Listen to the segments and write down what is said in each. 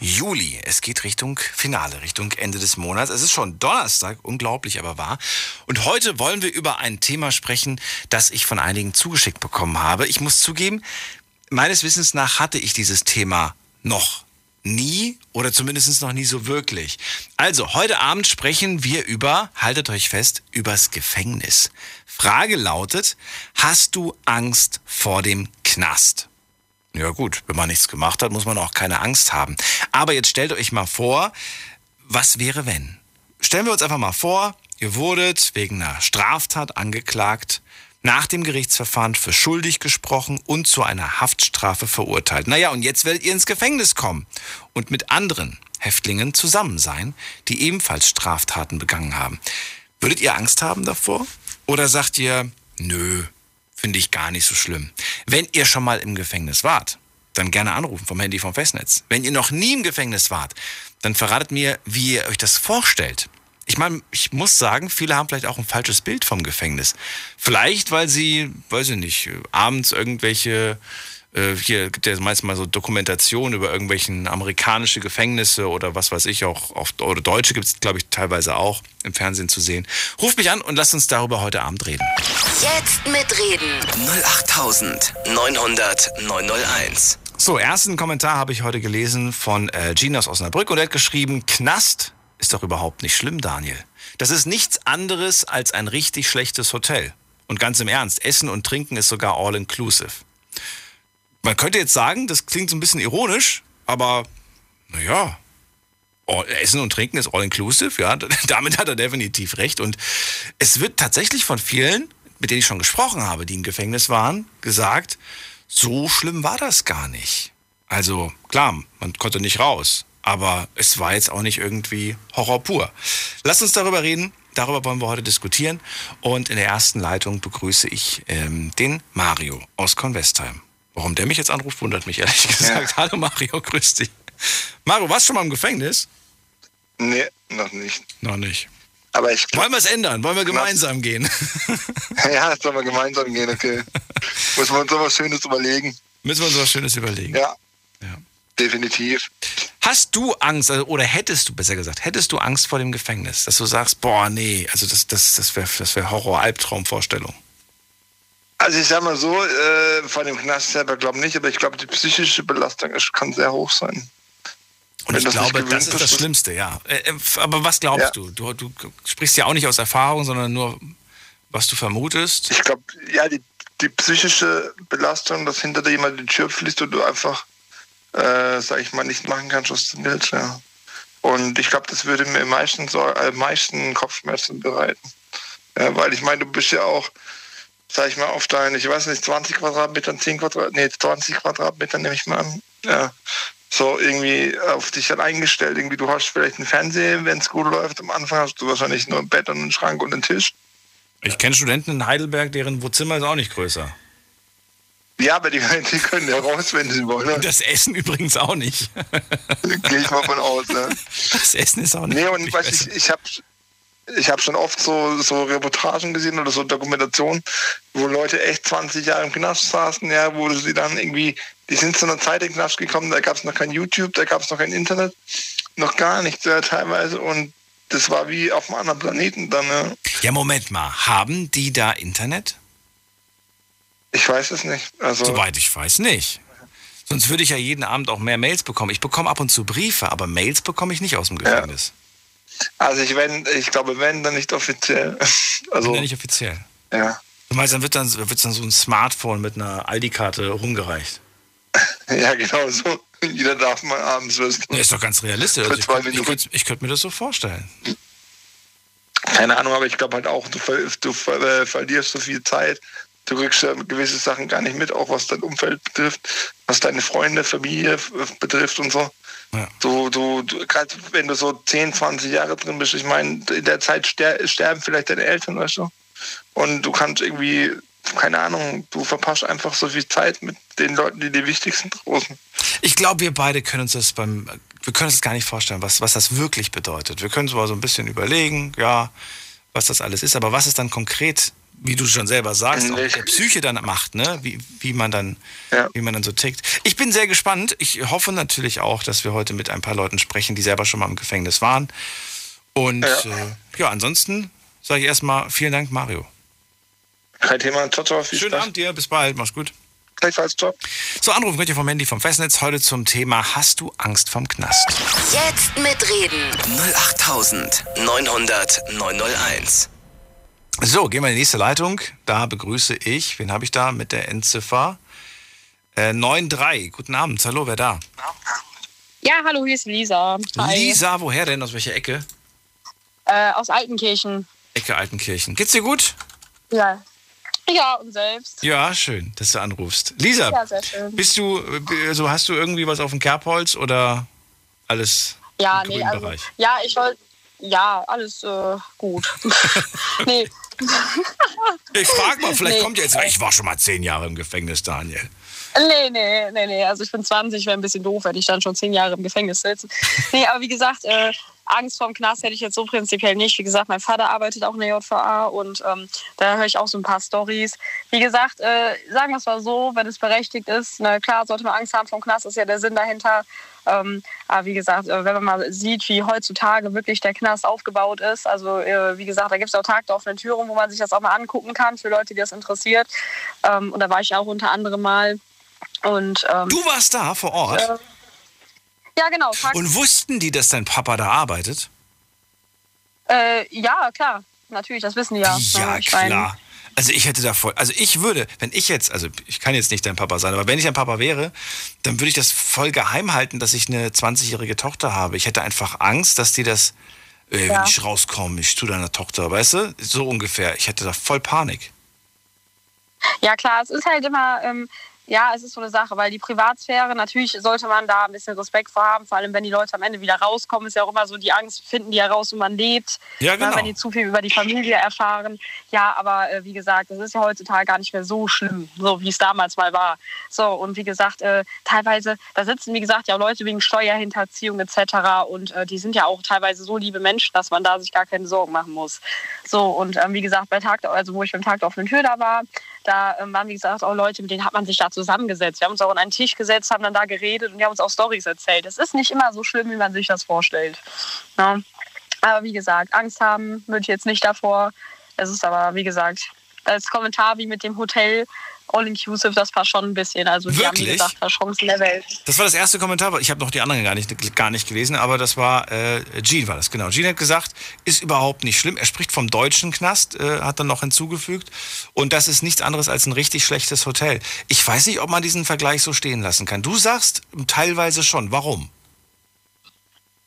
Juli. Es geht Richtung Finale, Richtung Ende des Monats. Es ist schon Donnerstag, unglaublich aber wahr. Und heute wollen wir über ein Thema sprechen, das ich von einigen zugeschickt bekommen habe. Ich muss zugeben, meines Wissens nach hatte ich dieses Thema noch nie oder zumindest noch nie so wirklich. Also, heute Abend sprechen wir über, haltet euch fest, übers Gefängnis. Frage lautet, hast du Angst vor dem Knast? Ja gut, wenn man nichts gemacht hat, muss man auch keine Angst haben. Aber jetzt stellt euch mal vor, was wäre wenn? Stellen wir uns einfach mal vor, ihr wurdet wegen einer Straftat angeklagt, nach dem Gerichtsverfahren für schuldig gesprochen und zu einer Haftstrafe verurteilt. Naja, und jetzt werdet ihr ins Gefängnis kommen und mit anderen Häftlingen zusammen sein, die ebenfalls Straftaten begangen haben. Würdet ihr Angst haben davor? Oder sagt ihr, nö, finde ich gar nicht so schlimm. Wenn ihr schon mal im Gefängnis wart, dann gerne anrufen vom Handy vom Festnetz. Wenn ihr noch nie im Gefängnis wart, dann verratet mir, wie ihr euch das vorstellt. Ich meine, ich muss sagen, viele haben vielleicht auch ein falsches Bild vom Gefängnis. Vielleicht, weil sie, weiß ich nicht, abends irgendwelche hier gibt ja meist mal so Dokumentation über irgendwelchen amerikanische Gefängnisse oder was weiß ich auch, auf, oder Deutsche gibt es, glaube ich, teilweise auch im Fernsehen zu sehen. Ruft mich an und lasst uns darüber heute Abend reden. Jetzt mitreden. 08900 901. So, ersten Kommentar habe ich heute gelesen von äh, Gina aus Osnabrück und er hat geschrieben, Knast ist doch überhaupt nicht schlimm, Daniel. Das ist nichts anderes als ein richtig schlechtes Hotel. Und ganz im Ernst, Essen und Trinken ist sogar all inclusive. Man könnte jetzt sagen, das klingt so ein bisschen ironisch, aber naja, Essen und Trinken ist all inclusive, ja, damit hat er definitiv recht. Und es wird tatsächlich von vielen, mit denen ich schon gesprochen habe, die im Gefängnis waren, gesagt, so schlimm war das gar nicht. Also klar, man konnte nicht raus, aber es war jetzt auch nicht irgendwie Horror pur. Lasst uns darüber reden. Darüber wollen wir heute diskutieren. Und in der ersten Leitung begrüße ich ähm, den Mario aus Convestheim. Warum der mich jetzt anruft, wundert mich ehrlich gesagt. Ja. Hallo Mario, grüß dich. Mario, warst du schon mal im Gefängnis? Nee, noch nicht. Noch nicht. Aber ich Wollen wir es ändern? Wollen wir gemeinsam gehen? ja, sollen wir gemeinsam gehen, okay. Müssen wir uns so was Schönes überlegen. Müssen wir uns was Schönes überlegen. Ja. ja. Definitiv. Hast du Angst, also, oder hättest du, besser gesagt, hättest du Angst vor dem Gefängnis? Dass du sagst, boah, nee, also das, das, das wäre das wär Horror-Albtraumvorstellung. Also ich sag mal so, äh, vor dem Knast selber glaube ich nicht, aber ich glaube, die psychische Belastung ist, kann sehr hoch sein. Und ich glaube, das ist das Schlimmste, ja. Äh, äh, aber was glaubst ja. du? du? Du sprichst ja auch nicht aus Erfahrung, sondern nur, was du vermutest. Ich glaube, ja, die, die psychische Belastung, dass hinter dir jemand die Tür fließt und du einfach, äh, sag ich mal, nicht machen kannst, was du willst, ja. Und ich glaube, das würde mir am meisten, so, meisten Kopfschmerzen bereiten. Ja, weil ich meine, du bist ja auch, sag ich mal, auf deinen, ich weiß nicht, 20 Quadratmetern, 10 Quadratmeter, nee, 20 Quadratmeter nehme ich mal an. Ja. So irgendwie auf dich dann eingestellt. Irgendwie, du hast vielleicht einen Fernseher, wenn es gut läuft. Am Anfang hast du wahrscheinlich nur ein Bett und einen Schrank und einen Tisch. Ich kenne Studenten in Heidelberg, deren Wohnzimmer ist auch nicht größer. Ja, aber die, die können ja raus, wenn sie wollen. Das Essen übrigens auch nicht. Gehe ich mal von aus. Ne? Das Essen ist auch nicht. Nee, und was ich, ich habe ich habe schon oft so, so Reportagen gesehen oder so Dokumentationen, wo Leute echt 20 Jahre im Knast saßen, ja, wo sie dann irgendwie, die sind zu einer Zeit in den Knast gekommen, da gab es noch kein YouTube, da gab es noch kein Internet, noch gar nichts ja, teilweise und das war wie auf einem anderen Planeten dann. Ja. ja, Moment mal, haben die da Internet? Ich weiß es nicht. Also Soweit ich weiß nicht. Sonst würde ich ja jeden Abend auch mehr Mails bekommen. Ich bekomme ab und zu Briefe, aber Mails bekomme ich nicht aus dem Gefängnis. Ja. Also ich, wenn, ich glaube, wenn, dann nicht offiziell. Also, wenn, nicht offiziell. Ja. Du meinst, dann wird dann, wird dann so ein Smartphone mit einer ID-Karte rumgereicht. ja, genau so. Jeder darf mal abends wissen. Ja, ist doch ganz realistisch. Also ich könnte könnt, ich könnt mir das so vorstellen. Keine Ahnung, aber ich glaube halt auch, du, du äh, verlierst so viel Zeit. Du kriegst ja gewisse Sachen gar nicht mit, auch was dein Umfeld betrifft, was deine Freunde, Familie betrifft und so. Ja. Du, du, du gerade wenn du so 10, 20 Jahre drin bist, ich meine, in der Zeit ster sterben vielleicht deine Eltern, weißt du? Und du kannst irgendwie keine Ahnung, du verpasst einfach so viel Zeit mit den Leuten, die dir wichtig sind draußen. Ich glaube, wir beide können uns das beim, wir können uns das gar nicht vorstellen, was, was das wirklich bedeutet. Wir können zwar so ein bisschen überlegen, ja, was das alles ist, aber was es dann konkret, wie du schon selber sagst, auch der Psyche dann macht, ne? wie, wie, man dann, Ja. wie man dann so tickt. Ich bin sehr gespannt. Ich hoffe natürlich auch, dass wir heute mit ein paar Leuten sprechen, die selber schon mal im Gefängnis waren. Und Ja. äh, ja, ansonsten sage ich erstmal vielen Dank, Mario. Kein Thema. Ciao, ciao. Viel Schönen Spaß. Abend dir, bis bald, mach's gut. Gleichfalls, ciao. So, anrufen könnt ihr vom Mandy vom Festnetz heute zum Thema Hast du Angst vom Knast? Jetzt mitreden. 08900 901. So, gehen wir in die nächste Leitung. Da begrüße ich, wen habe ich da mit der Endziffer? Äh, 93. Guten Abend, hallo, wer da? Ja, hallo, hier ist Lisa. Hi. Lisa, woher denn? Aus welcher Ecke? Äh, aus Altenkirchen. Ecke Altenkirchen. Geht's dir gut? Ja. Ja, und selbst. Ja, schön, dass du anrufst. Lisa, Ja, sehr schön. bist du, also hast du irgendwie was auf dem Kerbholz oder alles Ja, im nee, grünen also, Bereich? ja, ich wollte, ja, alles äh, gut. nee, Ich frag mal, vielleicht Nee. kommt jetzt, ich war schon mal zehn Jahre im Gefängnis, Daniel. nee, nee, nee, nee, also ich bin 20, wäre ein bisschen doof, wenn ich dann schon zehn Jahre im Gefängnis sitze. Nee, aber wie gesagt, äh, Angst vorm Knast hätte ich jetzt so prinzipiell nicht. Wie gesagt, mein Vater arbeitet auch in der JVA und ähm, da höre ich auch so ein paar Stories. Wie gesagt, äh, sagen wir es mal so, wenn es berechtigt ist, na klar sollte man Angst haben vom Knast, ist ja der Sinn dahinter. Ähm, aber wie gesagt, äh, wenn man mal sieht, wie heutzutage wirklich der Knast aufgebaut ist, also äh, wie gesagt, da gibt es auch Tag der offenen Türen, wo man sich das auch mal angucken kann für Leute, die das interessiert. Ähm, und da war ich auch unter anderem mal. Und ähm, Du warst da vor Ort äh, ja, genau. Und wussten die, dass dein Papa da arbeitet? äh, ja, klar. Natürlich, das wissen die ja. Ja, mein, klar. Also ich hätte da voll, also ich würde, wenn ich jetzt, also ich kann jetzt nicht dein Papa sein, aber wenn ich ein Papa wäre, dann würde ich das voll geheim halten, dass ich eine 20-jährige Tochter habe. Ich hätte einfach Angst, dass die das, äh, wenn Ja. ich rauskomme, ich zu deiner Tochter, weißt du? So ungefähr. Ich hätte da voll Panik. Ja, klar, es ist halt immer, ähm, ja, es ist so eine Sache, weil die Privatsphäre, natürlich sollte man da ein bisschen Respekt vor haben, vor allem wenn die Leute am Ende wieder rauskommen, ist ja auch immer so die Angst, finden die heraus, wo man lebt, Ja, ne, genau. wenn die zu viel über die Familie erfahren. Ja, aber äh, wie gesagt, das ist ja heutzutage gar nicht mehr so schlimm, so wie es damals mal war. So, und wie gesagt, äh, teilweise, da sitzen, wie gesagt, ja auch Leute wegen Steuerhinterziehung etc. Und äh, die sind ja auch teilweise so liebe Menschen, dass man da sich gar keine Sorgen machen muss. So, und ähm, wie gesagt, bei Tag, also wo ich beim Tag der offenen Tür da war, da ähm, waren, wie gesagt, auch Leute, mit denen hat man sich da zusammengesetzt. Wir haben uns auch an einen Tisch gesetzt, haben dann da geredet und die haben uns auch Stories erzählt. Es ist nicht immer so schlimm, wie man sich das vorstellt. Ja. Aber wie gesagt, Angst haben würde ich jetzt nicht davor. Es ist aber, wie gesagt, als Kommentar wie mit dem Hotel All-Inclusive, das passt schon ein bisschen. Also die haben, gesagt, da Chancen der Welt. Das war das erste Kommentar. Ich habe noch die anderen gar nicht, gar nicht gelesen, aber das war äh, Jean war das, genau. Jean hat gesagt, ist überhaupt nicht schlimm. Er spricht vom deutschen Knast, äh, hat dann noch hinzugefügt. Und das ist nichts anderes als ein richtig schlechtes Hotel. Ich weiß nicht, ob man diesen Vergleich so stehen lassen kann. Du sagst teilweise schon. Warum?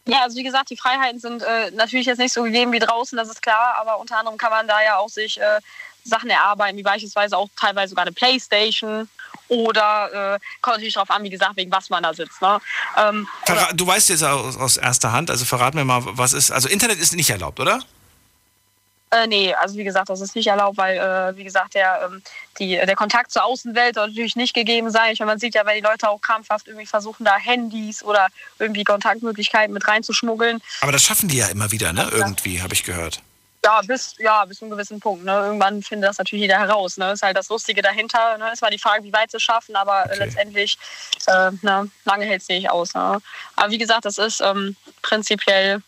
Ja, also wie gesagt, die Freiheiten sind äh, natürlich jetzt nicht so gegeben wie draußen, das ist klar, aber unter anderem kann man da ja auch sich äh, Sachen erarbeiten, wie beispielsweise auch teilweise sogar eine Playstation oder äh, kommt natürlich darauf an, wie gesagt, wegen was man da sitzt. Ne? Ähm, du weißt jetzt aus, aus erster Hand, also verrat mir mal, was ist. Also Internet ist nicht erlaubt, oder? Äh, nee, also wie gesagt, das ist nicht erlaubt, weil, äh, wie gesagt, der, ähm, die, der Kontakt zur Außenwelt soll natürlich nicht gegeben sein. Ich meine, man sieht ja, wenn die Leute auch krampfhaft irgendwie versuchen, da Handys oder irgendwie Kontaktmöglichkeiten mit reinzuschmuggeln. Aber das schaffen die ja immer wieder, ne? Irgendwie, habe ich gehört. Ja, bis, ja, bis zu einem gewissen Punkt. Ne? Irgendwann findet das natürlich jeder heraus. Ne? ist halt das Lustige dahinter. Ne? Ist mal die Frage, wie weit sie schaffen, aber äh, Okay. letztendlich äh, ne? lange hält es nicht aus. Ne? Aber wie gesagt, das ist ähm, prinzipiell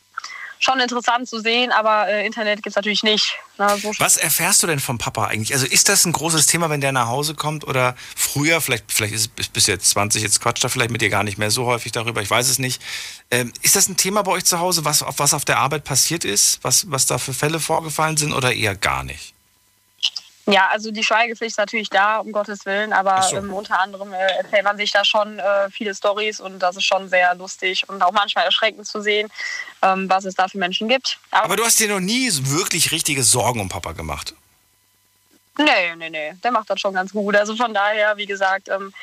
schon interessant zu sehen, aber äh, Internet gibt es natürlich nicht. Ne? So Was erfährst du denn vom Papa eigentlich? Also ist das ein großes Thema, wenn der nach Hause kommt oder früher, vielleicht, vielleicht ist es bis jetzt 20, jetzt quatscht er vielleicht mit dir gar nicht mehr so häufig darüber, ich weiß es nicht. Ähm, ist das ein Thema bei euch zu Hause, was, auf was auf der Arbeit passiert ist, was, was da für Fälle vorgefallen sind oder eher gar nicht? Ja, also die Schweigepflicht ist natürlich da, um Gottes Willen, aber so. ähm, unter anderem äh, erzählt man sich da schon äh, viele Stories und das ist schon sehr lustig und auch manchmal erschreckend zu sehen, ähm, was es da für Menschen gibt. Aber du hast dir noch nie wirklich richtige Sorgen um Papa gemacht. Nee, nee, nee, der macht das schon ganz gut. Also von daher, wie gesagt, ähm,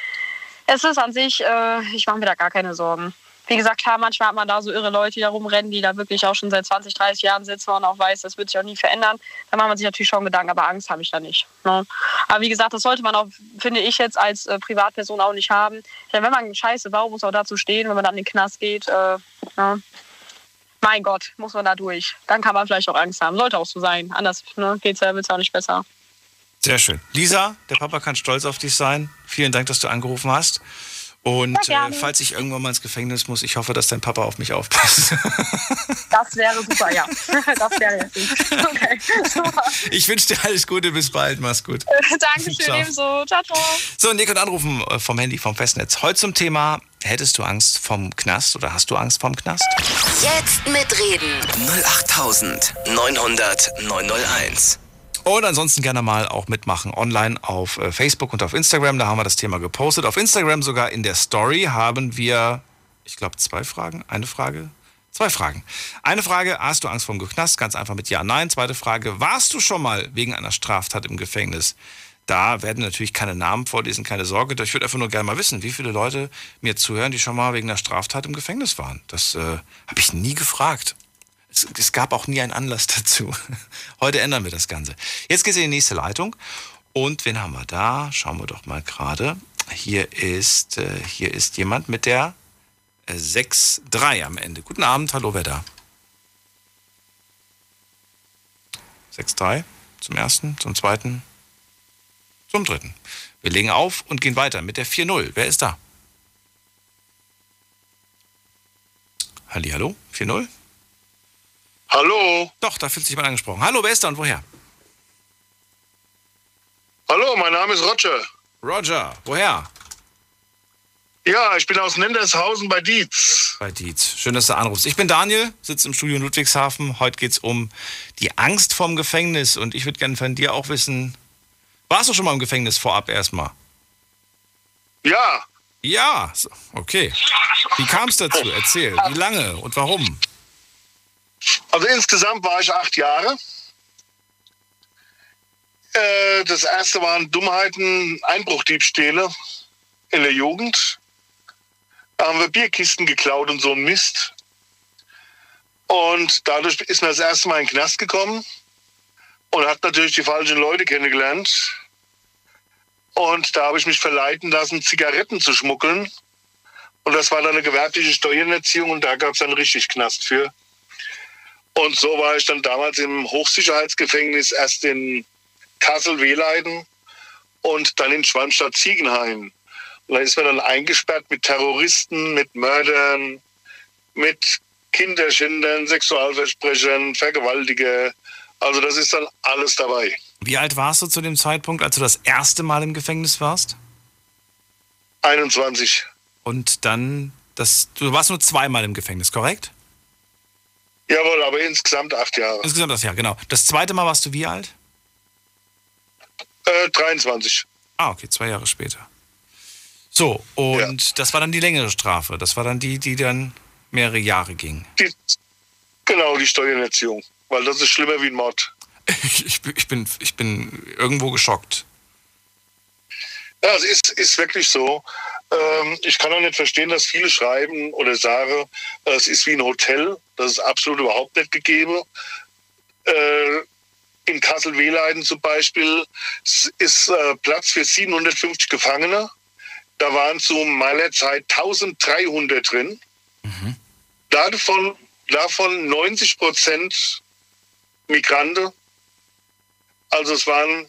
es ist an sich, äh, ich mache mir da gar keine Sorgen. Wie gesagt, klar, manchmal hat man da so irre Leute, die da rumrennen, die da wirklich auch schon seit 20, 30 Jahren sitzen und auch weiß, das wird sich auch nie verändern. Da macht man sich natürlich schon Gedanken, aber Angst habe ich da nicht. Ne? Aber wie gesagt, das sollte man auch, finde ich jetzt als äh, Privatperson auch nicht haben. Denn wenn man Scheiße baut, muss auch dazu stehen, wenn man dann in den Knast geht. Äh, ne? Mein Gott, muss man da durch. Dann kann man vielleicht auch Angst haben. Sollte auch so sein. Anders ne, geht's ja, wird's auch nicht besser. Sehr schön. Lisa, der Papa kann stolz auf dich sein. Vielen Dank, dass du angerufen hast. Und äh, falls ich irgendwann mal ins Gefängnis muss, ich hoffe, dass dein Papa auf mich aufpasst. Das wäre super, ja. Das wäre. Okay, super. Ich wünsche dir alles Gute, bis bald, mach's gut. Dankeschön, Ciao. ebenso. Ciao, ciao. So, und ihr könnt anrufen äh, vom Handy, vom Festnetz. Heute zum Thema, hättest du Angst vom Knast oder hast du Angst vom Knast? Jetzt mitreden. 08900 901. Und ansonsten gerne mal auch mitmachen online auf äh, Facebook und auf Instagram. Da haben wir das Thema gepostet. Auf Instagram sogar in der Story haben wir, ich glaube, zwei Fragen. Eine Frage? Zwei Fragen. Eine Frage, hast du Angst vor dem Knast? Ganz einfach mit Ja, Nein. Zweite Frage, warst du schon mal wegen einer Straftat im Gefängnis? Da werden natürlich keine Namen vorlesen, keine Sorge. Ich würde einfach nur gerne mal wissen, wie viele Leute mir zuhören, die schon mal wegen einer Straftat im Gefängnis waren. Das äh, habe ich nie gefragt. Es, es gab auch nie einen Anlass dazu. Heute ändern wir das Ganze. Jetzt geht's in die nächste Leitung. Und wen haben wir da? Schauen wir doch mal gerade. Hier ist, äh, hier ist jemand mit der äh, 6-3 am Ende. Guten Abend, hallo, wer da? 6-3 zum ersten, zum zweiten, zum dritten. Wir legen auf und gehen weiter mit der 4-0. Wer ist da? Halli, hallo, 4-0? Hallo, Doch, da fühlt sich jemand angesprochen. Hallo, wer ist da und woher? hallo, mein Name ist Roger. Roger, woher? Ja, ich bin aus Nendershausen bei Dietz. Bei Dietz. Schön, dass du anrufst. Ich bin Daniel, sitze im Studio in Ludwigshafen. Heute geht es um die Angst vorm Gefängnis. Und ich würde gerne von dir auch wissen, warst du schon mal im Gefängnis vorab erstmal? Ja, Ja, okay. Wie kam es dazu? Erzähl. Wie lange und warum? Also insgesamt war ich acht Jahre. Äh, Das erste waren Dummheiten, Einbruchdiebstähle in der Jugend. Da haben wir Bierkisten geklaut und so ein Mist. Und dadurch ist man das erste Mal in den Knast gekommen und hat natürlich die falschen Leute kennengelernt. Und da habe ich mich verleiten lassen, Zigaretten zu schmuggeln. Und das war dann eine gewerbliche Steuererziehung und da gab es dann richtig Knast für. Und so war ich dann damals im Hochsicherheitsgefängnis erst in Kassel-Wehleiden und dann in Schwalmstadt-Ziegenhain. Und da ist man dann eingesperrt mit Terroristen, mit Mördern, mit Kinderschindern, Sexualversprechern, Vergewaltiger. Also das ist dann alles dabei. Wie alt warst du zu dem Zeitpunkt, als du das erste Mal im Gefängnis warst? 21. Und dann, das, du warst nur zweimal im Gefängnis, korrekt? Jawohl, aber insgesamt acht Jahre. Insgesamt das Jahr, genau. Das zweite Mal warst du wie alt? Äh, 23. Ah, okay, zwei Jahre später. So, und das war dann die längere Strafe. Das war dann die, die dann mehrere Jahre ging. Die, genau, die Steuererziehung. Weil das ist schlimmer wie ein Mord. Ich, ich, bin, ich bin irgendwo geschockt. Ja, es ist, ist wirklich so. Ähm, ich kann auch nicht verstehen, dass viele schreiben oder sagen, äh, es ist wie ein Hotel. Das ist absolut überhaupt nicht gegeben. Äh, in Kassel-Wehleiden zum Beispiel ist äh, Platz für 750 Gefangene. Da waren zu meiner Zeit 1300 drin. Davon, davon 90 Prozent Migranten. Also es waren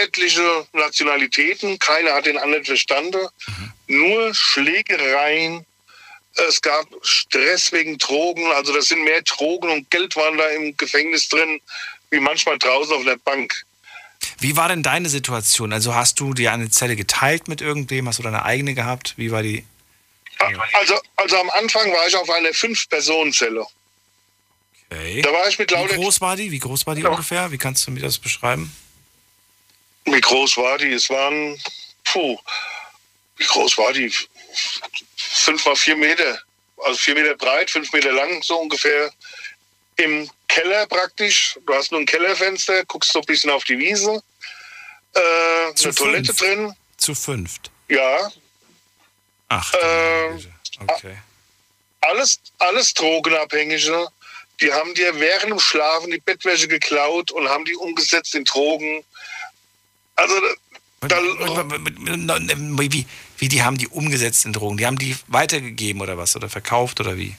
etliche Nationalitäten, keiner hat den anderen verstanden, nur Schlägereien. Es gab Stress wegen Drogen, also das sind mehr Drogen und Geld waren da im Gefängnis drin, wie manchmal draußen auf der Bank. Wie war denn deine Situation? Also hast du dir eine Zelle geteilt mit irgendwem? Hast du deine eigene gehabt? Wie war die? Also, also am Anfang war ich auf einer Fünf-Personen-Zelle. Okay. Da war ich mit Wie groß war die? Wie groß war die ungefähr? Wie kannst du mir das beschreiben? Wie groß war die? Es waren... Puh, wie groß war die? Fünf mal vier Meter. Also vier Meter breit, fünf Meter lang, so ungefähr. Im Keller praktisch. Du hast nur ein Kellerfenster, guckst so ein bisschen auf die Wiese. Äh, Zu eine Toilette fünf? drin. Zu fünft. Ja, Ach, Ähm, okay. alles, alles Drogenabhängige, die haben dir während dem Schlafen die Bettwäsche geklaut und haben die umgesetzt in Drogen. Also da, Wie, wie, die haben die umgesetzt in Drogen? Die haben die weitergegeben oder was? Oder verkauft oder wie?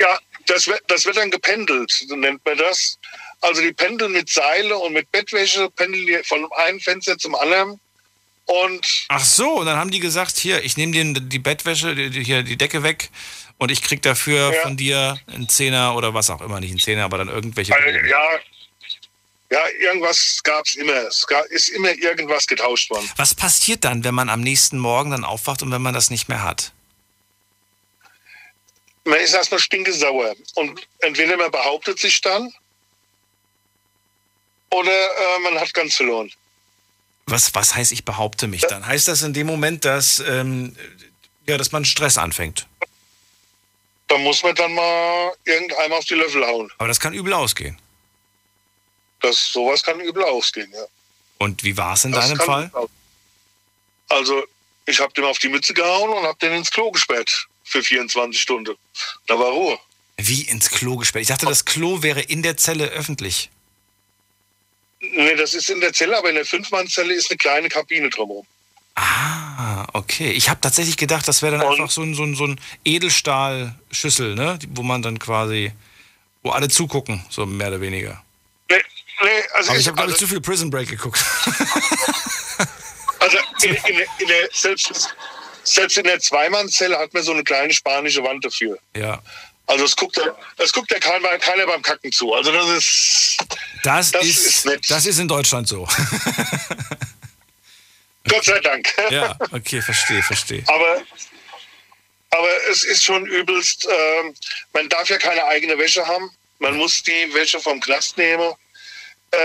ja, das wird, das wird dann gependelt, so nennt man das. Also die pendeln mit Seile und mit Bettwäsche, pendeln die von einem Fenster zum anderen. Und Ach so, und dann haben die gesagt, hier, ich nehme dir die Bettwäsche, die, hier die Decke weg und ich krieg dafür Ja. von dir einen Zehner oder was auch immer, nicht einen Zehner, aber dann irgendwelche. Drogen. ja, ja, irgendwas gab es immer. Es ist immer irgendwas getauscht worden. Was passiert dann, wenn man am nächsten Morgen dann aufwacht und wenn man das nicht mehr hat? Man ist erstmal stinkesauer. Und entweder man behauptet sich dann oder äh, man hat ganz verloren. Was, was heißt, ich behaupte mich dann? Heißt das in dem Moment, dass, ähm, ja, dass man Stress anfängt? Da muss man dann mal irgendeinem auf die Löffel hauen. Aber das kann übel ausgehen. Das, sowas kann übel ausgehen, ja. Und wie war es in Das deinem Fall? Also, ich habe dem auf die Mütze gehauen und habe den ins Klo gesperrt für 24 Stunden. Da war Ruhe. Wie ins Klo gesperrt? Ich dachte, das Klo wäre in der Zelle öffentlich. Nee, das ist in der Zelle, aber in der Fünfmannzelle ist eine kleine Kabine drumherum. Ah, okay. Ich habe tatsächlich gedacht, das wäre dann Und- einfach so ein, so ein, so ein Edelstahlschüssel, ne? Wo man dann quasi, wo alle zugucken, so mehr oder weniger. Nee, nee, also, Aber ich habe, glaube ich, also, zu viel Prison Break geguckt. also in, in, in der, selbst, selbst in der Zweimannzelle hat man so eine kleine spanische Wand dafür. ja. Also es guckt, ja- es guckt ja keiner, keiner beim Kacken zu. Also das ist Das, Das ist, ist nett. das ist in Deutschland so. Gott sei Dank. ja, okay, verstehe, verstehe. Aber, aber es ist schon übelst. ähm, man darf ja keine eigene Wäsche haben. Man muss die Wäsche vom Knast nehmen. Äh,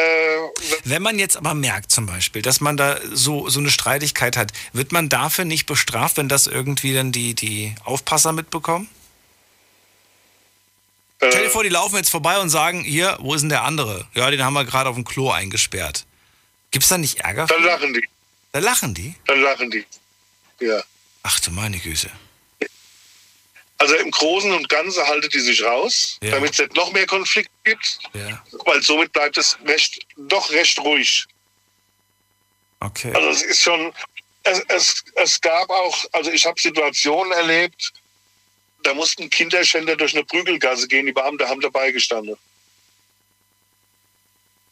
Wenn man jetzt aber merkt zum Beispiel, dass man da so, so eine Streitigkeit hat, wird man dafür nicht bestraft, wenn das irgendwie dann die, die Aufpasser mitbekommen? Stell dir äh, vor, die laufen jetzt vorbei und sagen, hier, wo ist denn der andere? Ja, den haben wir gerade auf dem Klo eingesperrt. Gibt's da nicht Ärger? dann lachen die. Da lachen die. Dann lachen die. Ja. Ach du meine Güte. Also im Großen und Ganzen haltet die sich raus, Ja. damit es nicht noch mehr Konflikt gibt, Ja, weil somit bleibt es recht, doch recht ruhig. okay. Also es ist schon, es, es, es gab auch, also ich habe Situationen erlebt, da mussten Kinderschänder durch eine Prügelgasse gehen, die Beamte haben dabei gestanden.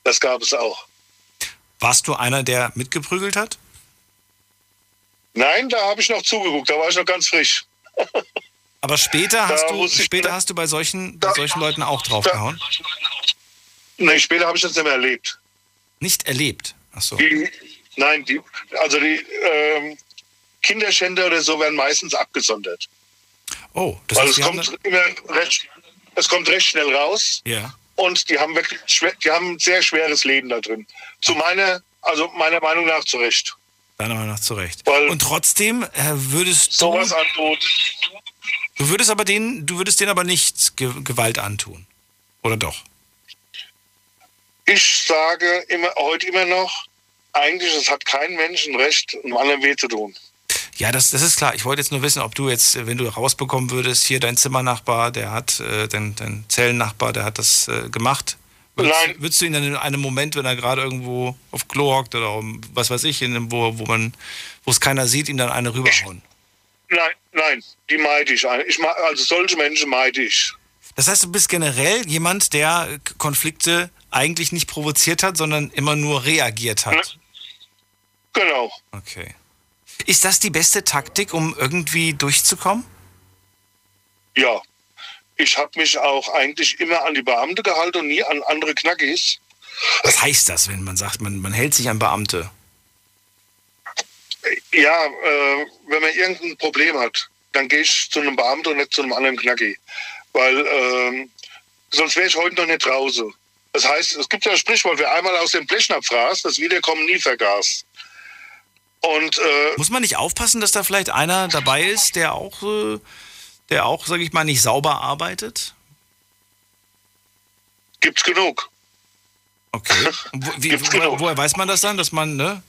Das gab es auch. Warst du einer, der mitgeprügelt hat? Nein, da habe ich noch zugeguckt, da war ich noch ganz frisch. Aber später hast du, später hast du bei solchen, bei Da- solchen Leuten auch draufgehauen? nee, später habe ich das nicht mehr erlebt. Nicht erlebt. Ach so. Die, nein, die, also die ähm, Kinderschänder oder so werden meistens abgesondert. Oh, das Weil heißt, es kommt immer recht, es kommt recht schnell raus. ja. und die haben wirklich schwer, die haben ein sehr schweres Leben da drin. Zu meiner, also meiner Meinung nach zu Recht. Deiner Meinung nach zurecht. Weil- Und trotzdem äh, würdest du, Sowas antut. Du würdest aber denen, du würdest denen aber nicht Ge Gewalt antun. Oder doch? Ich sage immer, heute immer noch, eigentlich, es hat kein Menschenrecht, einem anderen weh zu tun. Ja, das, das ist klar. Ich wollte jetzt nur wissen, ob du jetzt, wenn du rausbekommen würdest, hier dein Zimmernachbar, der hat, äh, dein, dein Zellennachbar, der hat das äh, gemacht. Würdest, Nein. würdest du ihn dann in einem Moment, wenn er gerade irgendwo auf Klo hockt oder um, was weiß ich, in einem, wo, wo man, wo es keiner sieht, ihm dann eine rüberhauen? Nein, nein, die meide ich. ich also solche Menschen meide ich. Das heißt, du bist generell jemand, der Konflikte eigentlich nicht provoziert hat, sondern immer nur reagiert hat. Genau. Okay. Ist das die beste Taktik, um irgendwie durchzukommen? Ja. Ich habe mich auch eigentlich immer an die Beamte gehalten und nie an andere Knackis. Was heißt das, wenn man sagt, man, man hält sich an Beamte? Ja, äh, wenn man irgendein Problem hat, dann gehe ich zu einem Beamten und nicht zu einem anderen Knacki. Weil ähm, sonst wäre ich heute noch nicht draußen. Das heißt, es gibt ja ein Sprichwort, wer einmal aus dem Blechnapf fraß, das Wiederkommen nie vergaß. Und äh, Muss man nicht aufpassen, dass da vielleicht einer dabei ist, der auch, äh, der auch, sag ich mal, nicht sauber arbeitet? gibt's genug. Okay. Wo, wie, Gibt's wo, genug. woher weiß man das dann, dass man, ne?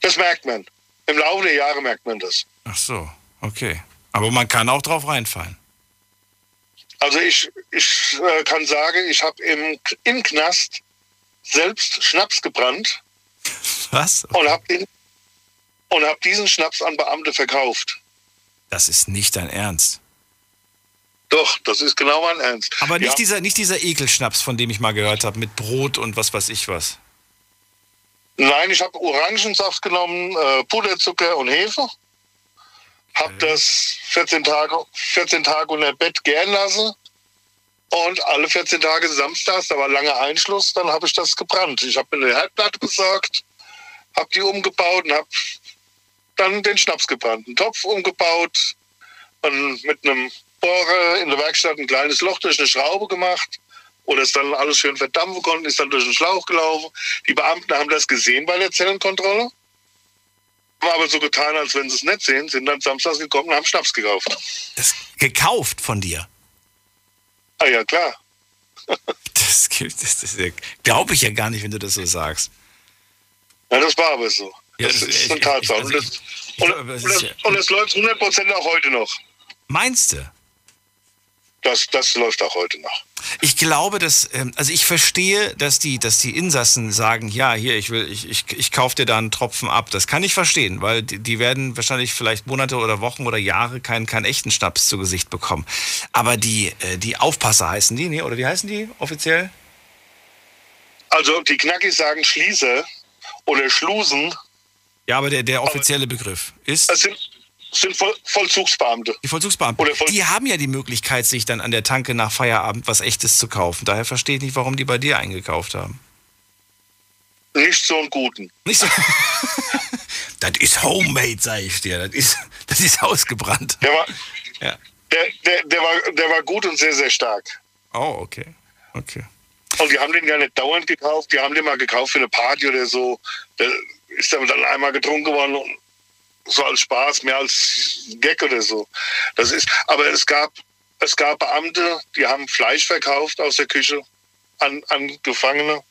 Das merkt man. Im Laufe der Jahre merkt man das. Ach so, okay. Aber man kann auch drauf reinfallen. Also ich, ich äh, kann sagen, ich habe im, im Knast selbst Schnaps gebrannt Was? und habe den und habe diesen Schnaps an Beamte verkauft. Das ist nicht dein Ernst. Doch, das ist genau mein Ernst. Aber nicht, ja, dieser, nicht dieser Ekelschnaps, von dem ich mal gehört habe, mit Brot und was weiß ich was. Nein, ich habe Orangensaft genommen, äh, Puderzucker und Hefe. Habe das 14 Tage, 14 Tage unter Bett gären lassen. Und alle 14 Tage samstags, da war langer Einschluss, dann habe ich das gebrannt. Ich habe mir eine Herdplatte besorgt, habe die umgebaut und habe dann den Schnaps gebrannt. Einen Topf umgebaut und mit einem Bohrer in der Werkstatt ein kleines Loch durch eine Schraube gemacht oder es dann alles schön verdampfen konnten, ist dann durch den Schlauch gelaufen. Die Beamten haben das gesehen bei der Zellenkontrolle, haben aber so getan, als wenn sie es nicht sehen, sind dann samstags gekommen und haben Schnaps gekauft. Das gekauft von dir. Ah ja, klar. Das, das, das glaube ich ja gar nicht, wenn du das so sagst. Ja, das war aber so. Ja, das das- ist eine Tatsache. Und ich und, es und, und das läuft 100% auch heute noch. Meinst du? Das, das läuft auch heute noch. Ich glaube, dass, ähm, also ich verstehe, dass die, dass die Insassen sagen, ja, hier, ich will, ich, ich, ich kaufe dir da einen Tropfen ab. Das kann ich verstehen, weil die, die werden wahrscheinlich vielleicht Monate oder Wochen oder Jahre keinen, keinen echten Schnaps zu Gesicht bekommen. Aber die, äh, die Aufpasser heißen die, nee, oder wie heißen die offiziell? Also die Knackis sagen Schließer oder Schlusen. Ja, aber der, der offizielle Begriff ist Das sind, sind Voll, Vollzugsbeamte. die Vollzugsbeamten. Oder Voll- Die haben ja die Möglichkeit, sich dann an der Tanke nach Feierabend was Echtes zu kaufen. Daher verstehe ich nicht, warum die bei dir eingekauft haben. Nicht so einen guten. Nicht so. das ist homemade, sag ich dir. Das ist, das ist ausgebrannt. Der war, Ja. der, der, der, war, der war gut und sehr, sehr stark. Oh, okay. Okay. Und die haben den ja nicht dauernd gekauft. Die haben den mal gekauft für eine Party oder so. Der ist dann dann einmal getrunken worden. Und so als Spaß, mehr als Gag oder so. Das ist, aber es gab, es gab Beamte, die haben Fleisch verkauft aus der Küche an, an Gefangene.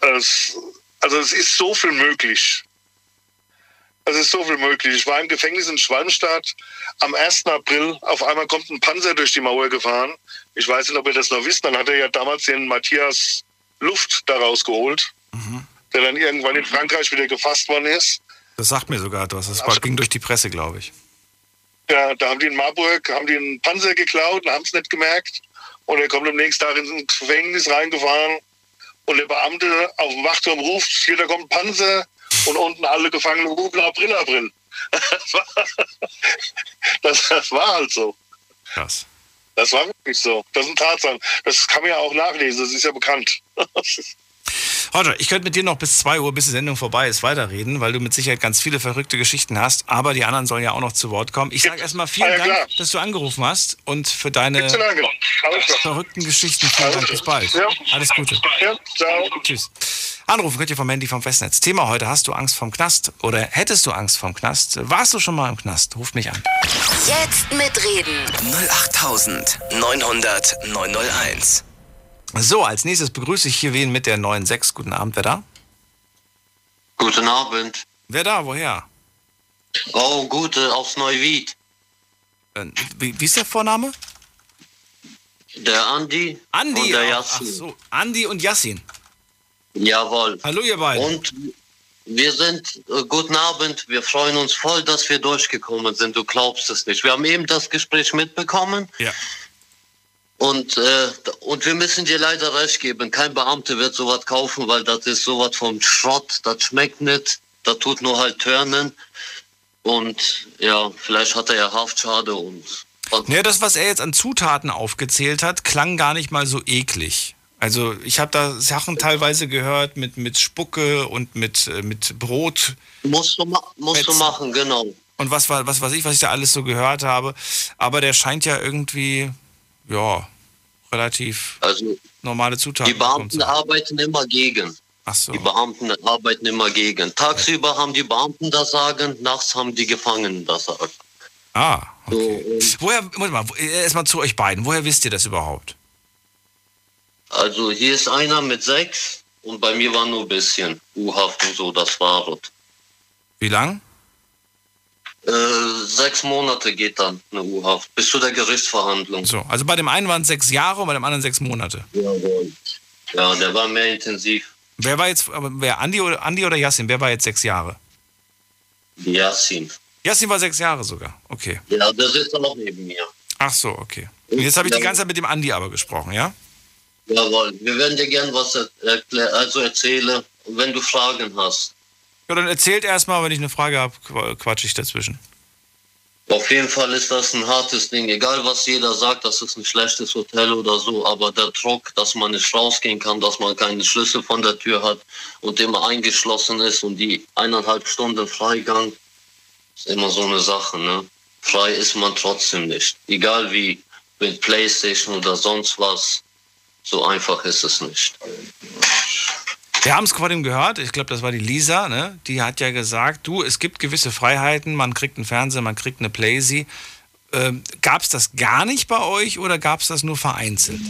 Es, also es ist so viel möglich. Es ist so viel möglich. Ich war im Gefängnis in Schwalmstadt. Am 1. April auf einmal kommt ein Panzer durch die Mauer gefahren. Ich weiß nicht, ob ihr das noch wisst. Dann hat er ja damals den Matthias Luft daraus geholt, der dann irgendwann in Frankreich wieder gefasst worden ist. Das sagt mir sogar etwas. Das war, ging durch die Presse, glaube ich. Ja, da haben die in Marburg haben die einen Panzer geklaut und haben es nicht gemerkt. Und er kommt am nächsten Tag ins Gefängnis reingefahren. Und der Beamte auf dem Wachturm ruft, hier, da kommt ein Panzer. Und unten alle Gefangenen rufen, April, April. Das war, das, das war halt so. Krass. Das war wirklich so. Das sind Tatsachen. Das kann man ja auch nachlesen, das ist ja bekannt. Roger, ich könnte mit dir noch bis 2 Uhr, bis die Sendung vorbei ist, weiterreden, weil du mit Sicherheit ganz viele verrückte Geschichten hast. Aber die anderen sollen ja auch noch zu Wort kommen. Ich sage erstmal vielen Ah, ja, klar. Dank, dass du angerufen hast und für deine verrückten Geschichten vielen Dank. Bis bald. Ja. Alles Gute. Ja, ciao. Tschüss. Anrufen könnt ihr vom Handy vom Festnetz. Thema heute, hast du Angst vom Knast oder hättest du Angst vom Knast? Warst du schon mal im Knast? Ruf mich an. Jetzt mitreden. 08900 901. So, als nächstes begrüße ich hier wen mit der 9.6. Guten Abend, wer da? Guten Abend. Wer da? Woher? Oh, gute aus Neuwied. Äh, Wie, wie ist der Vorname? Der Andi Andi. und der Ach, Yassin. ach so, Andi und Yassin. Jawohl. Hallo ihr beiden. Und wir sind, äh, guten Abend, wir freuen uns voll, dass wir durchgekommen sind. Du glaubst es nicht. Wir haben eben das Gespräch mitbekommen Ja. Und, äh, und wir müssen dir leider recht geben. Kein Beamter wird sowas kaufen, weil das ist sowas vom Schrott. Das schmeckt nicht. Das tut nur halt turnen. Und ja, vielleicht hat er ja Haftschade und, und Ja, das, was er jetzt an Zutaten aufgezählt hat, klang gar nicht mal so eklig. Also ich habe da Sachen teilweise gehört mit, mit Spucke und mit, äh, mit Brot musst du, ma musst du Fetzen. machen, genau. und was, war- was weiß ich, was ich da alles so gehört habe. Aber der scheint ja irgendwie, ja, relativ Also normale Zutaten Die Beamten arbeiten immer gegen. Ach so. Die Beamten arbeiten immer gegen. Tagsüber haben die Beamten das Sagen, nachts haben die Gefangenen das Sagen. Ah, So, okay. und Woher, Moment mal, erstmal zu euch beiden. Woher wisst ihr das überhaupt? also hier ist einer mit sechs und bei mir war nur ein bisschen U-Haft und so, das war es. Wie lang? Äh, sechs Monate geht dann eine U-Haft, bis zu der Gerichtsverhandlung. So, also bei dem einen waren es sechs Jahre und bei dem anderen sechs Monate. Jawohl. Ja, der war mehr intensiv. Wer war jetzt, wer, Andi oder, Andi oder Yassin, wer war jetzt sechs Jahre? Yassin. Yassin war sechs Jahre sogar, okay. Ja, der sitzt auch neben mir. Ach so, okay. Und jetzt habe ich die ganze Zeit mit dem Andi aber gesprochen, ja? Jawohl. Wir werden dir gern was erklären, also erzählen, wenn du Fragen hast. Ja, dann erzählt erstmal, wenn ich eine Frage habe, quatsche ich dazwischen. Auf jeden Fall ist das ein hartes Ding. Egal, was jeder sagt, das ist ein schlechtes Hotel oder so, aber der Druck, dass man nicht rausgehen kann, dass man keinen Schlüssel von der Tür hat und immer eingeschlossen ist und die eineinhalb Stunden Freigang, ist immer so eine Sache. Ne? Frei ist man trotzdem nicht. Egal wie mit Playstation oder sonst was, so einfach ist es nicht. Wir haben es vorhin gehört, ich glaube, das war die Lisa, ne? die hat ja gesagt, du, es gibt gewisse Freiheiten, man kriegt einen Fernseher, man kriegt eine Playsee. Ähm, gab es das gar nicht bei euch oder gab es das nur vereinzelt?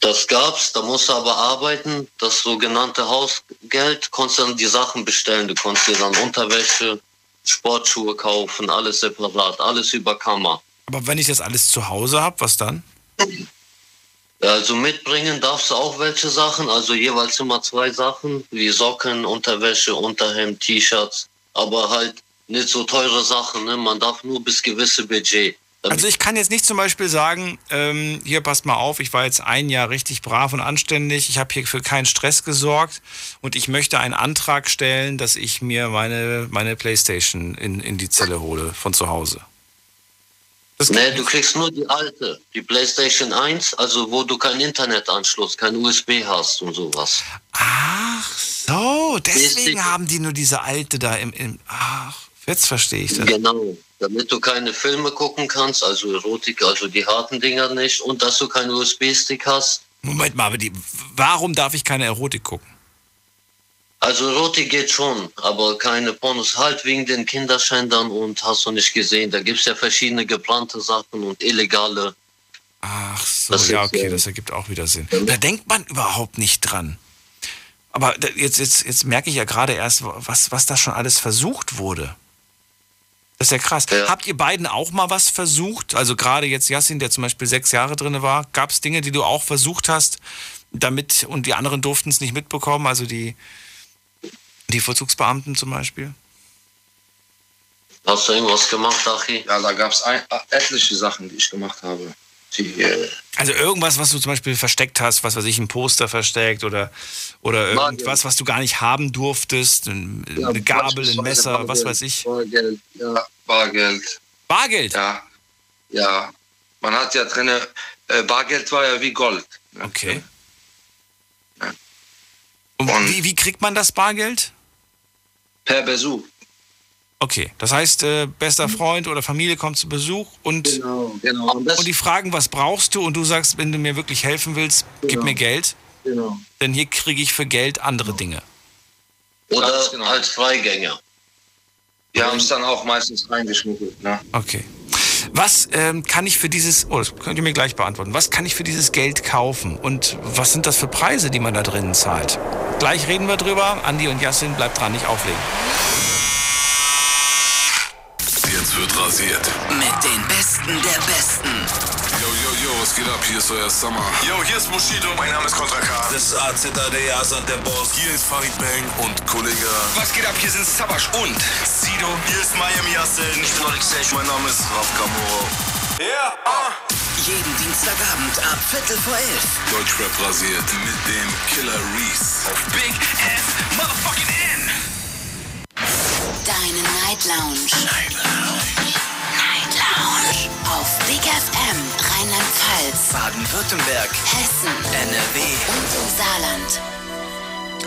Das gab's, da musst du aber arbeiten. Das sogenannte Hausgeld, konntest dann die Sachen bestellen. Du konntest dir dann Unterwäsche, Sportschuhe kaufen, alles separat, alles über Kammer. Aber wenn ich das alles zu Hause habe, was dann? Also mitbringen darfst du auch welche Sachen, also jeweils immer zwei Sachen, wie Socken, Unterwäsche, Unterhemd, T-Shirts, aber halt nicht so teure Sachen, ne? man darf nur bis gewisse Budget. Also ich kann jetzt nicht zum Beispiel sagen, ähm, hier passt mal auf, ich war jetzt ein Jahr richtig brav und anständig, ich habe hier für keinen Stress gesorgt und ich möchte einen Antrag stellen, dass ich mir meine, meine Playstation in, in die Zelle hole von zu Hause. Das nee, du kriegst nur die alte, die PlayStation 1, also wo du keinen Internetanschluss, kein USB hast und sowas. Ach so, deswegen haben die nur diese alte da im, im ach, jetzt verstehe ich das. Genau, damit du keine Filme gucken kannst, also Erotik, also die harten Dinger nicht und dass du keinen USB-Stick hast. Moment mal, aber die, warum darf ich keine Erotik gucken? Also Roti geht schon, aber keine Pornos. Halt wegen den Kinderschändern und hast du nicht gesehen. Da gibt es ja verschiedene gebrannte Sachen und illegale. Ach so, das ja, okay, das ergibt auch wieder Sinn. Da denkt man überhaupt nicht dran. Aber jetzt, jetzt, jetzt merke ich ja gerade erst, was, was da schon alles versucht wurde. Das ist ja krass. Ja. Habt ihr beiden auch mal was versucht? Also gerade jetzt Yassin, der zum Beispiel sechs Jahre drin war, gab es Dinge, die du auch versucht hast, damit und die anderen durften es nicht mitbekommen? Also die, die Vollzugsbeamten zum Beispiel? Hast du irgendwas gemacht, Achi? Ja, da gab es etliche Sachen, die ich gemacht habe. Die, äh also irgendwas, was du zum Beispiel versteckt hast, was weiß ich, ein Poster versteckt oder, oder irgendwas, was du gar nicht haben durftest, eine ja, Gabel, ein Messer, Bargeld, was weiß ich. Bargeld, ja, Bargeld. Bargeld? Ja, ja. Man hat ja drin, äh, Bargeld war ja wie Gold. Ne? Okay. Ja. Und, Und wie, wie kriegt man das Bargeld? Per Besuch. Okay, das heißt, äh, bester Freund oder Familie kommt zu Besuch und, genau, genau. Und, und, die fragen, was brauchst du? Und du sagst, wenn du mir wirklich helfen willst, genau. gib mir Geld. Genau. Denn hier kriege ich für Geld andere Dinge. Oder genau. als Freigänger. Die haben es dann auch meistens reingeschmuggelt. Ne? Okay. Was ähm, kann ich für dieses, oh, das könnt ihr mir gleich beantworten, was kann ich für dieses Geld kaufen und was sind das für Preise, die man da drinnen zahlt? Gleich reden wir drüber. Andi und Yassin, bleibt dran, nicht auflegen. Jetzt wird rasiert. Mit den Besten der Besten. Yo, yo, yo, was geht ab? Hier ist euer Summer. Yo, hier ist Bushido. Mein Name ist Kontra K. Das ist AZ, der Asad, der Boss. Hier ist Farid Bang und Kollege. Was geht ab? Hier sind Sabash und Sido. Hier ist Miami Yassin. Ich bin Alex Mein Name ist Raf Kamoro. Yeah. Uh. Jeden Dienstagabend ab Viertel vor elf. Deutschrap rasiert mit dem Killer Reese. Auf Big F Motherfucking N. Deine Night Lounge. Night Lounge. Lounge. Auf Big FM Rheinland-Pfalz, Baden-Württemberg, Hessen, NRW und im Saarland.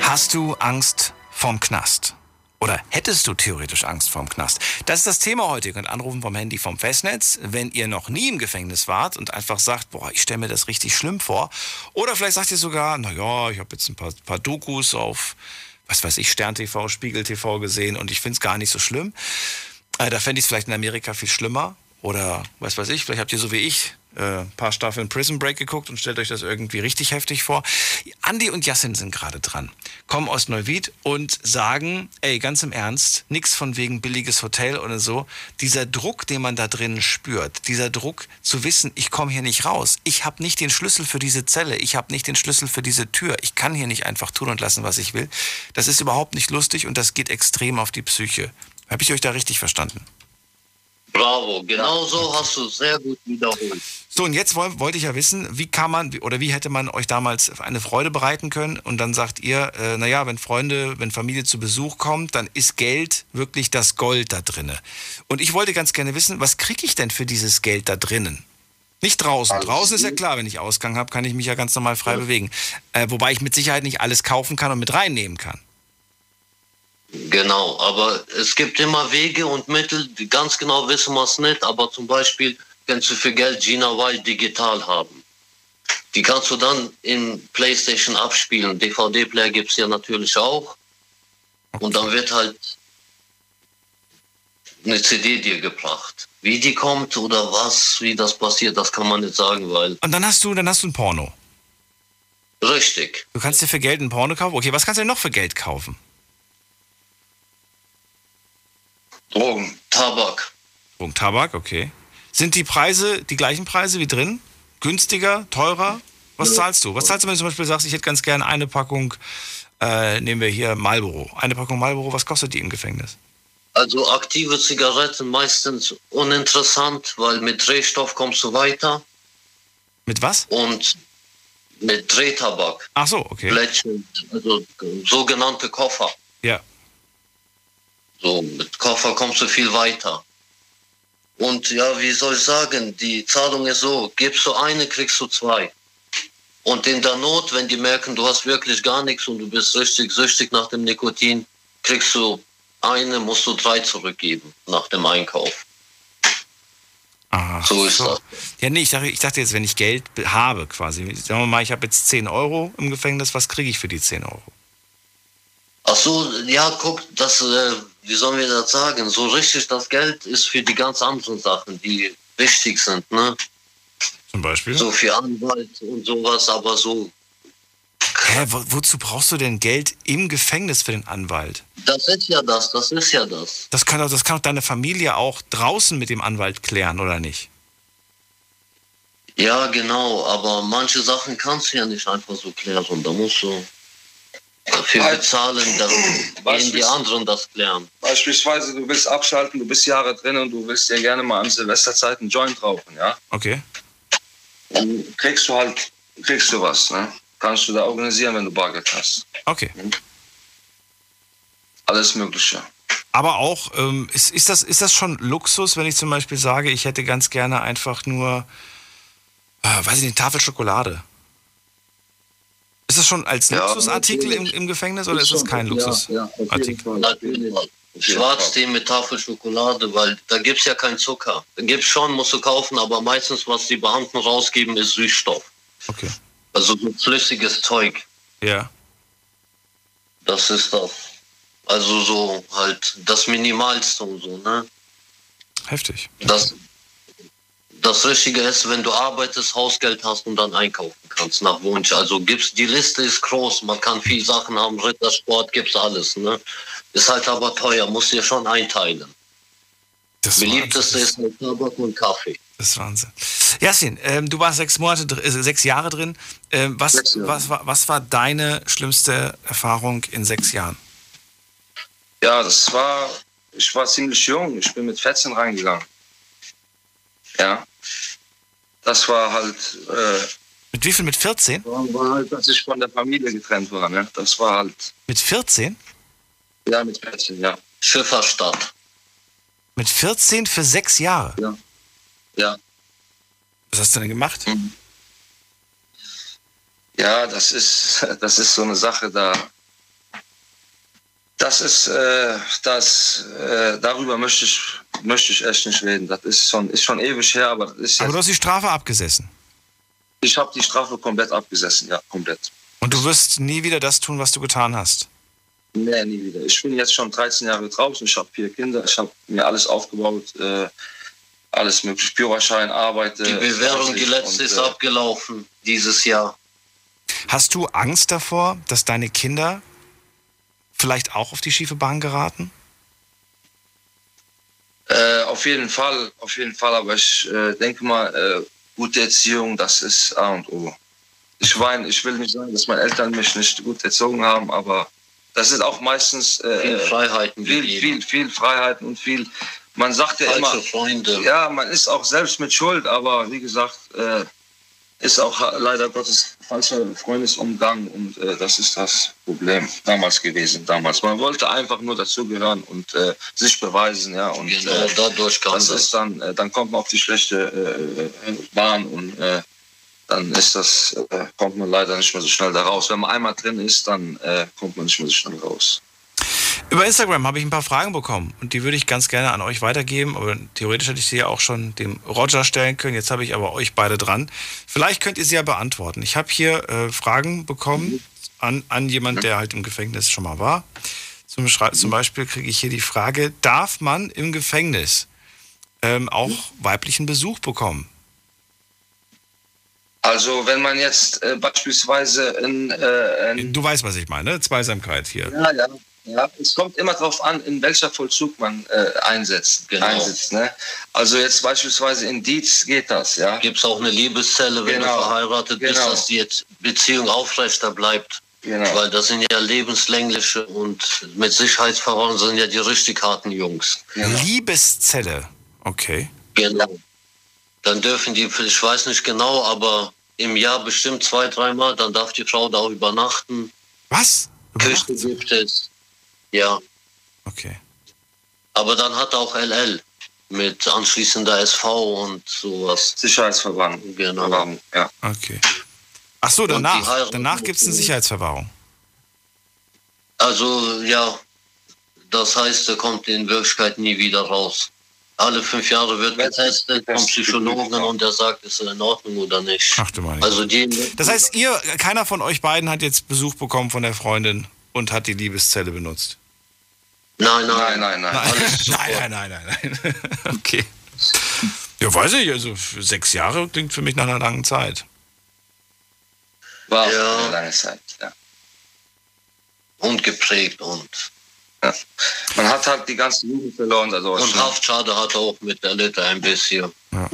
Hast du Angst vorm Knast? Oder hättest du theoretisch Angst vorm Knast? Das ist das Thema heute. Ihr könnt anrufen vom Handy vom Festnetz, wenn ihr noch nie im Gefängnis wart und einfach sagt, boah, ich stelle mir das richtig schlimm vor. Oder vielleicht sagt ihr sogar, naja, ich habe jetzt ein paar, paar Dokus auf, was weiß ich, Stern TV, Spiegel TV gesehen und ich finde es gar nicht so schlimm. Äh, da fände ich es vielleicht in Amerika viel schlimmer. Oder was weiß ich, vielleicht habt ihr so wie ich äh, ein paar Staffeln Prison Break geguckt und stellt euch das irgendwie richtig heftig vor. Andi und Yassin sind gerade dran, kommen aus Neuwied und sagen, ey, ganz im Ernst, nichts von wegen billiges Hotel oder so. Dieser Druck, den man da drinnen spürt, dieser Druck zu wissen, ich komme hier nicht raus, ich habe nicht den Schlüssel für diese Zelle, ich habe nicht den Schlüssel für diese Tür, ich kann hier nicht einfach tun und lassen, was ich will. Das ist überhaupt nicht lustig und das geht extrem auf die Psyche. Habe ich euch da richtig verstanden? Bravo, genau so hast du sehr gut wiederholt. So, und jetzt wollte ich ja wissen, wie kann man oder wie hätte man euch damals eine Freude bereiten können? Und dann sagt ihr, äh, naja, wenn Freunde, wenn Familie zu Besuch kommt, dann ist Geld wirklich das Gold da drinnen. Und ich wollte ganz gerne wissen, was kriege ich denn für dieses Geld da drinnen? Nicht draußen. Alles draußen ist ja klar, wenn ich Ausgang habe, kann ich mich ja ganz normal frei ja. bewegen. Äh, wobei ich mit Sicherheit nicht alles kaufen kann und mit reinnehmen kann. Genau, aber es gibt immer Wege und Mittel, die ganz genau wissen wir es nicht, aber zum Beispiel kannst du für Geld Gina Wild digital haben. Die kannst du dann in PlayStation abspielen. DVD-Player gibt es ja natürlich auch. Und dann wird halt eine CD dir gebracht. Wie die kommt oder was, wie das passiert, das kann man nicht sagen, weil. Und dann hast du, dann hast du ein Porno. Richtig. Du kannst dir für Geld ein Porno kaufen. Okay, was kannst du denn noch für Geld kaufen? Drogen, Tabak. Drogen, Tabak, okay. Sind die Preise die gleichen Preise wie drin? Günstiger, teurer? Was zahlst du? Was zahlst du, wenn du zum Beispiel sagst, ich hätte ganz gerne eine Packung, äh, nehmen wir hier Marlboro. Eine Packung Marlboro, was kostet die im Gefängnis? Also aktive Zigaretten meistens uninteressant, weil mit Drehstoff kommst du weiter. Mit was? Und mit Drehtabak. Ach so, okay. Blättchen, also sogenannte Koffer. So, mit Koffer kommst du viel weiter. Und ja, wie soll ich sagen, die Zahlung ist so, gibst du eine, kriegst du zwei. Und in der Not, wenn die merken, du hast wirklich gar nichts und du bist richtig süchtig nach dem Nikotin, kriegst du eine, musst du drei zurückgeben nach dem Einkauf. Ach, so ist so. das. Ja, nee, ich dachte, ich dachte jetzt, wenn ich Geld habe quasi. Sagen wir mal, ich habe jetzt 10 Euro im Gefängnis, was kriege ich für die 10 Euro? Ach so, ja, guck, das, äh, wie sollen wir das sagen? So richtig, das Geld ist für die ganz anderen Sachen, die wichtig sind, ne? Zum Beispiel? So für Anwalt und sowas, aber so. Hä, wo, wozu brauchst du denn Geld im Gefängnis für den Anwalt? Das ist ja das, das ist ja das. Das kann doch, das kann doch deine Familie auch draußen mit dem Anwalt klären, oder nicht? Ja, genau, aber manche Sachen kannst du ja nicht einfach so klären, da musst du dafür bezahlen, dann gehen die anderen das klären. Beispielsweise, du willst abschalten, du bist Jahre drin und du willst dir gerne mal an Silvesterzeit einen Joint rauchen, ja? Okay. Dann kriegst du halt, kriegst du was, ne? Kannst du da organisieren, wenn du Bargeld hast. Okay. Alles Mögliche. Aber auch, ähm, ist, ist, das, ist das schon Luxus, wenn ich zum Beispiel sage, ich hätte ganz gerne einfach nur, äh, weiß ich nicht, Tafel Schokolade? Schon als ja, Luxusartikel im, im, Gefängnis oder ist, es kein Luxusartikel? Ja, ja, Schwarztee mit Tafelschokolade, weil da gibt es ja keinen Zucker. Da gibt es schon, musst du kaufen, aber meistens, was die Beamten rausgeben, ist Süßstoff. Okay. Also so flüssiges Zeug. Ja. Das ist das. Also so halt das Minimalste und so, ne? Heftig. Das, das Richtige ist, wenn du arbeitest, Hausgeld hast und dann einkaufen kannst nach Wunsch. Also gibt's die Liste ist groß, man kann viel Sachen haben, Rittersport gibt's alles. Ne? Ist halt aber teuer, muss dir schon einteilen. Das Beliebteste ist mit Tabak und Kaffee. Das ist Wahnsinn. Jasin, ähm, du warst sechs Monate, äh, sechs Jahre drin. Ähm, was, Jahre. was, war, was war deine schlimmste Erfahrung in sechs Jahren? Ja, das war, ich war ziemlich jung. Ich bin mit 14 reingegangen. Ja. Das war halt. Äh, mit wie viel? Mit 14? War halt, dass ich von der Familie getrennt war. Ne? Das war halt. Mit 14? Ja, mit 14, ja. Schifferstadt. Mit 14 für sechs Jahre? Ja. Ja. Was hast du denn gemacht? Mhm. Ja, das ist, das ist so eine Sache, da das ist, äh, das, äh, darüber möchte ich, möchte ich echt nicht reden. Das ist schon, ist schon ewig her, aber das ist Aber du hast die Strafe abgesessen? Ich habe die Strafe komplett abgesessen, ja, komplett. Und du wirst nie wieder das tun, was du getan hast? Nee, nie wieder. Ich bin jetzt schon 13 Jahre draußen, ich habe vier Kinder, ich habe mir alles aufgebaut. Äh, alles mögliche, Führerschein, arbeite. Die Bewährung, die letzte und, ist äh, abgelaufen dieses Jahr. Hast du Angst davor, dass deine Kinder vielleicht auch auf die schiefe Bahn geraten? Äh, auf jeden Fall, auf jeden Fall. Aber ich äh, denke mal, äh, gute Erziehung, das ist A und O. Ich meine, ich will nicht sagen, dass meine Eltern mich nicht gut erzogen haben, aber das sind auch meistens äh, viel Freiheiten, viel, viel, viel Freiheiten und viel. Man sagt ja Falsche immer, Freunde. ja, man ist auch selbst mit Schuld, aber wie gesagt, äh, ist auch leider Gottes falscher Freundesumgang und äh, das ist das Problem damals gewesen. Damals man wollte einfach nur dazugehören und äh, sich beweisen, ja und genau, äh, dadurch kam das, das ist dann äh, dann kommt man auf die schlechte äh, Bahn und äh, dann ist das kommt man leider nicht mehr so schnell da raus. Wenn man einmal drin ist, dann kommt man nicht mehr so schnell raus. Über Instagram habe ich ein paar Fragen bekommen und die würde ich ganz gerne an euch weitergeben. Aber theoretisch hätte ich sie ja auch schon dem Roger stellen können. Jetzt habe ich aber euch beide dran. Vielleicht könnt ihr sie ja beantworten. Ich habe hier äh, Fragen bekommen an, an jemand, der halt im Gefängnis schon mal war. Zum, zum Beispiel kriege ich hier die Frage: Darf man im Gefängnis ähm, auch weiblichen Besuch bekommen? Also wenn man jetzt äh, beispielsweise in, äh, in, Du weißt, was ich meine, Zweisamkeit hier. Ja, ja. Ja, es kommt immer darauf an, in welcher Vollzug man äh, einsetzt. Genau. einsetzt ne? Also jetzt beispielsweise in Dietz geht das. Ja? Gibt es auch eine Liebeszelle, wenn genau. du verheiratet genau. bist, dass die jetzt Beziehung aufrechter bleibt. Genau. Weil das sind ja lebenslängliche und mit Sicherheitsverwahren sind ja die richtig harten Jungs. Genau. Liebeszelle, okay. Genau. Dann dürfen die, ich weiß nicht genau, aber im Jahr bestimmt zwei, dreimal, dann darf die Frau da auch übernachten. Was? Küche gibt es. Ja. Okay. Aber dann hat auch LL mit anschließender SV und sowas. Sicherheitsverwahrung. Genau. Verwahrung, ja. Okay. Ach so, danach, danach gibt es eine Sicherheitsverwahrung. Also ja, das heißt, er kommt in Wirklichkeit nie wieder raus. Alle fünf Jahre wird getestet vom Psychologen und der sagt, ist er in Ordnung oder nicht. Ach du meine. Also die, das heißt, ihr, keiner von euch beiden hat jetzt Besuch bekommen von der Freundin und hat die Liebeszelle benutzt? Nein, nein, nein, nein. Nein, nein, nein, nein, nein. Okay. Ja, weiß ich, also sechs Jahre klingt für mich nach einer langen Zeit. War ja. eine lange Zeit, ja. Und geprägt und. Ja. Man hat halt die ganze Jugend verloren. Also und Haftschade hat auch mit der Litte ein bisschen. Ja.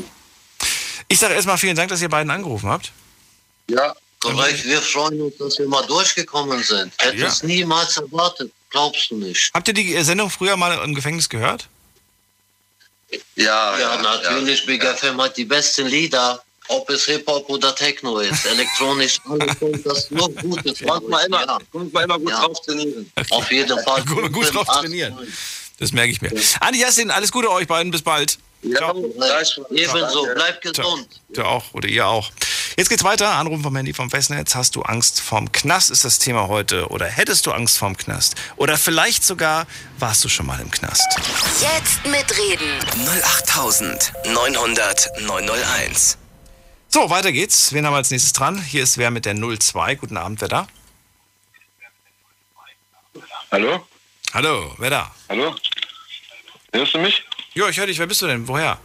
Ich sage erstmal vielen Dank, dass ihr beiden angerufen habt. Ja, Korrekt, wir freuen uns, dass wir mal durchgekommen sind. Hätte ja. es niemals erwartet, glaubst du nicht. Habt ihr die Sendung früher mal im Gefängnis gehört? Ja, ja, natürlich. Ja. Big ja. FM hat die besten Lieder. Ob es Hip-Hop oder Techno ist, elektronisch, alles das nur Gutes. Manchmal immer, ja. manchmal immer gut drauf trainieren. Okay. Auf jeden Fall. gut, gut drauf trainieren. Das merke ich mir. Andi Jassin, alles Gute euch beiden. Bis bald. Ja, ebenso. Bleibt gesund. Du auch oder ihr auch. Jetzt geht's weiter. Anrufen vom Handy vom Festnetz. Hast du Angst vorm Knast ist das Thema heute. Oder hättest du Angst vorm Knast? Oder vielleicht sogar warst du schon mal im Knast. Jetzt mitreden. 08900 901. So, weiter geht's. Wen haben wir als nächstes dran? Hier ist wer mit der 02. Guten Abend, wer da? Hallo? Hallo, wer da? Hallo? Hörst du mich? Ja, ich höre dich. Wer bist du denn? Woher?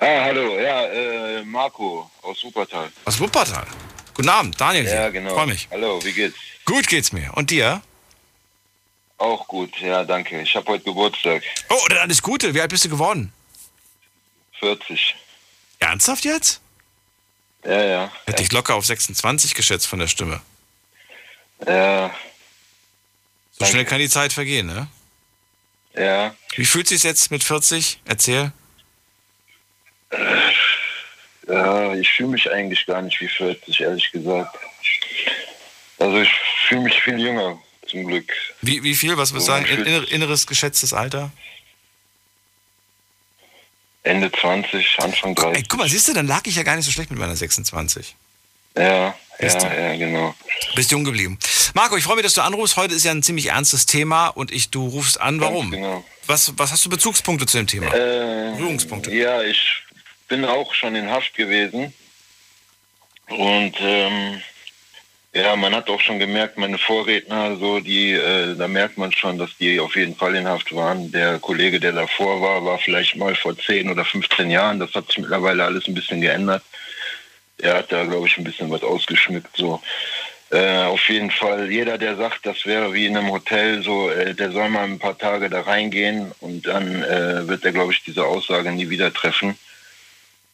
Ah, hallo. Ja, äh, Marco aus Wuppertal. Aus Wuppertal? Guten Abend, Daniel. Hier. Ja, genau. Freue mich. Hallo, wie geht's? Gut geht's mir. Und dir? Auch gut, ja, danke. Ich habe heute Geburtstag. Oh, dann alles Gute. Wie alt bist du geworden? 40. Ernsthaft jetzt? Ja, ja. Hätte ich locker auf 26 geschätzt von der Stimme. Ja. So schnell kann die Zeit vergehen, ne? Ja. Wie fühlt sich jetzt mit 40? Erzähl. Ja, ich fühle mich eigentlich gar nicht wie 40, ehrlich gesagt. Also ich fühle mich viel jünger, zum Glück. Wie, wie viel, was würdest du sagen? Inner, inneres geschätztes Alter? Ende 20, Anfang 30. Ey, guck mal, siehst du, dann lag ich ja gar nicht so schlecht mit meiner 26. Ja, ja, ja, genau. Bist jung geblieben. Marco, ich freue mich, dass du anrufst. Heute ist ja ein ziemlich ernstes Thema und ich, du rufst an. Warum? genau. Was, was hast du Bezugspunkte zu dem Thema? Äh, Berührungspunkte? Ja, ich bin auch schon in Haft gewesen. Und ähm, Ja, man hat auch schon gemerkt, meine Vorredner, so die, äh, da merkt man schon, dass die auf jeden Fall in Haft waren. Der Kollege, der davor war, war vielleicht mal vor 10 oder 15 Jahren. Das hat sich mittlerweile alles ein bisschen geändert. Er hat da, glaube ich, ein bisschen was ausgeschmückt. So. Äh, auf jeden Fall, jeder, der sagt, das wäre wie in einem Hotel, so, äh, der soll mal ein paar Tage da reingehen und dann äh, wird er, glaube ich, diese Aussage nie wieder treffen.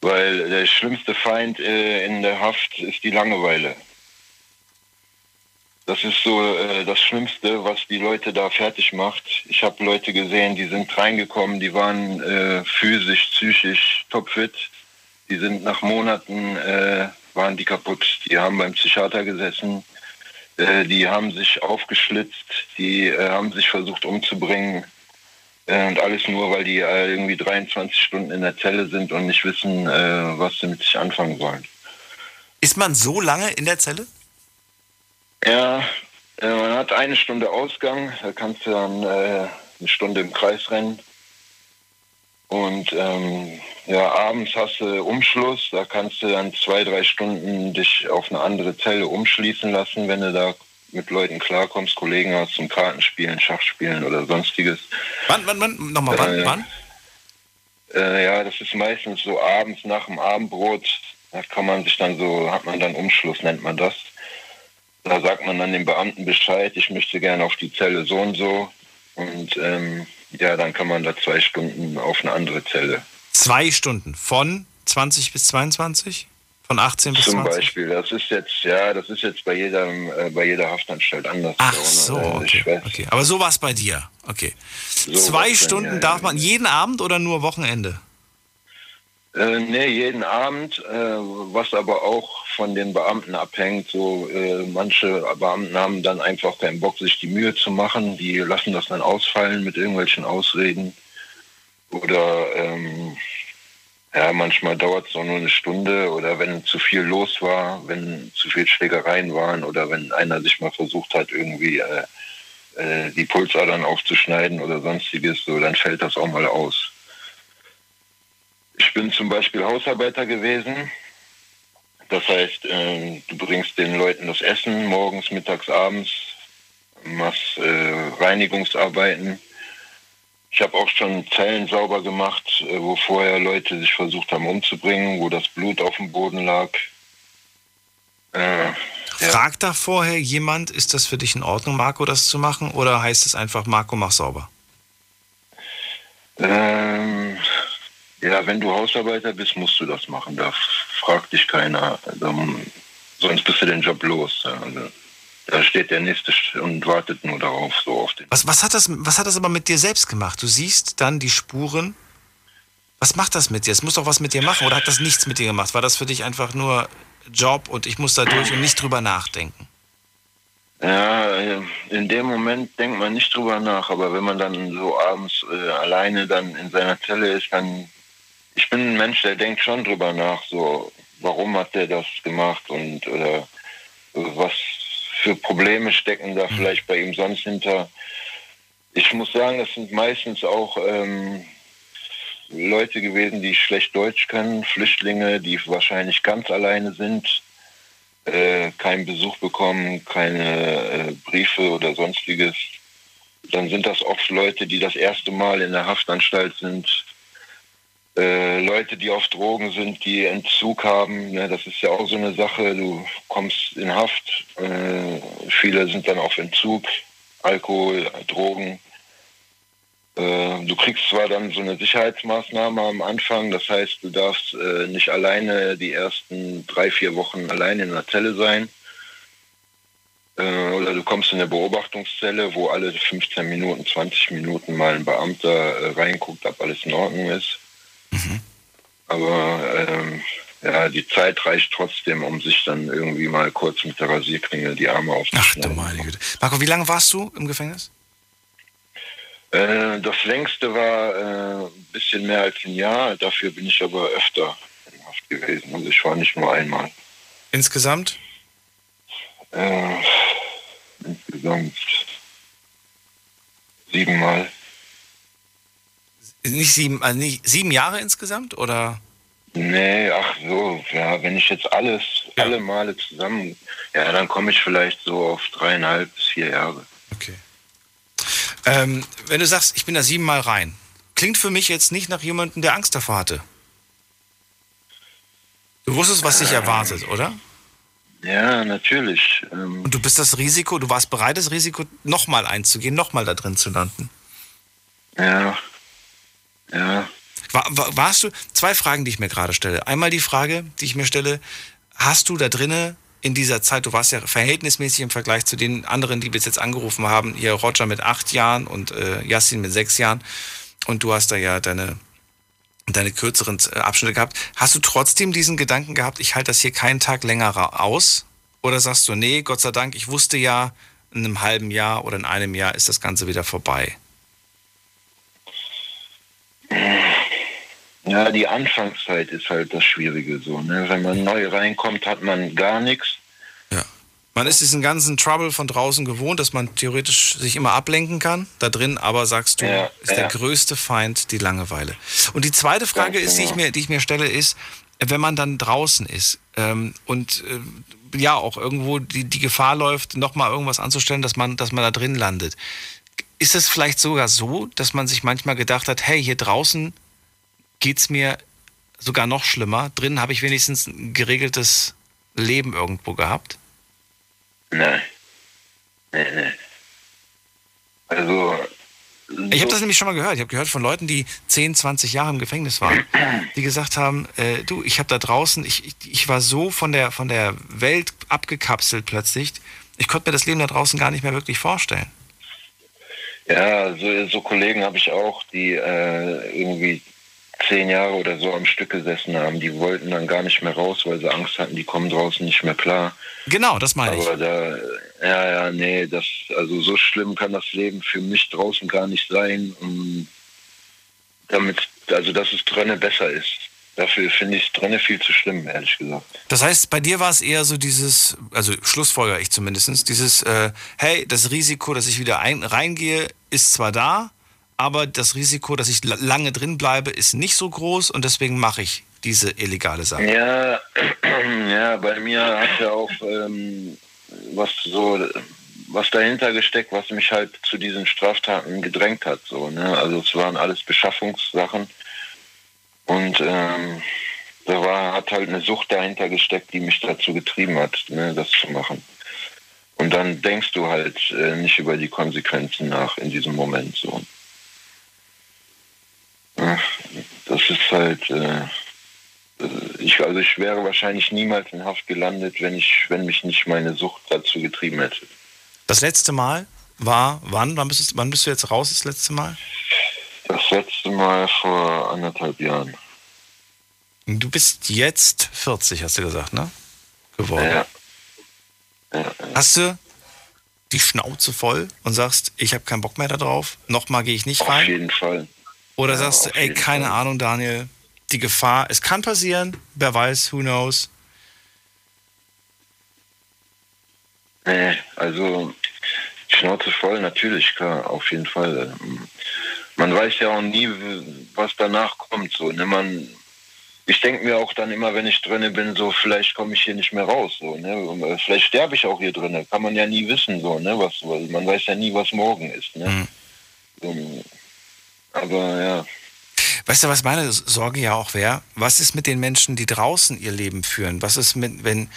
Weil der schlimmste Feind äh, in der Haft ist die Langeweile. Das ist so äh, das Schlimmste, was die Leute da fertig macht. Ich habe Leute gesehen, die sind reingekommen, die waren äh, physisch, psychisch topfit. Die sind nach Monaten, äh, waren die kaputt. Die haben beim Psychiater gesessen. Äh, die haben sich aufgeschlitzt. Die äh, haben sich versucht umzubringen. Äh, und alles nur, weil die irgendwie 23 Stunden in der Zelle sind und nicht wissen, was sie mit sich anfangen sollen. Ist man so lange in der Zelle? Ja, äh, man hat eine Stunde Ausgang, da kannst du dann äh, eine Stunde im Kreis rennen. Und ähm, ja, abends hast du Umschluss, da kannst du dann zwei, drei Stunden dich auf eine andere Zelle umschließen lassen, wenn du da mit Leuten klarkommst, Kollegen hast zum Kartenspielen, Schachspielen oder sonstiges. Wann, wann, wann? Nochmal, wann? Äh, wann? Äh, ja, das ist meistens so abends nach dem Abendbrot. Da kann man sich dann so, hat man dann Umschluss, nennt man das. Da sagt man dann dem Beamten Bescheid, ich möchte gerne auf die Zelle so und so. Und ähm, ja, dann kann man da zwei Stunden auf eine andere Zelle. Zwei Stunden von 20 bis 22? Von 18 bis Zum 20? Zum Beispiel, das ist jetzt, ja, das ist jetzt bei jeder, äh, bei jeder Haftanstalt anders. Ach so, äh, okay, okay. Aber so war es bei dir. Okay. So Zwei Stunden dann, ja, darf man jeden Abend oder nur Wochenende? Äh, nee, jeden Abend, äh, was aber auch von den Beamten abhängt. So äh, manche Beamten haben dann einfach keinen Bock, sich die Mühe zu machen. Die lassen das dann ausfallen mit irgendwelchen Ausreden. Oder ähm, ja, manchmal dauert es auch nur eine Stunde oder wenn zu viel los war, wenn zu viel Schlägereien waren oder wenn einer sich mal versucht hat, irgendwie äh, äh, die Pulsadern aufzuschneiden oder sonstiges, so dann fällt das auch mal aus. Ich bin zum Beispiel Hausarbeiter gewesen. Das heißt, äh, du bringst den Leuten das Essen morgens, mittags, abends, machst äh, Reinigungsarbeiten. Ich habe auch schon Zellen sauber gemacht, äh, wo vorher Leute sich versucht haben umzubringen, wo das Blut auf dem Boden lag. Äh, Fragt da vorher jemand, ist das für dich in Ordnung, Marco, das zu machen? Oder heißt es einfach, Marco, mach sauber? Ähm, ja, wenn du Hausarbeiter bist, musst du das machen. Da fragt dich keiner. Also, sonst bist du den Job los. Also, da steht der Nächste und wartet nur darauf, so auf den. Was, was, hat das, was hat das aber mit dir selbst gemacht? Du siehst dann die Spuren. Was macht das mit dir? Es muss doch was mit dir machen. Oder hat das nichts mit dir gemacht? War das für dich einfach nur Job und ich muss da durch und nicht drüber nachdenken? Ja, in dem Moment denkt man nicht drüber nach, aber wenn man dann so abends äh, alleine dann in seiner Zelle ist, dann ich bin ein Mensch, der denkt schon drüber nach, so, warum hat der das gemacht und oder was für Probleme stecken da mhm. vielleicht bei ihm sonst hinter. Ich muss sagen, das sind meistens auch ähm, Leute gewesen, die schlecht Deutsch können, Flüchtlinge, die wahrscheinlich ganz alleine sind, äh, keinen Besuch bekommen, keine äh, Briefe oder sonstiges. Dann sind das oft Leute, die das erste Mal in der Haftanstalt sind, äh, Leute, die auf Drogen sind, die Entzug haben, ne, das ist ja auch so eine Sache. Du kommst in Haft, äh, viele sind dann auf Entzug, Alkohol, Drogen. Äh, du kriegst zwar dann so eine Sicherheitsmaßnahme am Anfang, das heißt, du darfst äh, nicht alleine die ersten drei, vier Wochen alleine in der Zelle sein. Äh, oder du kommst in eine Beobachtungszelle, wo alle 15 Minuten, 20 Minuten mal ein Beamter reinguckt, ob alles in Ordnung ist. Mhm. Aber ähm, ja, die Zeit reicht trotzdem, um sich dann irgendwie mal kurz mit der Rasierklinge die Arme aufzuschneiden. Ach du meine Güte. Marco, wie lange warst du im Gefängnis? Äh, das längste war äh, ein bisschen mehr als ein Jahr. Dafür bin ich aber öfter in Haft gewesen. Also ich war nicht nur einmal. Insgesamt? Äh, insgesamt siebenmal. Nicht sieben, also nicht sieben Jahre insgesamt oder? Nee, ach so, ja, wenn ich jetzt alles, alle Male zusammen, ja, dann komme ich vielleicht so auf dreieinhalb bis vier Jahre. Okay. Ähm, wenn du sagst, ich bin da siebenmal rein, klingt für mich jetzt nicht nach jemandem, der Angst davor hatte. Du wusstest, was dich erwartet, oder? Ja, natürlich. Ähm Und du bist das Risiko, du warst bereit, das Risiko nochmal einzugehen, nochmal da drin zu landen. Ja. Ja. War, war, warst du, zwei Fragen, die ich mir gerade stelle. Einmal die Frage, die ich mir stelle, hast du da drinnen in dieser Zeit, du warst ja verhältnismäßig im Vergleich zu den anderen, die bis jetzt angerufen haben, hier Roger mit acht Jahren und äh, Yassin mit sechs Jahren und du hast da ja deine, deine kürzeren äh, Abschnitte gehabt. Hast du trotzdem diesen Gedanken gehabt, ich halte das hier keinen Tag länger aus? Oder sagst du, nee, Gott sei Dank, ich wusste ja, in einem halben Jahr oder in einem Jahr ist das Ganze wieder vorbei? Ja, die Anfangszeit ist halt das Schwierige so. Ne? Wenn man neu reinkommt, hat man gar nichts. Ja. Man ist diesen ganzen Trouble von draußen gewohnt, dass man theoretisch sich immer ablenken kann. Da drin aber sagst du, ja, ist ja. der größte Feind die Langeweile. Und die zweite Frage ist, die ich, mir, die ich mir stelle, ist, wenn man dann draußen ist ähm, und äh, ja auch irgendwo die, die Gefahr läuft, nochmal irgendwas anzustellen, dass man, dass man da drin landet. Ist es vielleicht sogar so, dass man sich manchmal gedacht hat, hey, hier draußen geht es mir sogar noch schlimmer. Drinnen habe ich wenigstens ein geregeltes Leben irgendwo gehabt. Nein. Nee, nee. Also. Ich habe das nämlich schon mal gehört. Ich habe gehört von Leuten, die 10, 20 Jahre im Gefängnis waren, die gesagt haben, äh, du, ich habe da draußen, ich, ich war so von der, von der Welt abgekapselt plötzlich, ich konnte mir das Leben da draußen gar nicht mehr wirklich vorstellen. Ja, so, so Kollegen habe ich auch, die äh, irgendwie zehn Jahre oder so am Stück gesessen haben. Die wollten dann gar nicht mehr raus, weil sie Angst hatten, die kommen draußen nicht mehr klar. Genau, das meine ich. Aber da, ja, ja, nee, das, also so schlimm kann das Leben für mich draußen gar nicht sein. Und damit, also dass es drinnen besser ist. Dafür finde ich es drinnen viel zu schlimm, ehrlich gesagt. Das heißt, bei dir war es eher so dieses, also schlussfolger ich zumindest, dieses, äh, hey, das Risiko, dass ich wieder ein, reingehe, ist zwar da, aber das Risiko, dass ich lange drin bleibe, ist nicht so groß und deswegen mache ich diese illegale Sache. Ja, ja bei mir hat ja auch ähm, was so was dahinter gesteckt, was mich halt zu diesen Straftaten gedrängt hat. So, ne? Also es waren alles Beschaffungssachen und ähm, da war, hat halt eine Sucht dahinter gesteckt, die mich dazu getrieben hat, ne, das zu machen. Und dann denkst du halt äh, nicht über die Konsequenzen nach in diesem Moment so. Das ist halt, äh, ich, also ich wäre wahrscheinlich niemals in Haft gelandet, wenn ich, wenn mich nicht meine Sucht dazu getrieben hätte. Das letzte Mal war wann? Wann bist, du, wann bist du jetzt raus das letzte Mal? Das letzte Mal vor anderthalb Jahren. Du bist jetzt 40, hast du gesagt, ne? Geworden. Ja. ja. Hast du die Schnauze voll und sagst, ich habe keinen Bock mehr darauf, nochmal gehe ich nicht rein? Auf jeden Fall. Oder ja, sagst du, ey, keine Fall. Ahnung, Daniel, die Gefahr, es kann passieren, wer weiß, who knows? Nee, also Schnauze voll, natürlich, klar, auf jeden Fall. Man weiß ja auch nie, was danach kommt. So, ne? Man, ich denke mir auch dann immer, wenn ich drinne bin, so vielleicht komme ich hier nicht mehr raus. So, ne? Vielleicht sterbe ich auch hier drinne. Kann man ja nie wissen, so, ne? Was, man weiß ja nie, was morgen ist. Ne? Mhm. So, aber ja. Weißt du, was meine Sorge ja auch wäre? Was ist mit den Menschen, die draußen ihr Leben führen? Was ist mit, wenn,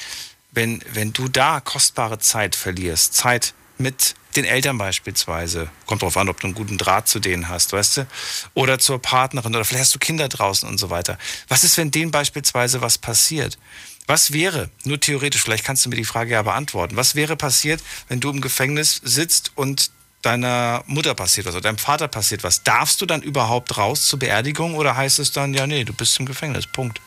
wenn, wenn du da kostbare Zeit verlierst? Zeit mit den Eltern beispielsweise. Kommt drauf an, ob du einen guten Draht zu denen hast, weißt du? Oder zur Partnerin oder vielleicht hast du Kinder draußen und so weiter. Was ist, wenn denen beispielsweise was passiert? Was wäre, nur theoretisch, vielleicht kannst du mir die Frage ja beantworten, was wäre passiert, wenn du im Gefängnis sitzt und deiner Mutter passiert was oder deinem Vater passiert was, darfst du dann überhaupt raus zur Beerdigung oder heißt es dann, ja, nee, du bist im Gefängnis, Punkt?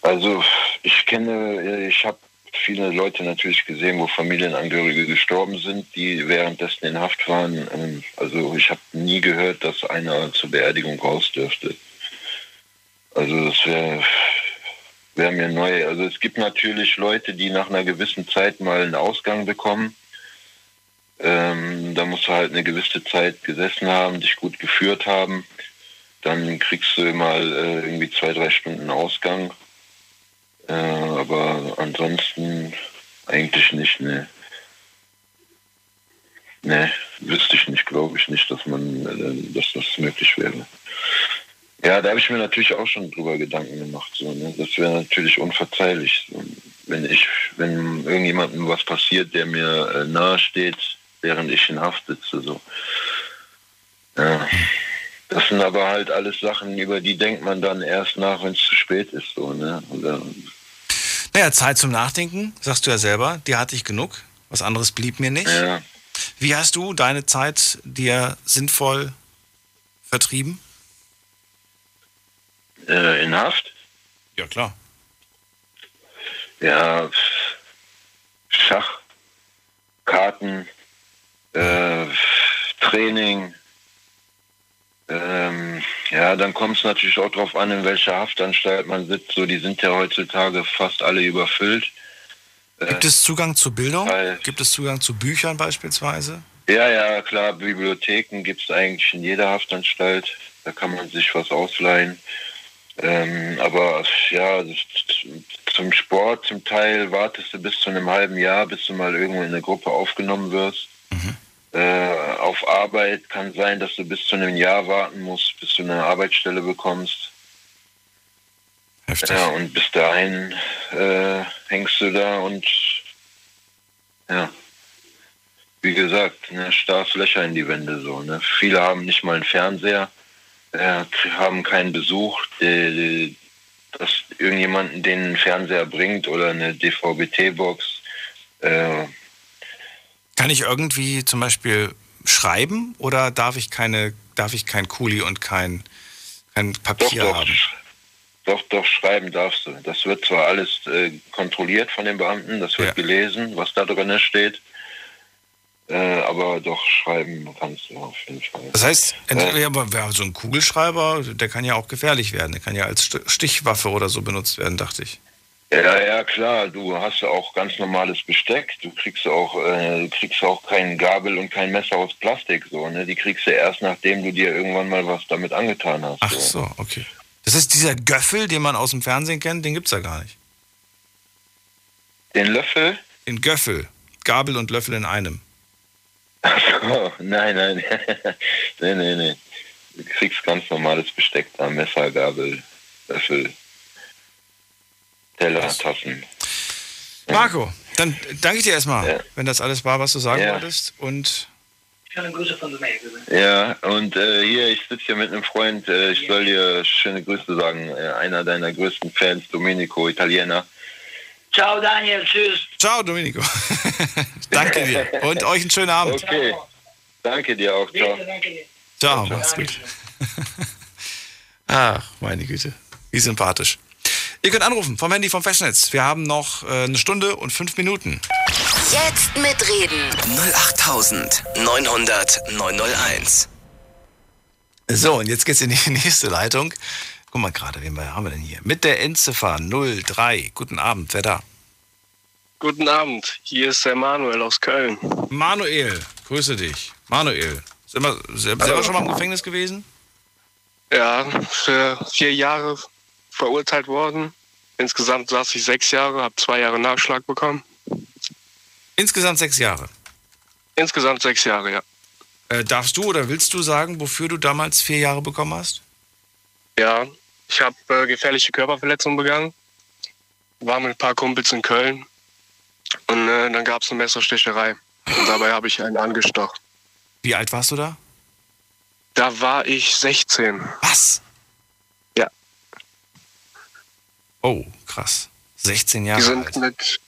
Also ich kenne, ich habe viele Leute natürlich gesehen, wo Familienangehörige gestorben sind, die währenddessen in Haft waren. Ähm, also ich habe nie gehört, dass einer zur Beerdigung raus dürfte. Also das wäre wär mir neu. Also es gibt natürlich Leute, die nach einer gewissen Zeit mal einen Ausgang bekommen ähm, da musst du halt eine gewisse Zeit gesessen haben, dich gut geführt haben. Dann kriegst du mal äh, irgendwie zwei, drei Stunden Ausgang. Äh, aber ansonsten eigentlich nicht, ne. Ne, wüsste ich nicht, glaube ich nicht, dass man, äh, dass das möglich wäre. Ja, da habe ich mir natürlich auch schon drüber Gedanken gemacht. So, ne? Das wäre natürlich unverzeihlich. So, wenn ich, wenn irgendjemandem was passiert, der mir äh, nahe während ich in Haft sitze. So. Ja. Das sind aber halt alles Sachen, über die denkt man dann erst nach, wenn es zu spät ist. So, ne? Oder, naja, Zeit zum Nachdenken, sagst du ja selber, die hatte ich genug. Was anderes blieb mir nicht. Ja. Wie hast du deine Zeit dir sinnvoll vertrieben? Äh, in Haft? Ja, klar. Ja, Schach, Karten, äh, Training. Ähm, ja, dann kommt es natürlich auch darauf an, in welcher Haftanstalt man sitzt. So, die sind ja heutzutage fast alle überfüllt. Gibt es Zugang zu Bildung? Gibt es Zugang zu Büchern beispielsweise? Ja, ja, klar. Bibliotheken gibt es eigentlich in jeder Haftanstalt. Da kann man sich was ausleihen. Ähm, aber ja, zum Sport zum Teil wartest du bis zu einem halben Jahr, bis du mal irgendwo in eine Gruppe aufgenommen wirst. Mhm. Äh, auf Arbeit kann sein, dass du bis zu einem Jahr warten musst, bis du eine Arbeitsstelle bekommst. Heftig. Ja, und bis dahin äh, hängst du da und ja, wie gesagt, ne, starrst Löcher in die Wände so. Ne. Viele haben nicht mal einen Fernseher, äh, haben keinen Besuch, der, dass irgendjemanden den einen Fernseher bringt oder eine DVB-T-Box. Äh, Kann ich irgendwie zum Beispiel schreiben oder darf ich keine, darf ich kein Kuli und kein, kein Papier doch, doch, haben? Doch, doch, schreiben darfst du. Das wird zwar alles äh, kontrolliert von den Beamten, das wird Ja. gelesen, was da drin steht. Äh, aber doch schreiben kannst du auf jeden Fall. Das heißt, Äh, ja, aber so ein Kugelschreiber, der kann ja auch gefährlich werden. Der kann ja als St- Stichwaffe oder so benutzt werden, dachte ich. Ja, ja, klar. Du hast ja auch ganz normales Besteck. Du kriegst auch, äh, du kriegst auch kein Gabel und kein Messer aus Plastik, so, ne? Die kriegst du erst, nachdem du dir irgendwann mal was damit angetan hast. Ach so, okay. Das ist dieser Göffel, den man aus dem Fernsehen kennt, den gibt's ja gar nicht. Den Löffel? Den Göffel. Gabel und Löffel in einem. Ach so, nein, nein. nee, nee, nee. Du kriegst ganz normales Besteck da. Messer, Gabel, Löffel, Teller, Tassen. Marco, dann danke ich dir erstmal, Ja. wenn das alles war, was du sagen Ja. wolltest. Und Schöne Grüße von Domain. Ja, und äh, hier, ich sitze hier mit einem Freund. Äh, ich soll dir schöne Grüße sagen. Äh, einer deiner größten Fans, Domenico, Italiener. Ciao Daniel, tschüss. ciao, Domenico. danke dir. Und euch einen schönen Abend. Okay. Danke dir auch. Ciao. danke dir. Ciao, mach's gut. Ach, meine Güte. Wie sympathisch. Ihr könnt anrufen vom Handy vom Festnetz. Wir haben noch äh, eine Stunde und fünf Minuten. Jetzt mitreden. 08900 901. So, und jetzt geht's in die nächste Leitung. Guck mal gerade, wen wir- haben wir denn hier? Mit der Endziffer 03. Guten Abend, wer da? Guten Abend, hier ist der Manuel aus Köln. Manuel, grüße dich. Manuel, selber, selber schon mal im Gefängnis gewesen? Ja, für vier Jahre verurteilt worden. Insgesamt saß ich sechs Jahre, habe zwei Jahre Nachschlag bekommen. Insgesamt sechs Jahre. Insgesamt sechs Jahre, ja. Äh, darfst du oder willst du sagen, wofür du damals vier Jahre bekommen hast? Ja, ich habe äh, gefährliche Körperverletzungen begangen. War mit ein paar Kumpels in Köln. Und äh, dann gab es eine Messerstecherei. Und dabei habe ich einen angestochen. Wie alt warst du da? Da war ich 16. Was? Ja. Oh, krass. 16 Jahre Die sind alt. mit,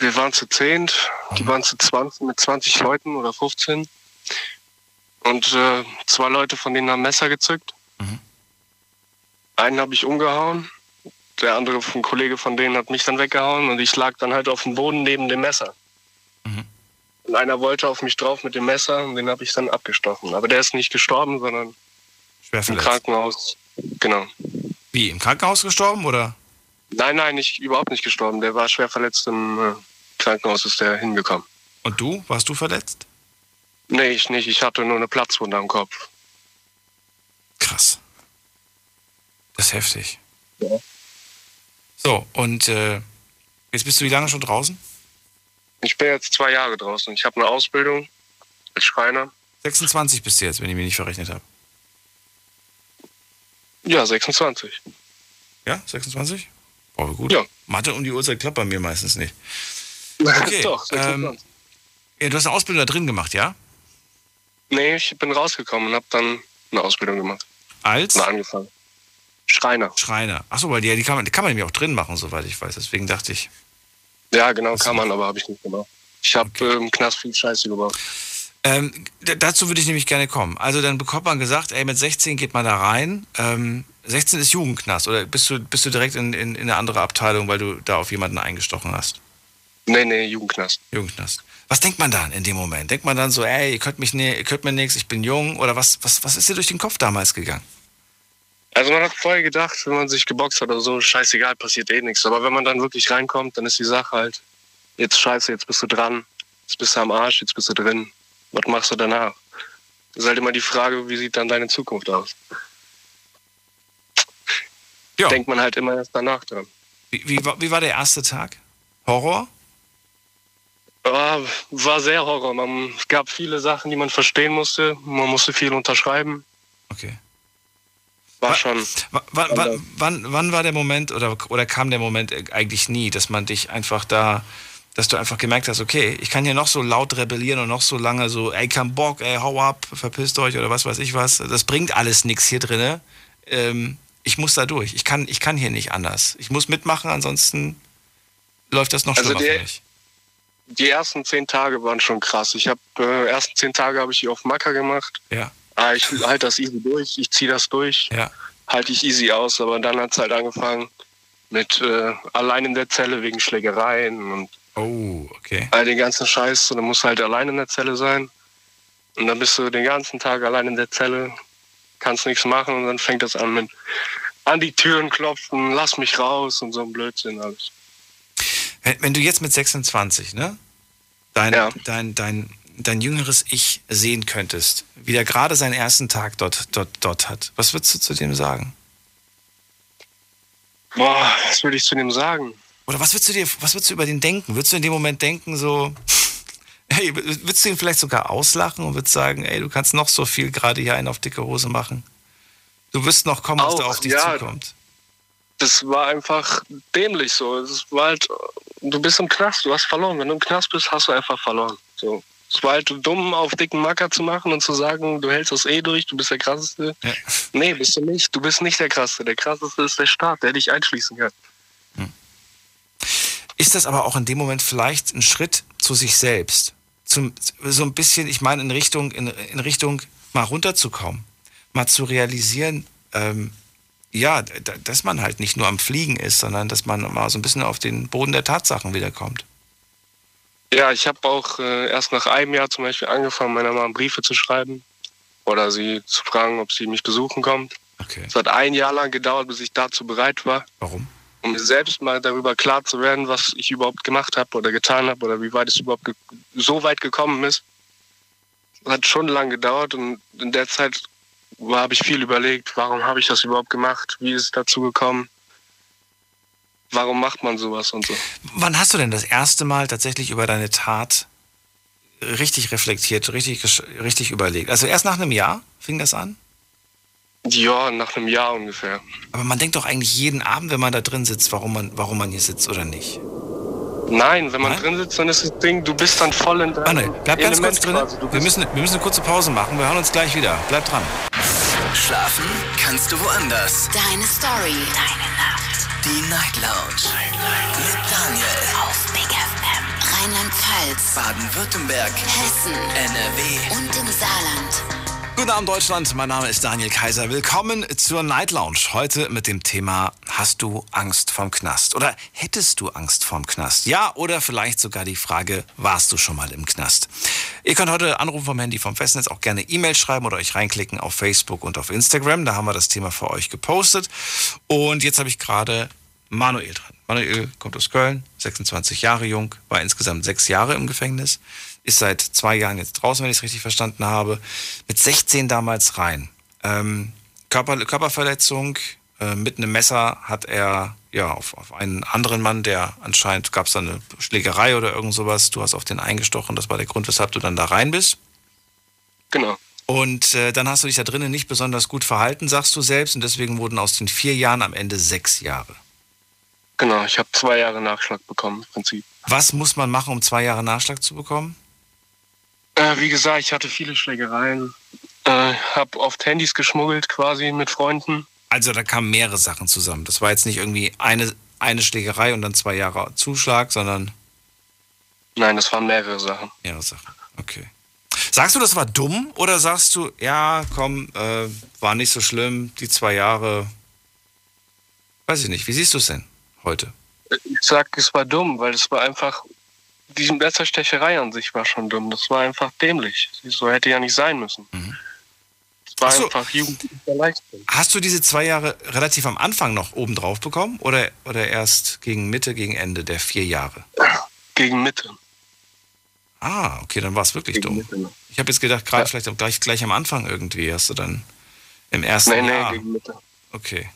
wir waren zu zehnt, die waren zu 20, mit 20 Leuten oder 15. Und äh, zwei Leute von denen haben Messer gezückt. Einen habe ich umgehauen, der andere, ein Kollege von denen, hat mich dann weggehauen und ich lag dann halt auf dem Boden neben dem Messer. Und einer wollte auf mich drauf mit dem Messer und den habe ich dann abgestochen. Aber der ist nicht gestorben, sondern im. Krankenhaus. Genau. Wie, im Krankenhaus gestorben oder? Nein, nein, nicht, überhaupt nicht gestorben. Der war schwer verletzt im äh, Krankenhaus, ist der hingekommen. Und du? Warst du verletzt? Nee, ich nicht. Ich hatte nur eine Platzwunde am Kopf. Krass. Das ist heftig. So, und äh, jetzt bist du wie lange schon draußen? Ich bin jetzt zwei Jahre draußen. Ich habe eine Ausbildung als Schreiner. 26 bist du jetzt, wenn ich mich nicht verrechnet habe. Ja, 26. Ja, 26? Oh, gut. Ja. Mathe um die Uhrzeit klappt bei mir meistens nicht. Okay, Doch, 26. ähm, ja, du hast eine Ausbildung da drin gemacht, ja? Nee, ich bin rausgekommen und habe dann eine Ausbildung gemacht. Als? Oder angefangen. Schreiner. Schreiner. Achso, weil die, die, kann man, die kann man nämlich auch drin machen, soweit ich weiß. Deswegen dachte ich. Ja, genau, kann man, aber habe ich nicht gemacht. Ich habe okay. im Knast viel Scheiße gebaut. Ähm, dazu würde ich nämlich gerne kommen. Also dann bekommt man gesagt, ey, mit 16 geht man da rein. Ähm, 16 ist Jugendknast oder bist du, bist du direkt in, in, in eine andere Abteilung, weil du da auf jemanden eingestochen hast? Nee, nee, Jugendknast. Jugendknast. Was denkt man dann in dem Moment? Denkt man dann so, ey, ihr könnt, mich ne, ihr könnt mir nichts, ich bin jung? Oder was, was, was ist dir durch den Kopf damals gegangen? Also man hat vorher gedacht, wenn man sich geboxt hat oder so, scheißegal, passiert eh nichts. Aber wenn man dann wirklich reinkommt, dann ist die Sache halt, jetzt scheiße, jetzt bist du dran, jetzt bist du am Arsch, jetzt bist du drin. Was machst du danach? Das ist halt immer die Frage, wie sieht dann deine Zukunft aus? Ja. Denkt man halt immer erst danach dran. Wie, wie, war, wie war der erste Tag? Horror? Ja, war sehr Horror. Man, es gab viele Sachen, die man verstehen musste. Man musste viel unterschreiben. Okay. War schon. Wann, wann, wann, wann war der Moment oder, oder kam der Moment eigentlich nie, dass man dich einfach da, dass du einfach gemerkt hast, okay, ich kann hier noch so laut rebellieren und noch so lange so, ey, kein Bock, ey, hau ab, verpisst euch oder was weiß ich was. Das bringt alles nichts hier drinne. Ähm, ich muss da durch. Ich kann, ich kann hier nicht anders. Ich muss mitmachen, ansonsten läuft das noch Also schlimmer der- für mich. Die ersten zehn Tage waren schon krass. Ich habe äh, ersten zehn Tage habe ich hier auf Macker gemacht. Ja. Ah, ich halte das easy durch, ich ziehe das durch. Ja. Halte ich easy aus, aber dann hat es halt angefangen mit äh, allein in der Zelle wegen Schlägereien und Oh, okay. all den ganzen Scheiß. Und dann musst du halt allein in der Zelle sein. Und dann bist du den ganzen Tag allein in der Zelle, kannst nichts machen und dann fängt das an mit an die Türen klopfen, lass mich raus und so ein Blödsinn alles. Wenn, wenn du jetzt mit 26, ne, dein, dein, dein, dein jüngeres Ich sehen könntest, wie der gerade seinen ersten Tag dort, dort, dort hat, was würdest du zu dem sagen? Boah, was würde ich zu dem sagen? Oder was würdest du dir, was würdest du über den denken? Würdest du in dem Moment denken, so, hey, würdest du ihn vielleicht sogar auslachen und würdest sagen, ey, du kannst noch so viel gerade hier einen auf dicke Hose machen? Du wirst noch kommen, was da Auch, auf dich ja. zukommt. Das war einfach dämlich so. Es war halt, du bist im Knast, du hast verloren. Wenn du im Knast bist, hast du einfach verloren. So. Es war halt dumm, auf dicken Macker zu machen und zu sagen, du hältst das eh durch, du bist der Krasseste. Ja. Nee, bist du nicht. Du bist nicht der Krasseste. Der Krasseste ist der Staat, der dich einschließen kann. Ist das aber auch in dem Moment vielleicht ein Schritt zu sich selbst? Zum, so ein bisschen, ich meine, in Richtung, in, in Richtung mal runterzukommen, mal zu realisieren, ähm, ja, dass man halt nicht nur am Fliegen ist, sondern dass man mal so ein bisschen auf den Boden der Tatsachen wiederkommt. Ja, ich habe auch äh, erst nach einem Jahr zum Beispiel angefangen, meiner Mama Briefe zu schreiben oder sie zu fragen, ob sie mich besuchen kommt. Okay. Es hat ein Jahr lang gedauert, bis ich dazu bereit war. Warum? Um mir selbst mal darüber klar zu werden, was ich überhaupt gemacht habe oder getan habe oder wie weit es überhaupt so weit gekommen ist. Hat schon lange gedauert und in der Zeit habe ich viel überlegt, warum habe ich das überhaupt gemacht, wie ist es dazu gekommen, warum macht man sowas und so. Wann hast du denn das erste Mal tatsächlich über deine Tat richtig reflektiert, richtig, richtig überlegt? Also erst nach einem Jahr fing das an? Ja, nach einem Jahr ungefähr. Aber man denkt doch eigentlich jeden Abend, wenn man da drin sitzt, warum man, warum man hier sitzt oder nicht. Nein, wenn man drin sitzt, dann ist das Ding, du bist dann voll in deinem Manuel, bleib ganz kurz Element drin. quasi. Du Wir müssen, wir müssen eine kurze Pause machen. Wir hören uns gleich wieder. Bleib dran. Schlafen kannst du woanders. Deine Story. Deine Nacht. Die Night Lounge. Mit Daniel. Auf Big FM. Rheinland-Pfalz. Baden-Württemberg. Hessen. NRW. Und im Saarland. Guten Abend Deutschland, mein Name ist Daniel Kaiser. Willkommen zur Night Lounge. Heute mit dem Thema Hast du Angst vorm Knast? Oder hättest du Angst vorm Knast? Ja, oder vielleicht sogar die Frage, warst du schon mal im Knast? Ihr könnt heute anrufen vom Handy vom Festnetz, auch gerne E-Mail schreiben oder euch reinklicken auf Facebook und auf Instagram. Da haben wir das Thema für euch gepostet. Und jetzt habe ich gerade Manuel dran. Manuel kommt aus Köln, 26 Jahre jung, war insgesamt sechs Jahre im Gefängnis, ist seit zwei Jahren jetzt draußen, wenn ich es richtig verstanden habe, mit 16 damals rein. Ähm, Körper, Körperverletzung, Äh, mit einem Messer hat er ja auf, auf einen anderen Mann, der anscheinend gab es da eine Schlägerei oder irgend sowas. Du hast auf den eingestochen. Das war der Grund, weshalb du dann da rein bist. Genau. Und äh, dann hast du dich da drinnen nicht besonders gut verhalten, sagst du selbst. Und deswegen wurden aus den vier Jahren am Ende sechs Jahre. Genau, ich habe zwei Jahre Nachschlag bekommen im Prinzip. Was muss man machen, um zwei Jahre Nachschlag zu bekommen? Äh, wie gesagt, ich hatte viele Schlägereien. Äh, habe oft Handys geschmuggelt quasi mit Freunden. Also da kamen mehrere Sachen zusammen. Das war jetzt nicht irgendwie eine, eine Schlägerei und dann zwei Jahre Zuschlag, sondern. Nein, das waren mehrere Sachen. Mehrere Sachen, okay. Sagst du, das war dumm oder sagst du, ja, komm, äh, war nicht so schlimm, die zwei Jahre. Weiß ich nicht. Wie siehst du es denn heute? Ich sag, es war dumm, weil es war einfach. Die Messerstecherei an sich war schon dumm. Das war einfach dämlich. So hätte ja nicht sein müssen. Mhm. Es war so. einfach jugendlicher Leistung. Hast du diese zwei Jahre relativ am Anfang noch obendrauf bekommen oder, oder erst gegen Mitte, gegen Ende der vier Jahre? Gegen Mitte. Ah, okay, dann war es wirklich dumm. Ich habe jetzt gedacht, gerade vielleicht auch gleich, gleich am Anfang irgendwie hast du dann im ersten Nee, nee, Jahr. gegen Mitte. Okay.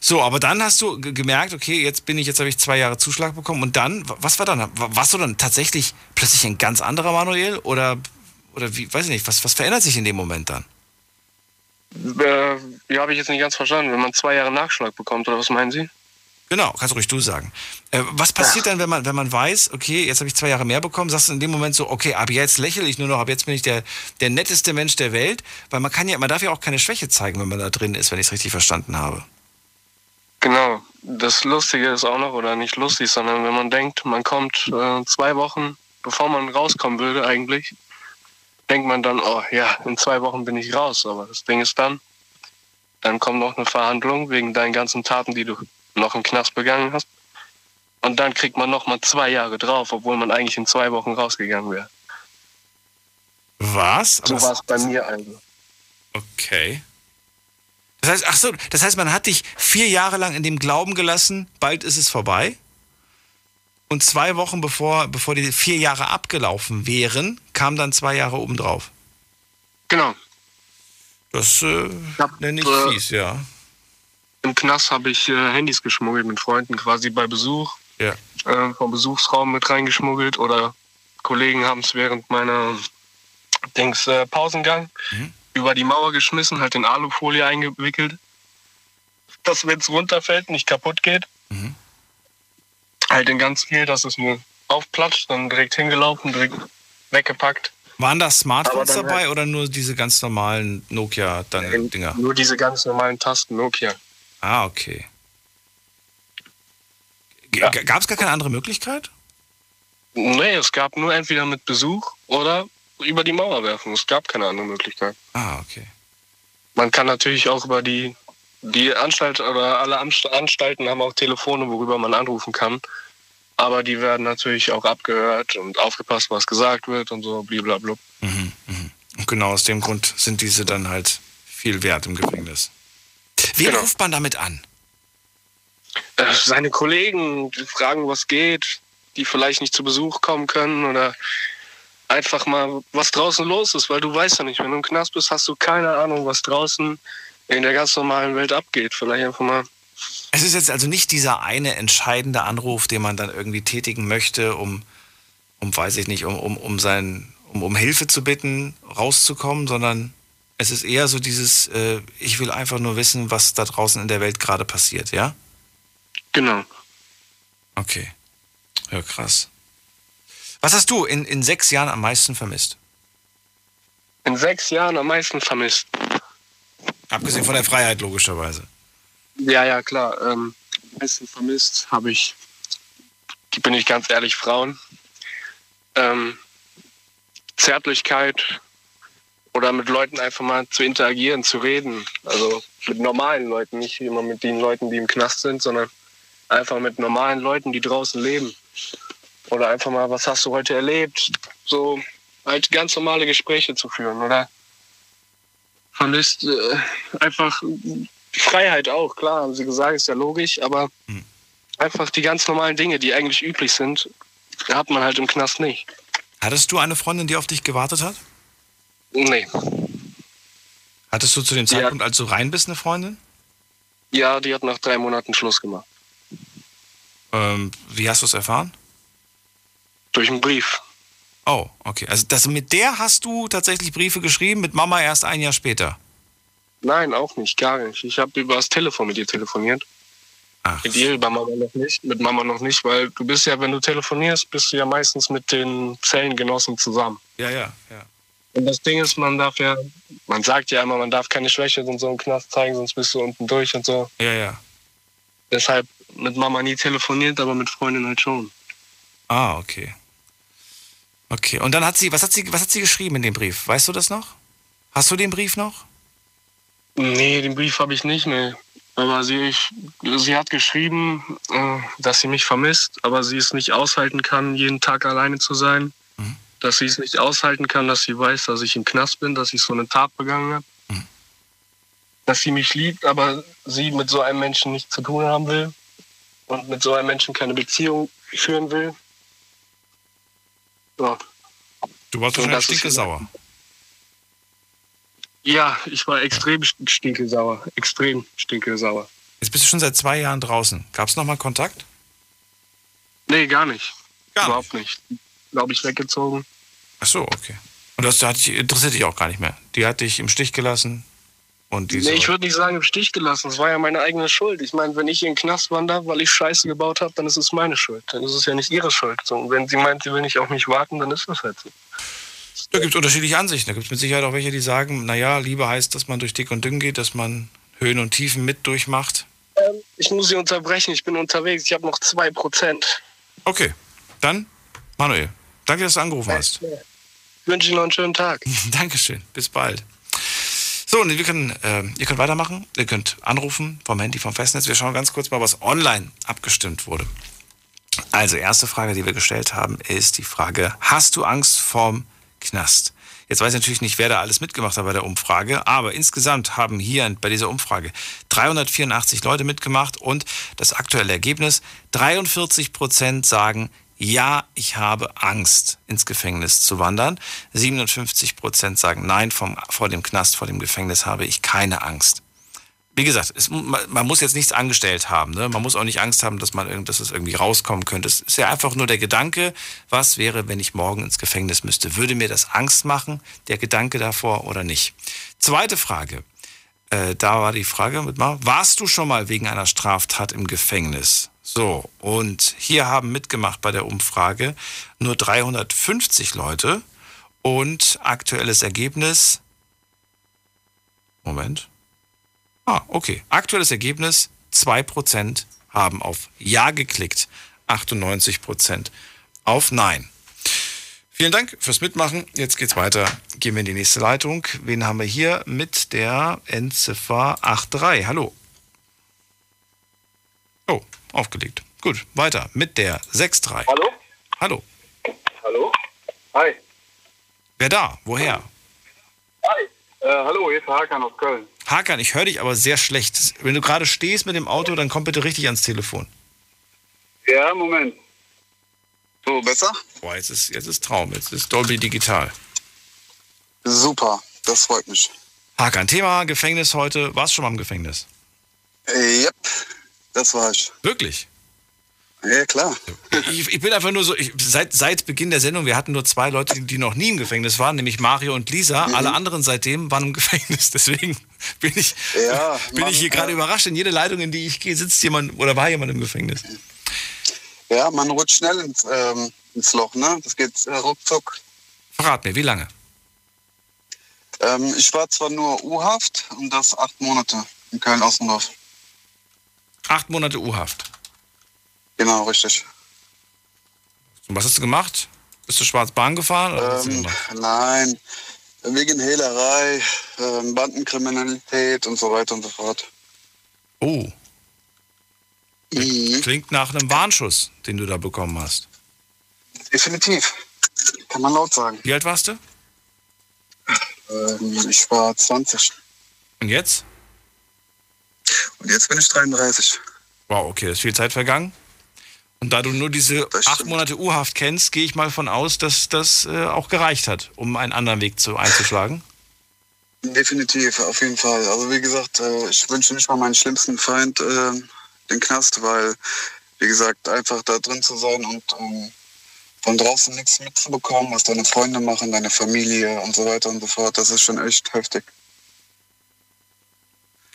So, aber dann hast du ge- gemerkt, okay, jetzt bin ich, jetzt habe ich zwei Jahre Zuschlag bekommen und dann, wa- was war dann? Wa- Warst du dann tatsächlich plötzlich ein ganz anderer Manuel oder, oder wie, weiß ich nicht, was, was verändert sich in dem Moment dann? Äh, ja, habe ich jetzt nicht ganz verstanden. Wenn man zwei Jahre Nachschlag bekommt, oder was meinen Sie? Genau, kannst ruhig du sagen. Äh, was passiert dann, wenn man, wenn man weiß, okay, jetzt habe ich zwei Jahre mehr bekommen, sagst du in dem Moment so, okay, ab jetzt lächle ich nur noch, ab jetzt bin ich der, der netteste Mensch der Welt, weil man kann ja, man darf ja auch keine Schwäche zeigen, wenn man da drin ist, wenn ich es richtig verstanden habe. Genau. Das Lustige ist auch noch, oder nicht lustig, sondern wenn man denkt, man kommt äh, zwei Wochen, bevor man rauskommen würde eigentlich, denkt man dann, oh ja, in zwei Wochen bin ich raus. Aber das Ding ist dann, dann kommt noch eine Verhandlung wegen deinen ganzen Taten, die du noch im Knast begangen hast. Und dann kriegt man noch mal zwei Jahre drauf, obwohl man eigentlich in zwei Wochen rausgegangen wäre. Was? So war es bei mir also. Okay. Das heißt, ach so, das heißt, man hat dich vier Jahre lang in dem Glauben gelassen, bald ist es vorbei. Und zwei Wochen bevor, bevor die vier Jahre abgelaufen wären, kamen dann zwei Jahre obendrauf. Genau. Das äh, nenne ich äh, fies, ja. Im Knast habe ich äh, Handys geschmuggelt mit Freunden quasi bei Besuch. Ja. Äh, vom Besuchsraum mit reingeschmuggelt oder Kollegen haben es während meiner Dings äh, Pausengang über die Mauer geschmissen, halt in Alufolie eingewickelt, dass wenn es runterfällt, nicht kaputt geht. Halt in ganz viel, dass es nur aufplatscht, dann direkt hingelaufen, direkt weggepackt. Waren da Smartphones dabei halt- oder nur diese ganz normalen Nokia-Dinger? Nur diese ganz normalen Tasten Nokia. Ah, okay. G Gab es gar keine andere Möglichkeit? Nee, es gab nur entweder mit Besuch oder über die Mauer werfen. Es gab keine andere Möglichkeit. Ah, okay. Man kann natürlich auch über die, die Anstalt oder alle Anst- Anstalten haben auch Telefone, worüber man anrufen kann. Aber die werden natürlich auch abgehört und aufgepasst, was gesagt wird und so, blablabla. Und genau aus dem Grund sind diese dann halt viel wert im Gefängnis. Wen Genau. ruft man damit an? Äh, Seine Kollegen die fragen, was geht, die vielleicht nicht zu Besuch kommen können oder einfach mal, was draußen los ist, weil du weißt ja nicht, wenn du im Knast bist, hast du keine Ahnung, was draußen in der ganz normalen Welt abgeht. Vielleicht einfach mal Es ist jetzt also nicht dieser eine entscheidende Anruf, den man dann irgendwie tätigen möchte, um, um weiß ich nicht, um, um, um, sein, um, um Hilfe zu bitten, rauszukommen, sondern es ist eher so dieses, äh, ich will einfach nur wissen, was da draußen in der Welt gerade passiert, ja? Genau. Okay. Ja, krass. Was hast du in, in sechs Jahren am meisten vermisst? in sechs Jahren am meisten vermisst. Abgesehen von der Freiheit, logischerweise. Ja, ja, klar. Ähm, am meisten vermisst habe ich, bin ich ganz ehrlich, Frauen. Ähm, Zärtlichkeit oder mit Leuten einfach mal zu interagieren, zu reden. Also mit normalen Leuten, nicht immer mit den Leuten, die im Knast sind, sondern einfach mit normalen Leuten, die draußen leben. Oder einfach mal, was hast du heute erlebt? So halt ganz normale Gespräche zu führen, oder? Vermisst äh, einfach die Freiheit auch, klar, haben sie gesagt, ist ja logisch, aber einfach die ganz normalen Dinge, die eigentlich üblich sind, hat man halt im Knast nicht. Hattest du eine Freundin, die auf dich gewartet hat? Nee. Hattest du zu dem Zeitpunkt, als du rein bist, eine Freundin? Ja, die hat nach drei Monaten Schluss gemacht. Ähm, wie hast du es erfahren? Durch einen Brief. Oh, okay. Also das, mit der hast du tatsächlich Briefe geschrieben, mit Mama erst ein Jahr später? Nein, auch nicht, gar nicht. Ich habe über das Telefon mit ihr telefoniert. Ach. Mit ihr, über Mama noch nicht, mit Mama noch nicht, weil du bist ja, wenn du telefonierst, bist du ja meistens mit den Zellengenossen zusammen. Ja, ja, ja. Und das Ding ist, man darf ja, man sagt ja immer, man darf keine Schwäche und so im Knast zeigen, sonst bist du unten durch und so. Ja, ja. Deshalb mit Mama nie telefoniert, aber mit Freundin halt schon. Ah, okay. Okay. Und dann hat sie, was hat sie, was hat sie geschrieben in dem Brief? Weißt du das noch? Hast du den Brief noch? Nee, den Brief habe ich nicht, nee. Aber sie, ich, sie hat geschrieben, äh, dass sie mich vermisst, aber sie es nicht aushalten kann, jeden Tag alleine zu sein. Mhm. Dass sie es nicht aushalten kann, dass sie weiß, dass ich im Knast bin, dass ich so eine Tat begangen habe. Mhm. Dass sie mich liebt, aber sie mit so einem Menschen nichts zu tun haben will. Und mit so einem Menschen keine Beziehung führen will. Ja. Du warst wahrscheinlich ist- stinkesauer. Ja, ich war extrem stinkesauer. Extrem stinkesauer. Jetzt bist du schon seit zwei Jahren draußen. Gab es nochmal Kontakt? Nee, gar nicht. Gar Überhaupt nicht. Glaube ich, weggezogen. Ach so, okay. Und das hat dich, interessiert dich auch gar nicht mehr. Die hat dich im Stich gelassen. Und die Nee, ich würde nicht sagen im Stich gelassen. Es war ja meine eigene Schuld. Ich meine, wenn ich in den Knast wandere, weil ich Scheiße gebaut habe, dann ist es meine Schuld. Dann ist es ja nicht ihre Schuld. So, und wenn sie meint, sie will nicht auf mich warten, dann ist das halt so. Da gibt es unterschiedliche Ansichten. Da gibt es mit Sicherheit auch welche, die sagen, naja, Liebe heißt, dass man durch dick und dünn geht, dass man Höhen und Tiefen mit durchmacht. Ähm, ich muss sie unterbrechen. Ich bin unterwegs. Ich habe noch zwei Prozent. Okay, dann Manuel, danke, dass du angerufen hast. Ich wünsche Ihnen noch einen schönen Tag. Dankeschön, bis bald. So, und wir können, äh, ihr könnt weitermachen, ihr könnt anrufen vom Handy, vom Festnetz. Wir schauen ganz kurz mal, was online abgestimmt wurde. Also, erste Frage, die wir gestellt haben, ist die Frage, hast du Angst vorm Knast? Jetzt weiß ich natürlich nicht, wer da alles mitgemacht hat bei der Umfrage, aber insgesamt haben hier bei dieser Umfrage 384 Leute mitgemacht und das aktuelle Ergebnis, 43 Prozent sagen, ja, ich habe Angst, ins Gefängnis zu wandern. 57 Prozent sagen, nein, vom, vor dem Knast, vor dem Gefängnis habe ich keine Angst. Wie gesagt, es, man muss jetzt nichts angestellt haben. Ne? Man muss auch nicht Angst haben, dass, man, dass es irgendwie rauskommen könnte. Es ist ja einfach nur der Gedanke, was wäre, wenn ich morgen ins Gefängnis müsste? Würde mir das Angst machen, der Gedanke davor oder nicht? Zweite Frage. Äh, da war die Frage mit mal, warst du schon mal wegen einer Straftat im Gefängnis? So, und hier haben mitgemacht bei der Umfrage nur 350 Leute und aktuelles Ergebnis. Moment. Ah, okay. Aktuelles Ergebnis: 2% haben auf Ja geklickt, 98% auf Nein. Vielen Dank fürs Mitmachen. Jetzt geht's weiter. Gehen wir in die nächste Leitung. Wen haben wir hier mit der Endziffer 83? Hallo. Oh, aufgelegt. Gut, weiter mit der 63. Hallo? Hallo. Hallo? Hi. Wer da? Woher? Hi. Äh, hallo, hier ist Hakan aus Köln. Hakan, ich höre dich aber sehr schlecht. Wenn du gerade stehst mit dem Auto, dann komm bitte richtig ans Telefon. Ja, Moment. So, besser? Boah, jetzt ist, jetzt ist Traum. Jetzt ist Dolby Digital. Super, das freut mich. Hakan, Thema Gefängnis heute. Warst du schon mal im Gefängnis? Äh, yep, das war ich. Wirklich? Ja, klar. Ich, ich bin einfach nur so, ich, seit, seit Beginn der Sendung, wir hatten nur zwei Leute, die, die noch nie im Gefängnis waren, nämlich Mario und Lisa. Mhm. Alle anderen seitdem waren im Gefängnis. Deswegen bin ich, Ja, bin man, ich hier gerade äh, überrascht. In jede Leitung, in die ich gehe, sitzt jemand oder war jemand im Gefängnis. Ja, man rutscht schnell ins, ähm, ins Loch, ne? Das geht äh, ruckzuck. Verrat mir, wie lange? Ähm, ich war zwar nur U-Haft und das acht Monate in Köln-Ossendorf. Acht Monate U-Haft. Genau, richtig. Und was hast du gemacht? Bist du schwarz Bahn gefahren? Ähm, nein, wegen Hehlerei, ähm, Bandenkriminalität und so weiter und so fort. Oh, Mhm. klingt nach einem Warnschuss, den du da bekommen hast. Definitiv. Kann man laut sagen. Wie alt warst du? Ähm, ich war 20 Und jetzt? Und jetzt bin ich 33. Wow, okay, ist viel Zeit vergangen. Und da du nur diese acht Monate U-Haft kennst, gehe ich mal von aus, dass das äh, auch gereicht hat, um einen anderen Weg zu, einzuschlagen. Definitiv, auf jeden Fall. Also wie gesagt, äh, ich wünsche nicht mal meinen schlimmsten Feind äh, den Knast, weil, wie gesagt, einfach da drin zu sein und ähm, von draußen nichts mitzubekommen, was deine Freunde machen, deine Familie und so weiter und so fort, das ist schon echt heftig.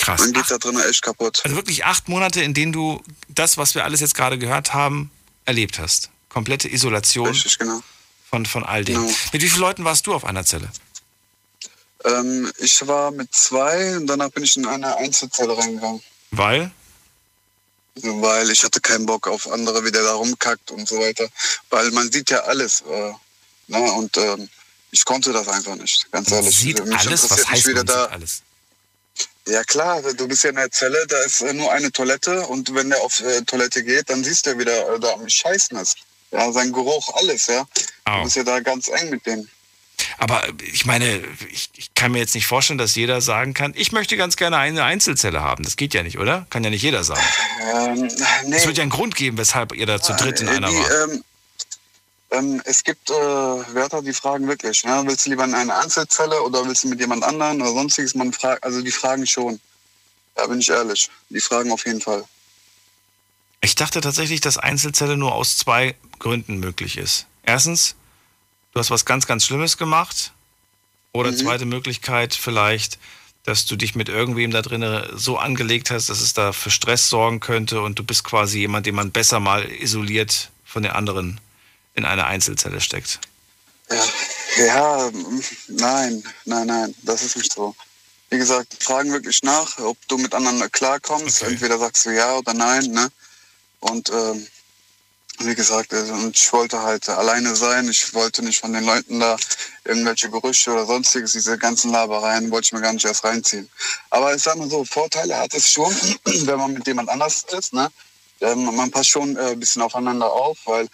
Krass. Man geht da drin echt kaputt. Also wirklich acht Monate, in denen du das, was wir alles jetzt gerade gehört haben, erlebt hast. Komplette Isolation Richtig, genau. von, von all dem. Genau. Mit wie vielen Leuten warst du auf einer Zelle? Ähm, ich war mit zwei und danach bin ich in eine Einzelzelle reingegangen. Weil? Weil ich hatte keinen Bock auf andere, wie der da rumkackt und so weiter. Weil man sieht ja alles. Äh, ne? Und ähm, ich konnte das einfach nicht, ganz Man ehrlich. sieht Mich alles? Was heißt nicht, wie man der sieht da, alles? Ja klar, du bist ja in der Zelle, da ist äh, nur eine Toilette und wenn der auf äh, Toilette geht, dann siehst du ja wieder, äh, da am Scheißen ist. Ja, sein Geruch, alles, ja. Au. Du bist ja da ganz eng mit dem. Aber ich meine, ich, ich kann mir jetzt nicht vorstellen, dass jeder sagen kann, ich möchte ganz gerne eine Einzelzelle haben. Das geht ja nicht, oder? Kann ja nicht jeder sagen. Ähm, nee. Es wird ja einen Grund geben, weshalb ihr da zu dritt in Äh, einer die, wart. ähm, ähm, es gibt äh, Wärter, die fragen wirklich, ja, willst du lieber in eine Einzelzelle oder willst du mit jemand anderen oder sonstiges? Man fragt, also die fragen schon. Da bin ich ehrlich. Die fragen auf jeden Fall. Ich dachte tatsächlich, dass Einzelzelle nur aus zwei Gründen möglich ist. Erstens, du hast was ganz, ganz Schlimmes gemacht. Oder Mhm. zweite Möglichkeit vielleicht, dass du dich mit irgendwem da drin so angelegt hast, dass es da für Stress sorgen könnte und du bist quasi jemand, den man besser mal isoliert von den anderen in eine Einzelzelle steckt. Ja, mm, nein, nein, nein, das ist nicht so. Wie gesagt, fragen wirklich nach, ob du mit anderen klarkommst. Entweder sagst du ja oder nein. Ne? Und ähm, wie gesagt, also, ich wollte halt alleine sein. Ich wollte nicht von den Leuten da irgendwelche Gerüchte oder sonstiges, diese ganzen Labereien, wollte ich mir gar nicht erst reinziehen. Aber ich sag mal so, Vorteile hat es schon, wenn man mit jemand anders ist. Ne? Ähm, man passt schon äh, ein bisschen aufeinander auf, weil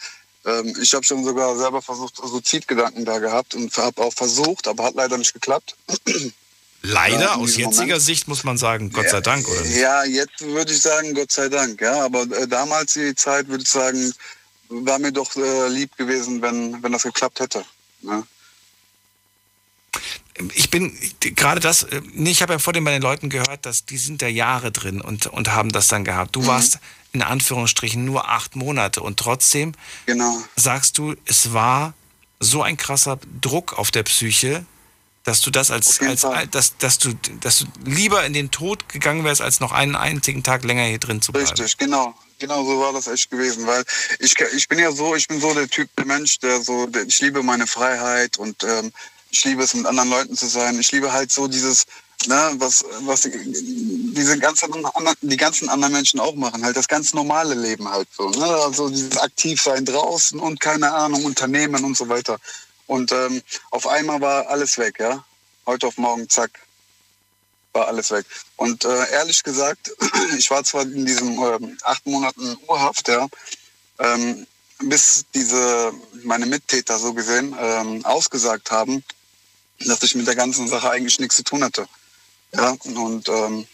ähm, ich habe schon sogar selber versucht, Suizidgedanken da gehabt und habe auch versucht, aber hat leider nicht geklappt. Leider, Ja, aus jetziger Moment. Sicht muss man sagen, Gott sei Dank, oder nicht? Ja, jetzt würde ich sagen, Gott sei Dank, ja. Aber äh, damals die Zeit, würde ich sagen, war mir doch äh, lieb gewesen, wenn, wenn das geklappt hätte. Ne? ich bin gerade das, äh, nee, ich habe ja vor dem bei den Leuten gehört, dass die sind da Jahre drin und, und haben das dann gehabt. Mhm. Du warst in Anführungsstrichen nur acht Monate und trotzdem Genau. sagst du, es war so ein krasser Druck auf der Psyche, dass du das als, als dass, dass du, dass du lieber in den Tod gegangen wärst, als noch einen einzigen Tag länger hier drin zu bleiben. Richtig, genau. Genau so war das echt gewesen, weil ich, ich bin ja so, ich bin so der Typ der Mensch, der so, der, ich liebe meine Freiheit und ähm, ich liebe es mit anderen Leuten zu sein. Ich liebe halt so dieses, ne, was, was diese ganzen, die ganzen anderen Menschen auch machen, halt das ganz normale Leben halt so, ne, also dieses aktiv sein draußen und keine Ahnung Unternehmen und so weiter. Und ähm, auf einmal war alles weg, ja, heute auf morgen, zack, war alles weg. Und äh, ehrlich gesagt, ich war zwar in diesen ähm, acht Monaten Urhaft, ja, ähm, bis diese meine Mittäter so gesehen ähm, ausgesagt haben, dass ich mit der ganzen Sache eigentlich nichts zu tun hatte. Ja, und ähm,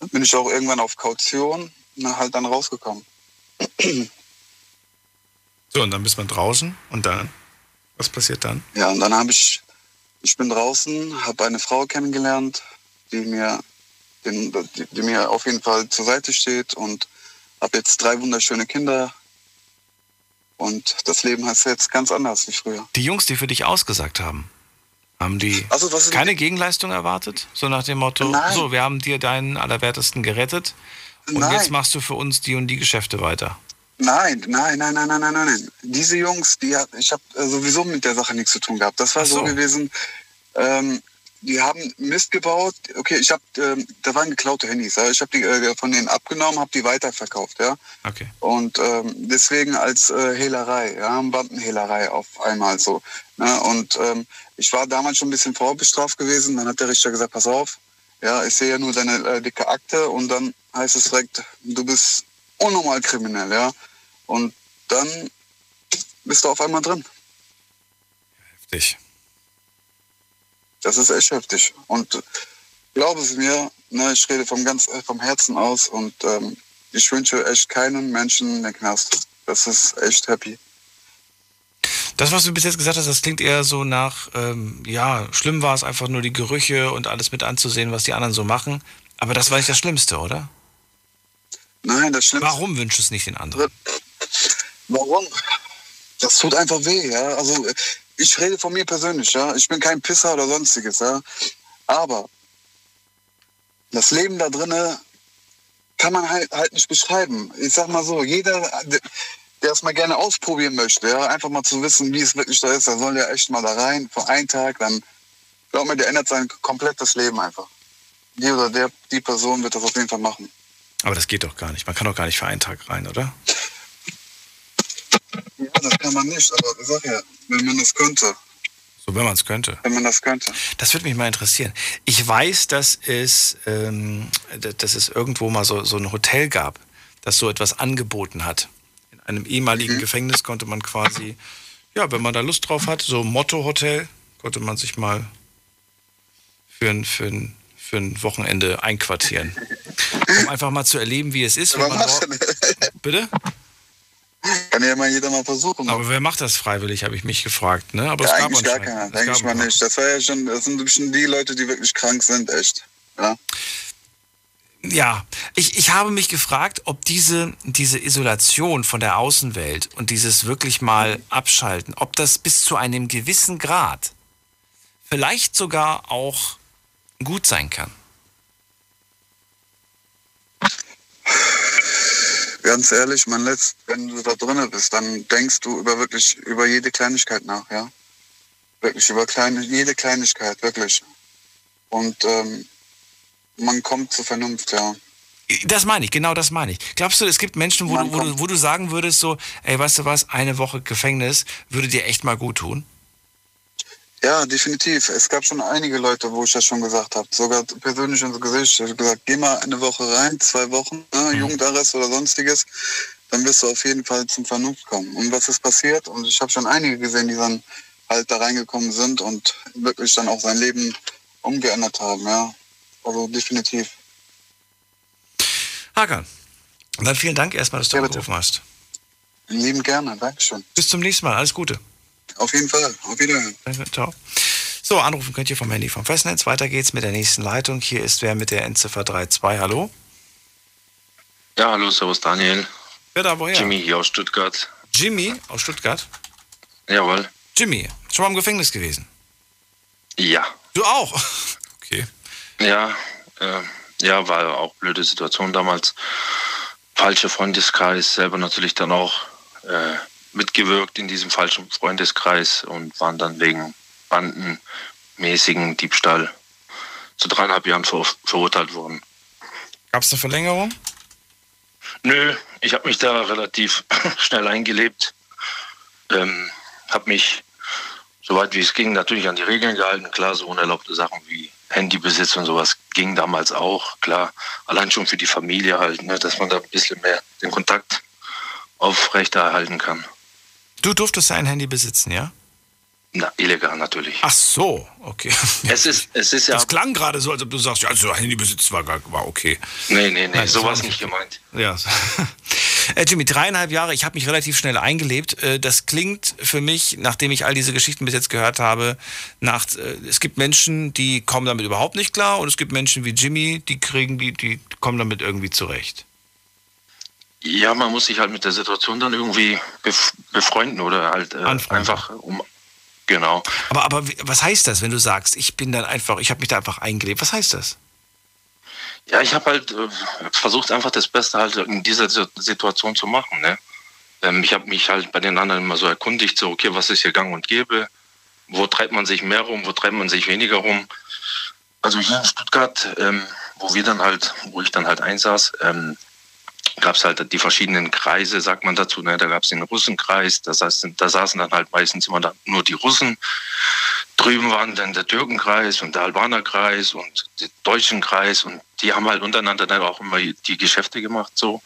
dann bin ich auch irgendwann auf Kaution na, halt dann rausgekommen. So, und dann bist man draußen und dann? Was passiert dann? Ja, und dann habe ich, ich bin draußen, habe eine Frau kennengelernt, die mir, die, die mir auf jeden Fall zur Seite steht und habe jetzt drei wunderschöne Kinder. Und das Leben ist jetzt ganz anders wie früher. Die Jungs, die für dich ausgesagt haben, haben die Also, keine Gegenleistung erwartet? So nach dem Motto, Nein. so, wir haben dir deinen Allerwertesten gerettet und Nein. jetzt machst du für uns die und die Geschäfte weiter. Nein, nein, nein, nein, nein, nein, nein. Diese Jungs, die ich habe sowieso mit der Sache nichts zu tun gehabt. Das war so. so gewesen. Ähm, die haben Mist gebaut. Okay, ich habe, ähm, da waren geklaute Handys. Ich habe die äh, von denen abgenommen, habe die weiterverkauft. Ja. Okay. Und ähm, deswegen als äh, Hehlerei, ja, Bandenhehlerei auf einmal so. Ne? Und ähm, ich war damals schon ein bisschen vorbestraft gewesen. Dann hat der Richter gesagt, pass auf, ja, ich sehe ja nur deine äh, dicke Akte und dann heißt es direkt, du bist unnormal kriminell, ja. Und dann bist du auf einmal drin. Heftig. Das ist echt heftig. Und glaube es mir, ne, ich rede vom ganz äh, vom Herzen aus und ähm, ich wünsche echt keinen Menschen den Knast. Das ist echt happy. Das, was du bis jetzt gesagt hast, das klingt eher so nach, ähm, ja, schlimm war es einfach nur die Gerüche und alles mit anzusehen, was die anderen so machen. Aber das war nicht das Schlimmste, oder? Nein, das Schlimmste. Warum wünschst du es nicht den anderen? Warum? Das tut einfach weh, ja. Also ich rede von mir persönlich, ja. Ich bin kein Pisser oder sonstiges, ja. Aber das Leben da drinnen kann man halt, halt nicht beschreiben. Ich sag mal so, jeder, der es mal gerne ausprobieren möchte, ja, einfach mal zu wissen, wie es wirklich da ist, der soll ja echt mal da rein, für einen Tag, dann glaub mir, der ändert sein komplettes Leben einfach. Die oder der, die Person wird das auf jeden Fall machen. Aber das geht doch gar nicht. Man kann doch gar nicht für einen Tag rein, oder? Ja, das kann man nicht, aber ich sag ja, wenn man das könnte. So, wenn man es könnte. Wenn man das könnte. Das würde mich mal interessieren. Ich weiß, dass es, ähm, dass es irgendwo mal so, so ein Hotel gab, das so etwas angeboten hat. In einem ehemaligen mhm. Gefängnis konnte man quasi, ja, wenn man da Lust drauf hat, so Motto-Hotel, konnte man sich mal für ein, für ein, für ein Wochenende einquartieren. Um einfach mal zu erleben, wie es ist. Wenn man dort, bitte? Kann ja mal jeder mal versuchen. Aber wer macht das freiwillig, habe ich mich gefragt. Ne? Aber ja, es gab eigentlich gar keiner, denke ich mal nicht. Das, war ja schon, das sind bestimmt die Leute, die wirklich krank sind, echt. Ja, ja. Ich, ich habe mich gefragt, ob diese, diese Isolation von der Außenwelt und dieses wirklich mal abschalten, ob das bis zu einem gewissen Grad vielleicht sogar auch gut sein kann. ganz ehrlich, man lässt, wenn du da drinnen bist, dann denkst du über wirklich über jede Kleinigkeit nach, ja. Wirklich über kleine, jede Kleinigkeit, wirklich. Und ähm, man kommt zur Vernunft, ja. Das meine ich, genau das meine ich. Glaubst du, es gibt Menschen, wo, du, wo, du, wo du sagen würdest, so, ey, weißt du was, eine Woche Gefängnis würde dir echt mal gut tun? Ja, definitiv. Es gab schon einige Leute, wo ich das schon gesagt habe. Sogar persönlich ins Gesicht. Ich habe gesagt, geh mal eine Woche rein, zwei Wochen, ne, mhm. Jugendarrest oder sonstiges. Dann wirst du auf jeden Fall zum Vernunft kommen. Und was ist passiert? Und ich habe schon einige gesehen, die dann halt da reingekommen sind und wirklich dann auch sein Leben umgeändert haben. Ja, also definitiv. Hakan, dann vielen Dank erstmal, dass du ja, angerufen hast. Lieben gerne, Dankeschön. Bis zum nächsten Mal, alles Gute. Auf jeden Fall. Auf Wiederhören. Danke, ciao. So, anrufen könnt ihr vom Handy vom Festnetz. Weiter geht's mit der nächsten Leitung. Hier ist wer mit der Endziffer 32. Hallo? Ja, hallo, servus Daniel. Wer da, woher? Jimmy hier aus Stuttgart. Jimmy aus Stuttgart? Jawohl. Jimmy, schon mal im Gefängnis gewesen? Ja. Du auch? Okay. Ja, äh, ja, war auch blöde Situation damals. Falscher Freundeskreis, selber natürlich dann auch äh, mitgewirkt in diesem falschen Freundeskreis und waren dann wegen bandenmäßigen Diebstahl zu dreieinhalb Jahren ver verurteilt worden. Gab es eine Verlängerung? Nö, ich habe mich da relativ schnell eingelebt. Ähm, habe mich, soweit wie es ging, natürlich an die Regeln gehalten. Klar, so unerlaubte Sachen wie Handybesitz und sowas ging damals auch. Klar, allein schon für die Familie halt, ne, dass man da ein bisschen mehr den Kontakt aufrechterhalten kann. Du durftest ein Handy besitzen, ja? Na, illegal natürlich. Ach so, okay. Es ist, es ist ja. Das klang gerade so, als ob du sagst, ja, also Handybesitz war, war okay. Nee, nee, nee, Nein, sowas nicht gemeint. Ja. Äh, Jimmy, dreieinhalb Jahre, ich habe mich relativ schnell eingelebt. Äh, das klingt für mich, nachdem ich all diese Geschichten bis jetzt gehört habe, nach, äh, es gibt Menschen, die kommen damit überhaupt nicht klar und es gibt Menschen wie Jimmy, die kriegen, die, die kommen damit irgendwie zurecht. Ja, man muss sich halt mit der Situation dann irgendwie befreunden oder halt äh, einfach um. Genau. Aber, aber was heißt das, wenn du sagst, ich bin dann einfach, ich habe mich da einfach eingelebt? Was heißt das? Ja, ich habe halt äh, versucht, einfach das Beste halt in dieser Situation zu machen. Ne? Ähm, ich habe mich halt bei den anderen immer so erkundigt, so, okay, was ist hier gang und gäbe? Wo treibt man sich mehr rum, wo treibt man sich weniger rum? Also hier in Stuttgart, ähm, wo wir dann halt, wo ich dann halt einsaß, ähm, gab es halt die verschiedenen Kreise, sagt man dazu. Ne? Da gab es den Russenkreis, da saßen, da saßen dann halt meistens immer nur die Russen. Drüben waren dann der Türkenkreis und der Albanerkreis und der deutschen Kreis und die haben halt untereinander dann auch immer die Geschäfte gemacht so.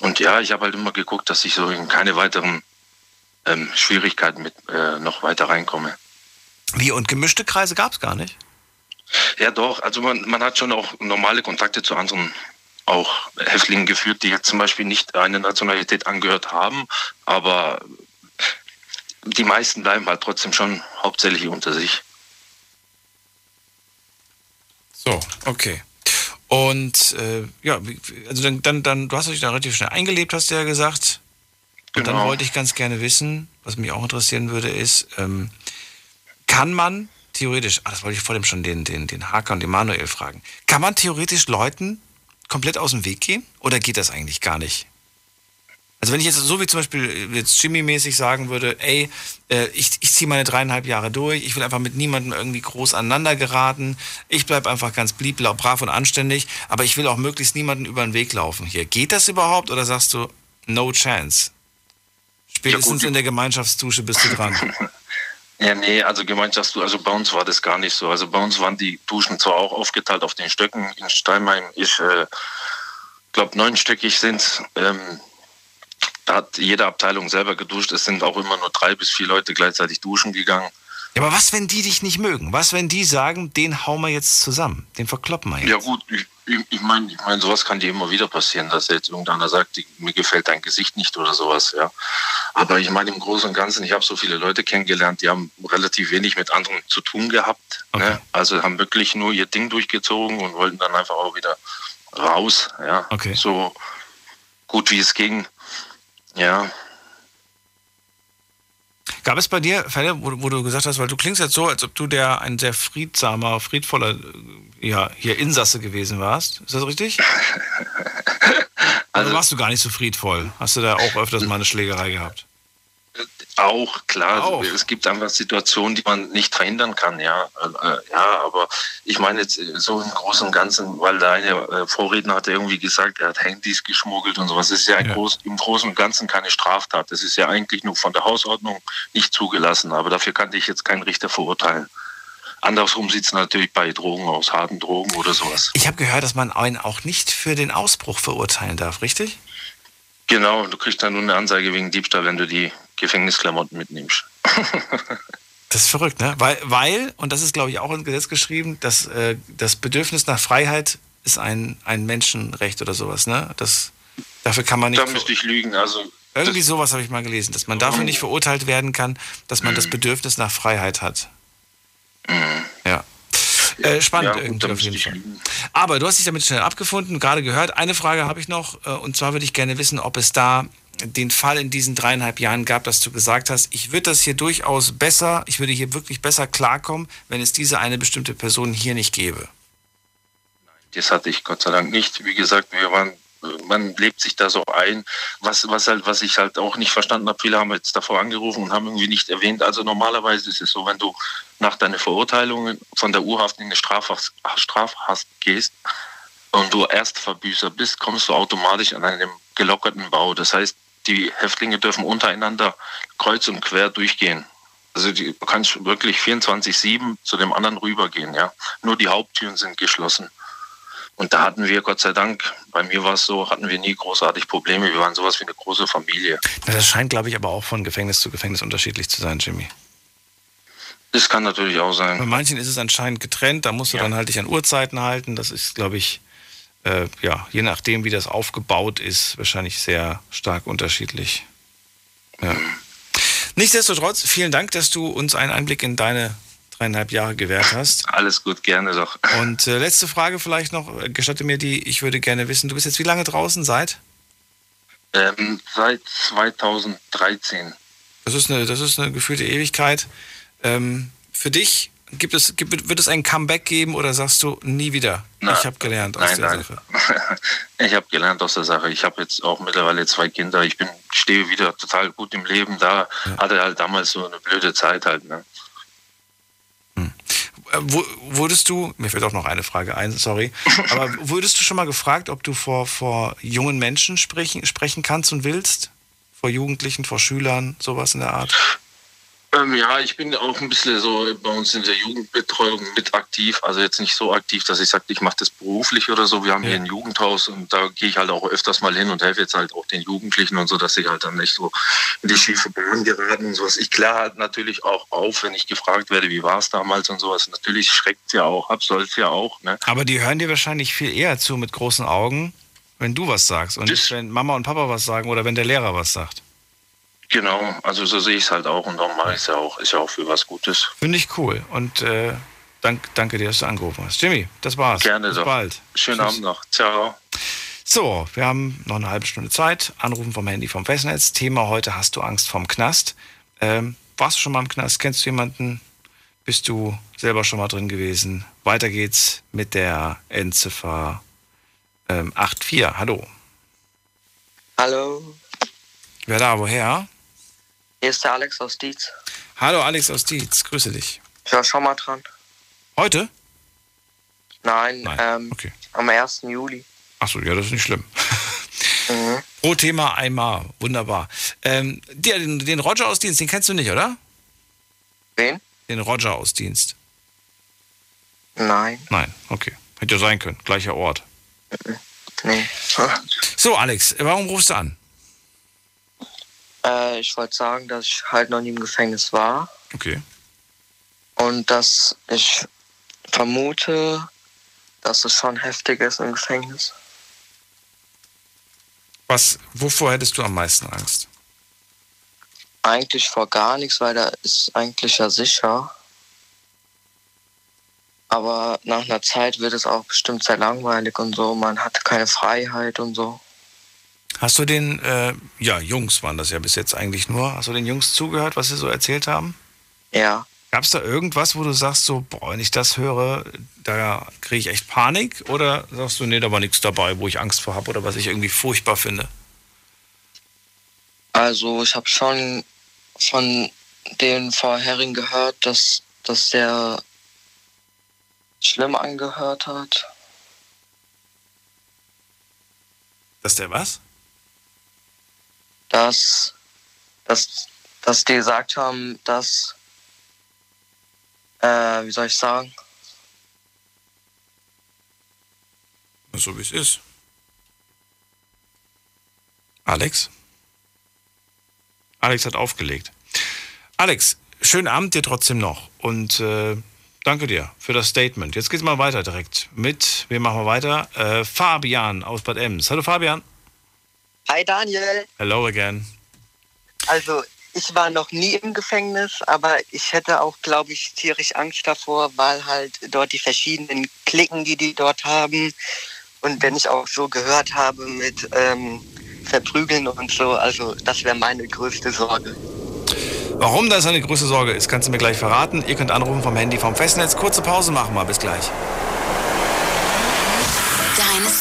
Und ja, ich habe halt immer geguckt, dass ich so in keine weiteren ähm, Schwierigkeiten mit äh, noch weiter reinkomme. Wie und gemischte Kreise gab es gar nicht? Ja, doch. Also man, man hat schon auch normale Kontakte zu anderen auch Häftlinge geführt, die jetzt zum Beispiel nicht eine Nationalität angehört haben, aber die meisten bleiben halt trotzdem schon hauptsächlich unter sich. So, okay. Und äh, ja, also dann, dann, dann, du hast dich da relativ schnell eingelebt, hast du ja gesagt. Und genau. dann wollte ich ganz gerne wissen, was mich auch interessieren würde, ist, ähm, kann man theoretisch, ah, das wollte ich vor dem schon den, den, den Haker und den Manuel fragen, kann man theoretisch Leuten komplett aus dem Weg gehen oder geht das eigentlich gar nicht? Also wenn ich jetzt so wie zum Beispiel jetzt Jimmy-mäßig sagen würde, ey, äh, ich, ich ziehe meine dreieinhalb Jahre durch, ich will einfach mit niemandem irgendwie groß aneinander geraten, ich bleibe einfach ganz blieb, brav und anständig, aber ich will auch möglichst niemanden über den Weg laufen. Hier, geht das überhaupt oder sagst du, no chance? Spätestens ja, in der Gemeinschaftsdusche bist du dran. Ja, nee, also Gemeinschaftsdusche, also bei uns war das gar nicht so. Also bei uns waren die Duschen zwar auch aufgeteilt auf den Stöcken. In Steinheim ich äh, glaube neunstöckig sind. Ähm, da hat jede Abteilung selber geduscht. Es sind auch immer nur drei bis vier Leute gleichzeitig duschen gegangen. Ja, aber was, wenn die dich nicht mögen? Was, wenn die sagen, den hauen wir jetzt zusammen? Den verkloppen wir jetzt? Ja, gut, ich, ich meine, ich mein, sowas kann dir immer wieder passieren, dass jetzt irgendeiner sagt, mir gefällt dein Gesicht nicht oder sowas, ja. Aber ich meine, im Großen und Ganzen, ich habe so viele Leute kennengelernt, die haben relativ wenig mit anderen zu tun gehabt. Ne? Okay. Ne? Also haben wirklich nur ihr Ding durchgezogen und wollten dann einfach auch wieder raus, ja. Okay. So gut wie es ging. Ja. Gab es bei dir Fälle, wo, wo, du gesagt hast, weil du klingst jetzt so, als ob du der ein sehr friedsamer, friedvoller, äh, ja, hier Insasse gewesen warst. Ist das richtig? also warst du gar nicht so friedvoll? Hast du da auch öfters mal eine Schlägerei gehabt? Auch, klar. Auch. Es gibt einfach Situationen, die man nicht verhindern kann, ja. Äh, ja, aber ich meine jetzt äh, so im Großen und Ganzen, weil deine äh, Vorredner hat irgendwie gesagt, er hat Handys geschmuggelt und sowas. Das ist ja, ja. Groß, im Großen und Ganzen keine Straftat. Das ist ja eigentlich nur von der Hausordnung nicht zugelassen. Aber dafür kann ich jetzt keinen Richter verurteilen. Andersrum sieht es natürlich bei Drogen aus, harten Drogen oder sowas. Ich habe gehört, dass man einen auch nicht für den Ausbruch verurteilen darf, richtig? Genau, du kriegst dann nur eine Anzeige wegen Diebstahl, wenn du die Gefängnisklamotten mitnimmst. das ist verrückt, ne? Weil, weil und das ist, glaube ich, auch im Gesetz geschrieben, dass äh, das Bedürfnis nach Freiheit ist ein, ein Menschenrecht oder sowas, ne? Das, dafür kann man nicht. Da müsste ich lügen, also. Irgendwie sowas habe ich mal gelesen, dass man dafür nicht verurteilt werden kann, dass man das Bedürfnis nach Freiheit hat. Mhm. Ja. Äh, spannend ja, irgendwie auf jeden Fall. Aber du hast dich damit schnell abgefunden, gerade gehört. Eine Frage habe ich noch, äh, und zwar würde ich gerne wissen, ob es da den Fall in diesen dreieinhalb Jahren gab, dass du gesagt hast, ich würde das hier durchaus besser, ich würde hier wirklich besser klarkommen, wenn es diese eine bestimmte Person hier nicht gäbe? Das hatte ich Gott sei Dank nicht. Wie gesagt, wir waren, man lebt sich da so ein. Was, was, halt, was ich halt auch nicht verstanden habe, viele haben jetzt davor angerufen und haben irgendwie nicht erwähnt. Also normalerweise ist es so, wenn du nach deiner Verurteilung von der Urhaft in den Strafhaft, Strafhaft gehst, und du Erstverbüßer bist, kommst du automatisch an einem gelockerten Bau. Das heißt, die Häftlinge dürfen untereinander kreuz und quer durchgehen. Also die, du kannst wirklich 24-7 zu dem anderen rübergehen, ja. Nur die Haupttüren sind geschlossen. Und da hatten wir, Gott sei Dank, bei mir war es so, hatten wir nie großartig Probleme. Wir waren sowas wie eine große Familie. Das scheint, glaube ich, aber auch von Gefängnis zu Gefängnis unterschiedlich zu sein, Jimmy. Das kann natürlich auch sein. Bei manchen ist es anscheinend getrennt, da musst du ja. dann halt dich an Uhrzeiten halten. Das ist, glaube ich, äh, ja, je nachdem, wie das aufgebaut ist, wahrscheinlich sehr stark unterschiedlich. Ja. Nichtsdestotrotz, vielen Dank, dass du uns einen Einblick in deine dreieinhalb Jahre gewährt hast. Alles gut, gerne doch. Und äh, letzte Frage vielleicht noch, gestatte mir die, ich würde gerne wissen, du bist jetzt wie lange draußen seit? Ähm, seit 2013. Das ist eine, das ist eine gefühlte Ewigkeit. Ähm, für dich Gibt es, gibt, wird es ein Comeback geben oder sagst du nie wieder? Na, ich habe gelernt aus nein, der nein. Sache. ich habe gelernt aus der Sache. Ich habe jetzt auch mittlerweile zwei Kinder. Ich bin stehe wieder total gut im Leben. Da ja. hatte halt damals so eine blöde Zeit halt. Ne? Hm. Äh, wurdest du, mir fällt auch noch eine Frage ein, sorry, aber wurdest du schon mal gefragt, ob du vor, vor jungen Menschen sprechen, sprechen kannst und willst? Vor Jugendlichen, vor Schülern, sowas in der Art? Ähm, ja, ich bin auch ein bisschen so bei uns in der Jugendbetreuung mit aktiv. Also jetzt nicht so aktiv, dass ich sage, ich mache das beruflich oder so. Wir haben ja. hier ein Jugendhaus und da gehe ich halt auch öfters mal hin und helfe jetzt halt auch den Jugendlichen und so, dass sie halt dann nicht so in die schiefe Bahn geraten und sowas. Ich kläre halt natürlich auch auf, wenn ich gefragt werde, wie war es damals und sowas. Natürlich schreckt es ja auch ab, soll es ja auch. Ne? Aber die hören dir wahrscheinlich viel eher zu mit großen Augen, wenn du was sagst und das nicht, wenn Mama und Papa was sagen oder wenn der Lehrer was sagt. Genau, also so sehe ich es halt auch und darum mache ich es ja auch. Ist ja auch für was Gutes. Finde ich cool. Und äh, dank, danke dir, dass du angerufen hast. Jimmy, das war's. Gerne Bis doch. bald. Schönen Tschüss. Abend noch. Ciao. So, wir haben noch eine halbe Stunde Zeit. Anrufen vom Handy vom Festnetz. Thema heute: Hast du Angst vorm Knast? Ähm, warst du schon mal im Knast? Kennst du jemanden? Bist du selber schon mal drin gewesen? Weiter geht's mit der Endziffer ähm, 84. Hallo. Hallo, Wer da? Woher? Hier ist der Alex aus Dietz. Hallo, Alex aus Dietz. Grüße dich. Ich war schon mal dran. Heute? Nein, Nein, Ähm, okay. am 1. Juli. Achso, ja, das ist nicht schlimm. Mhm. Pro Thema einmal. Wunderbar. Ähm, den, den Roger aus Dienst, den kennst du nicht, oder? Wen? Den Roger aus Dienst. Nein. Nein, okay. Hätte ja sein können. Gleicher Ort. Nee. So, Alex, warum rufst du an? Äh, ich wollte sagen, dass ich halt noch nie im Gefängnis war Okay. und dass ich vermute, dass es schon heftig ist im Gefängnis. Was, wovor hättest du am meisten Angst? Eigentlich vor gar nichts, weil da ist eigentlich ja sicher. Aber nach einer Zeit wird es auch bestimmt sehr langweilig und so. Man hat keine Freiheit und so. Hast du den, äh, ja, Jungs waren das ja bis jetzt eigentlich nur, hast du den Jungs zugehört, was sie so erzählt haben? Ja. Gab es da irgendwas, wo du sagst, so, boah, wenn ich das höre, da kriege ich echt Panik? Oder sagst du, nee, da war nichts dabei, wo ich Angst vor habe oder was ich irgendwie furchtbar finde? Also ich habe schon von den vorherigen gehört, dass das sehr schlimm angehört hat. Dass der was? Dass, dass, dass die gesagt haben, dass, äh, wie soll ich sagen, So wie es ist. Alex? Alex hat aufgelegt. Alex, schönen Abend dir trotzdem noch. Und äh, danke dir für das Statement. Jetzt geht's mal weiter direkt mit, wir machen wir weiter? Äh, Fabian aus Bad Ems. Hallo Fabian. Hi Daniel. Hello again. Also ich war noch nie im Gefängnis, aber ich hätte auch, glaube ich, tierisch Angst davor, weil halt dort die verschiedenen Klicken, die die dort haben. Und wenn ich auch so gehört habe mit ähm, Verprügeln und so, also das wäre meine größte Sorge. Warum das eine große Sorge ist, kannst du mir gleich verraten. Ihr könnt anrufen vom Handy vom Festnetz. Kurze Pause machen wir. Bis gleich.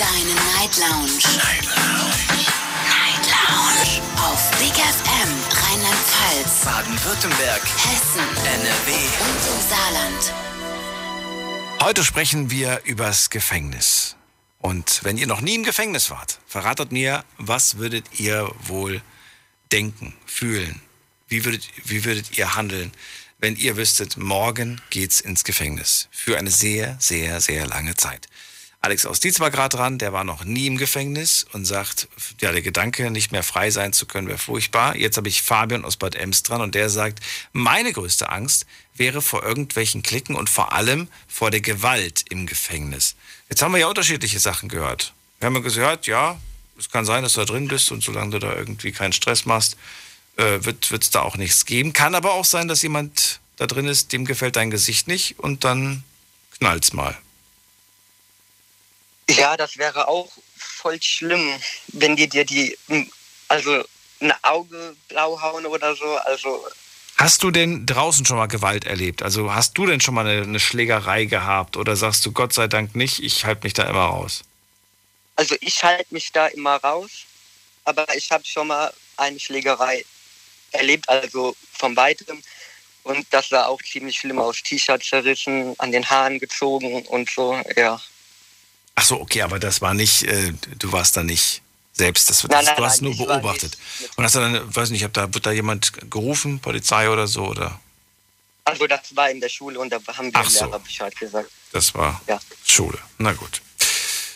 Deine Night Lounge. Night Lounge. Night Lounge. Auf Big FM Rheinland-Pfalz, Baden-Württemberg, Hessen, NRW. und im Saarland. Heute sprechen wir übers Gefängnis. Und wenn ihr noch nie im Gefängnis wart, verratet mir, was würdet ihr wohl denken, fühlen? Wie würdet, wie würdet ihr handeln, wenn ihr wüsstet, morgen geht's ins Gefängnis? Für eine sehr, sehr, sehr lange Zeit. Alex aus Dietz war gerade dran, der war noch nie im Gefängnis und sagt, ja, der Gedanke, nicht mehr frei sein zu können, wäre furchtbar. Jetzt habe ich Fabian aus Bad Ems dran und der sagt, meine größte Angst wäre vor irgendwelchen Klicken und vor allem vor der Gewalt im Gefängnis. Jetzt haben wir ja unterschiedliche Sachen gehört. Wir haben ja gehört, ja, es kann sein, dass du da drin bist und solange du da irgendwie keinen Stress machst, äh, wird es da auch nichts geben. Kann aber auch sein, dass jemand da drin ist, dem gefällt dein Gesicht nicht und dann knallt's mal. Ja, das wäre auch voll schlimm, wenn die dir die, also ein Auge blau hauen oder so. Also Hast du denn draußen schon mal Gewalt erlebt? Also hast du denn schon mal eine, eine Schlägerei gehabt oder sagst du Gott sei Dank nicht, ich halte mich da immer raus? Also ich halte mich da immer raus, aber ich habe schon mal eine Schlägerei erlebt, also von weitem. Und das sah auch ziemlich schlimm aus. T-Shirt zerrissen, an den Haaren gezogen und so, ja. Ach so, okay, aber das war nicht, äh, du warst da nicht Selbst, das, das Nein, nein, du hast nein, nur beobachtet. Und hast du dann, weiß nicht, hab da, wird da jemand gerufen, Polizei oder so, oder? Also das war in der Schule und da haben wir Ach so. Lehrer Bescheid gesagt. Das war Ja. Schule. Na gut.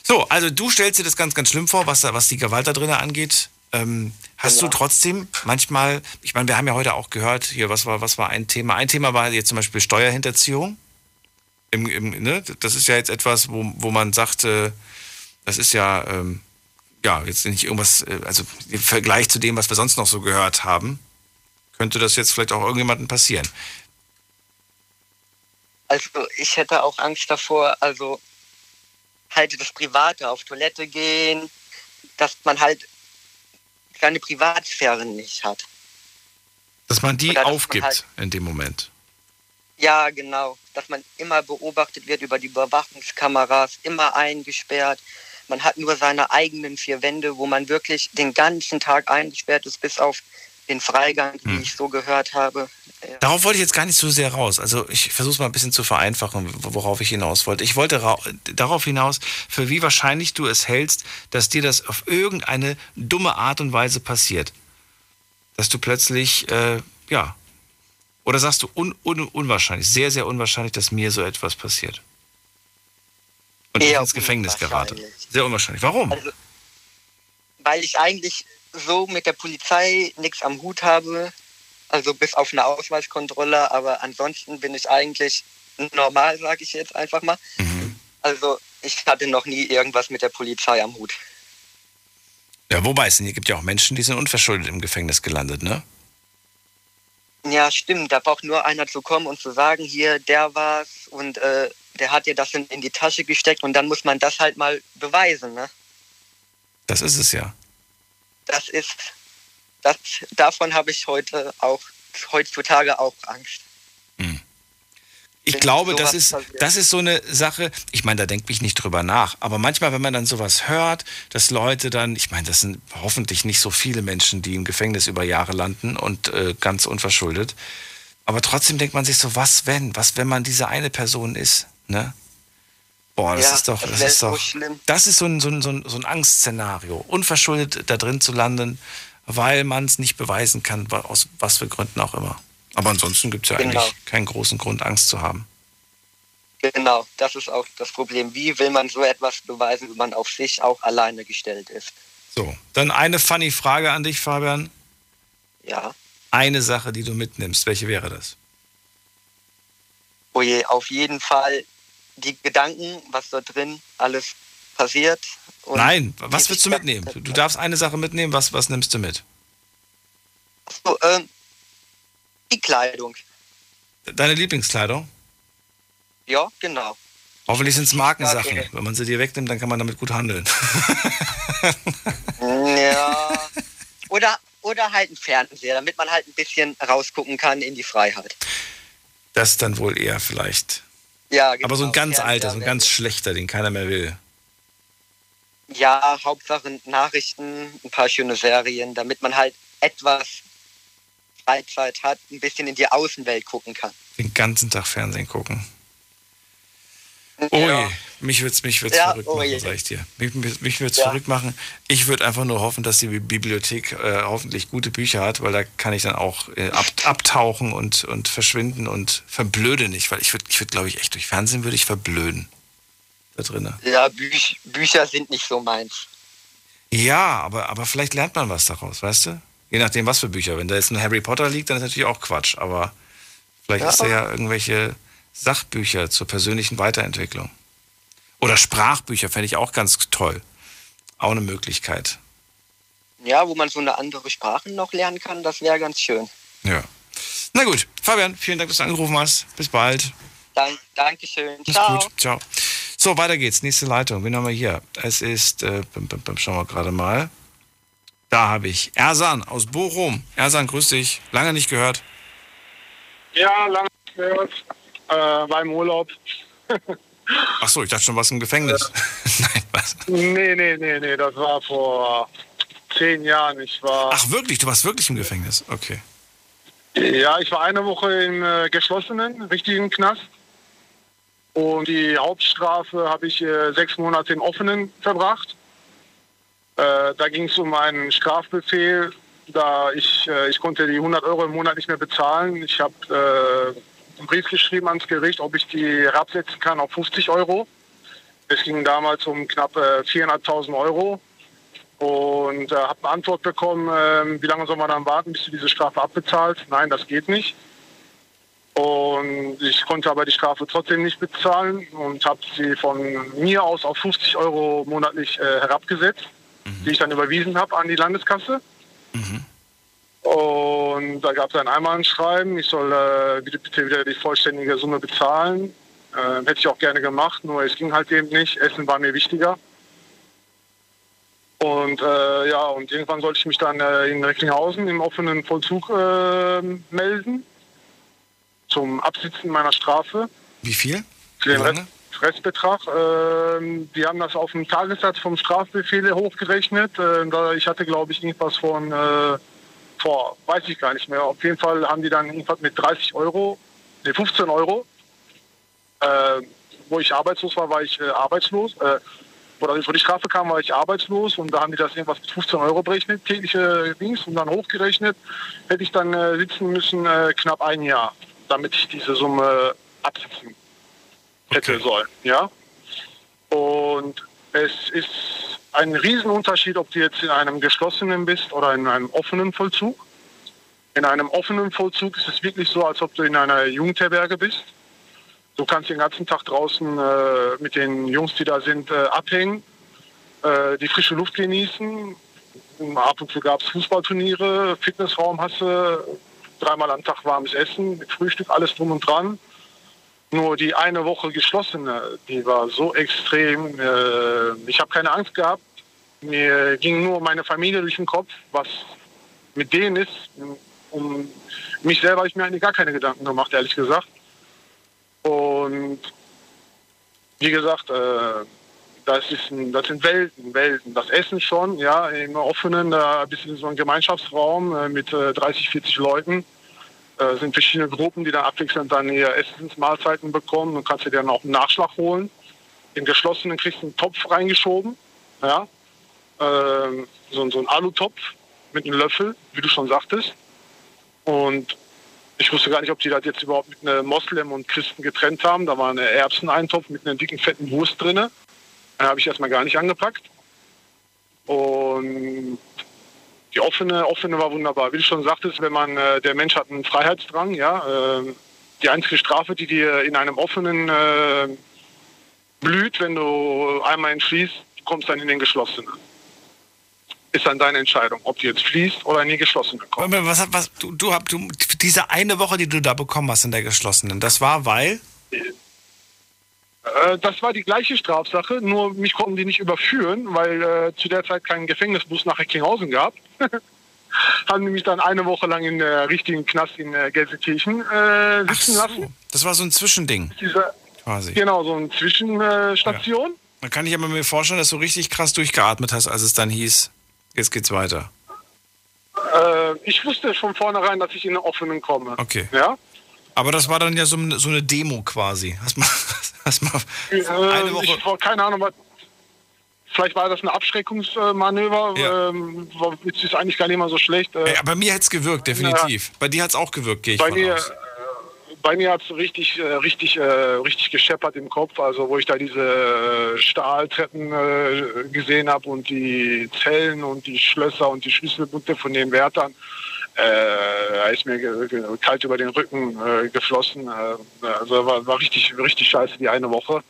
So, also du stellst dir das ganz, ganz schlimm vor, was, da, was die Gewalt da drinnen angeht. Ähm, hast Genau. du trotzdem manchmal, ich meine, wir haben ja heute auch gehört, hier, was war, was war ein Thema? Ein Thema war jetzt zum Beispiel Steuerhinterziehung. Im, im, ne? Das ist ja jetzt etwas, wo, wo man sagt, äh, das ist ja, ähm, ja, jetzt nicht irgendwas, äh, also im Vergleich zu dem, was wir sonst noch so gehört haben, könnte das jetzt vielleicht auch irgendjemandem passieren. Also ich hätte auch Angst davor, also halt das Private auf Toilette gehen, dass man halt seine Privatsphäre nicht hat. Dass man die Oder dass man aufgibt halt- in dem Moment. Ja, genau. Dass man immer beobachtet wird über die Überwachungskameras, immer eingesperrt. Man hat nur seine eigenen vier Wände, wo man wirklich den ganzen Tag eingesperrt ist, bis auf den Freigang, Hm. wie ich so gehört habe. Darauf wollte ich jetzt gar nicht so sehr raus. Also ich versuche es mal ein bisschen zu vereinfachen, worauf ich hinaus wollte. Ich wollte ra- darauf hinaus, für wie wahrscheinlich du es hältst, dass dir das auf irgendeine dumme Art und Weise passiert. Dass du plötzlich, äh, ja, oder sagst du un, un, unwahrscheinlich, sehr, sehr unwahrscheinlich, dass mir so etwas passiert. Und ich ins Gefängnis gerate. Sehr unwahrscheinlich. Warum? Also, weil ich eigentlich so mit der Polizei nichts am Hut habe, also bis auf eine Ausweiskontrolle, aber ansonsten bin ich eigentlich normal, sage ich jetzt einfach mal. Also ich hatte noch nie irgendwas mit der Polizei am Hut. Ja, wobei es gibt ja auch Menschen, die sind unverschuldet im Gefängnis gelandet, ne? Ja, stimmt, da braucht nur einer zu kommen und zu sagen, hier, der war's und äh, der hat dir das in, in die Tasche gesteckt und dann muss man das halt mal beweisen, ne? Das ist es ja. Das ist, das, davon habe ich heute auch, heutzutage auch Angst. Ich glaube, das ist, passiert. das ist so eine Sache, ich meine, da denke ich nicht drüber nach, aber manchmal, wenn man dann sowas hört, dass Leute dann, ich meine, das sind hoffentlich nicht so viele Menschen, die im Gefängnis über Jahre landen und äh, ganz unverschuldet, aber trotzdem denkt man sich so, was wenn, was wenn man diese eine Person ist, ne? Boah, das Ja, ist doch, das das ist doch, schlimm. das ist so ein, so ein, so ein, so ein Angstszenario, unverschuldet da drin zu landen, weil man es nicht beweisen kann, aus was für Gründen auch immer. Aber ansonsten gibt es ja Genau. eigentlich keinen großen Grund, Angst zu haben. Genau, das ist auch das Problem. Wie will man so etwas beweisen, wenn man auf sich auch alleine gestellt ist? So, dann eine funny Frage an dich, Fabian. Ja. Eine Sache, die du mitnimmst, welche wäre das? Oje, auf jeden Fall die Gedanken, was da drin alles passiert. Nein, was willst du mitnehmen? Du, du darfst eine Sache mitnehmen, was, was nimmst du mit? So, ähm, die Kleidung. Deine Lieblingskleidung? Ja, genau. Hoffentlich sind es Markensachen. Okay. Wenn man sie dir wegnimmt, dann kann man damit gut handeln. Ja. oder, oder halt ein Fernseher, damit man halt ein bisschen rausgucken kann in die Freiheit. Das dann wohl eher vielleicht. Ja, genau. Aber so ein ganz Fernseher alter, so ein ganz schlechter, den keiner mehr will. Ja, Hauptsache Nachrichten, ein paar schöne Serien, damit man halt etwas Freizeit hat, ein bisschen in die Außenwelt gucken kann. Den ganzen Tag Fernsehen gucken. Oh je, mich würde es mich würd's Ja, verrückt oh machen, sag ich dir. Mich, mich, mich würde es Ja. verrückt machen. Ich würde einfach nur hoffen, dass die Bibliothek äh, hoffentlich gute Bücher hat, weil da kann ich dann auch äh, ab, abtauchen und, und verschwinden und verblöde nicht, weil ich würde, ich würd, glaube ich, echt durch Fernsehen würde ich verblöden. Da drinnen. Ja, Büch Bücher sind nicht so meins. Ja, aber, aber vielleicht lernt man was daraus, weißt du? Je nachdem, was für Bücher. Wenn da jetzt ein Harry Potter liegt, dann ist natürlich auch Quatsch. Aber vielleicht Ja. ist da ja irgendwelche Sachbücher zur persönlichen Weiterentwicklung. Oder Sprachbücher fände ich auch ganz toll. Auch eine Möglichkeit. Ja, wo man so eine andere Sprache noch lernen kann, das wäre ganz schön. Ja. Na gut, Fabian, vielen Dank, dass du angerufen hast. Bis bald. Dank, Dankeschön. Ciao. gut. Ciao. So, weiter geht's. Nächste Leitung. Wen haben wir hier? Es ist, äh, schauen wir gerade mal. Da habe ich Ersan aus Bochum. Ersan, grüß dich. Lange nicht gehört. Ja, lange nicht gehört. Äh, war im Urlaub. Ach so, ich dachte schon, was im Gefängnis. Nee, nee, nee, nee, das war vor zehn Jahren. Ich war. Ach wirklich, du warst wirklich im Gefängnis? Okay. Ja, ich war eine Woche im äh, geschlossenen, richtigen Knast. Und die Hauptstrafe habe ich äh, sechs Monate im offenen verbracht. Äh, da ging es um einen Strafbefehl, da ich, äh, ich konnte die 100 Euro im Monat nicht mehr bezahlen. Ich habe äh, einen Brief geschrieben ans Gericht, ob ich die herabsetzen kann auf 50 Euro. Es ging damals um knapp äh, 400.000 Euro und äh, habe eine Antwort bekommen, äh, wie lange soll man dann warten, bis du diese Strafe abbezahlt? Nein, das geht nicht. Und ich konnte aber die Strafe trotzdem nicht bezahlen und habe sie von mir aus auf 50 Euro monatlich äh, herabgesetzt, die ich dann überwiesen habe an die Landeskasse. Und da gab es ein Einmalschreiben, ich soll äh, bitte, bitte wieder die vollständige Summe bezahlen. Äh, hätte ich auch gerne gemacht, nur es ging halt eben nicht. Essen war mir wichtiger. Und äh, ja, und irgendwann sollte ich mich dann äh, in Recklinghausen im offenen Vollzug äh, melden zum Absitzen meiner Strafe. Wie viel? Für den Rest, Restbetrag. Ähm, die haben das auf den Tagessatz vom Strafbefehl hochgerechnet. Äh, ich hatte, glaube ich, irgendwas von, äh, vor, weiß ich gar nicht mehr. Auf jeden Fall haben die dann irgendwas mit 30 Euro, ne 15 Euro. Äh, wo ich arbeitslos war, war ich äh, arbeitslos. Äh, oder wo die Strafe kam, war ich arbeitslos und da haben die das irgendwas mit 15 Euro berechnet, tägliche Dings und dann hochgerechnet, hätte ich dann äh, sitzen müssen äh, knapp ein Jahr, damit ich diese Summe absitzen hätte sollen. Ja? Und es ist ein Riesenunterschied, ob du jetzt in einem geschlossenen bist oder in einem offenen Vollzug. In einem offenen Vollzug ist es wirklich so, als ob du in einer Jugendherberge bist. Du kannst den ganzen Tag draußen äh, mit den Jungs, die da sind, äh, abhängen, äh, die frische Luft genießen. Ab und zu gab es Fußballturniere, Fitnessraum hast du, dreimal am Tag warmes Essen, mit Frühstück, alles drum und dran. Nur die eine Woche geschlossene, die war so extrem. Äh, ich habe keine Angst gehabt. Mir ging nur meine Familie durch den Kopf, was mit denen ist. Um mich selber habe ich mir eigentlich gar keine Gedanken gemacht, ehrlich gesagt. Und wie gesagt, äh, das, ist ein, das sind Welten, Welten. Das Essen schon, ja, im offenen, da ein bisschen so ein Gemeinschaftsraum äh, mit äh, 30, 40 Leuten. Äh, sind verschiedene Gruppen, die dann abwechselnd dann ihre Essensmahlzeiten bekommen und kannst dir dann auch einen Nachschlag holen. Im geschlossenen kriegst du einen Topf reingeschoben, ja, ähm, so, so ein Alutopf mit einem Löffel, wie du schon sagtest. Und ich wusste gar nicht, ob die das jetzt überhaupt mit einem Moslem und Christen getrennt haben. Da war eine Erbseneintopf mit einer dicken, fetten Wurst drin. Den habe ich erstmal gar nicht angepackt. Und die offene, offene war wunderbar. Wie du schon sagtest, wenn man, äh, der Mensch hat einen Freiheitsdrang, ja. Äh, die einzige Strafe, die dir in einem offenen äh, blüht, wenn du einmal entfließt, du kommst dann in den geschlossenen. Ist dann deine Entscheidung, ob du jetzt fließt oder in die geschlossenen kommst. Was, was, du, du, du, diese eine Woche, die du da bekommen hast in der geschlossenen, das war weil? Äh, das war die gleiche Strafsache, nur mich konnten die nicht überführen, weil äh, zu der Zeit kein Gefängnisbus nach Recklinghausen gab. Haben die mich dann eine Woche lang in der richtigen Knast in äh, Gelsenkirchen äh, sitzen so. lassen. Das war so ein Zwischending. Diese, quasi. Genau, so eine Zwischenstation. Ja. Dann kann ich aber mir vorstellen, dass du richtig krass durchgeatmet hast, als es dann hieß, jetzt geht's weiter. Äh, ich wusste von vornherein, dass ich in den offenen komme. Okay. Ja? Aber das war dann ja so, so eine Demo quasi. Hast mal, hast mal äh, eine Woche. Ich war keine Ahnung, was. Vielleicht war das ein Abschreckungsmanöver. Ja. Ähm, jetzt ist eigentlich gar nicht mal so schlecht. Äh, ja, bei mir hätte es gewirkt, definitiv. Ja. Bei dir hat es auch gewirkt, gehe ich bei von mir, aus. Bei mir hat es richtig, äh, richtig, äh, richtig gescheppert im Kopf. Also wo ich da diese Stahltreppen äh, gesehen habe und die Zellen und die Schlösser und die Schlüsselbunte von den Wärtern äh, ist mir kalt über den Rücken äh, geflossen. Äh, also war, war richtig, richtig scheiße die eine Woche.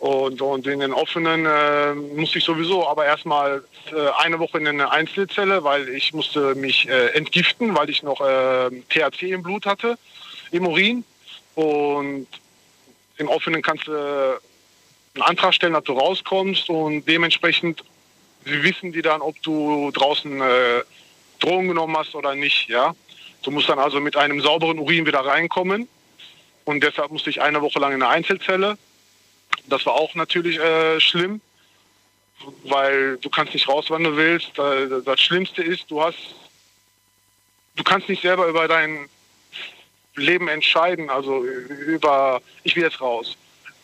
Und, und in den offenen äh, musste ich sowieso aber erstmal äh, eine Woche in eine Einzelzelle, weil ich musste mich äh, entgiften, weil ich noch äh, THC im Blut hatte, im Urin. Und im offenen kannst du einen Antrag stellen, dass du rauskommst und dementsprechend wissen die dann, ob du draußen äh, Drogen genommen hast oder nicht. Ja? Du musst dann also mit einem sauberen Urin wieder reinkommen. Und deshalb musste ich eine Woche lang in eine Einzelzelle. Das war auch natürlich äh, schlimm, weil du kannst nicht raus, wann du willst. Das Schlimmste ist, du hast, du kannst nicht selber über dein Leben entscheiden. Also über, ich will jetzt raus.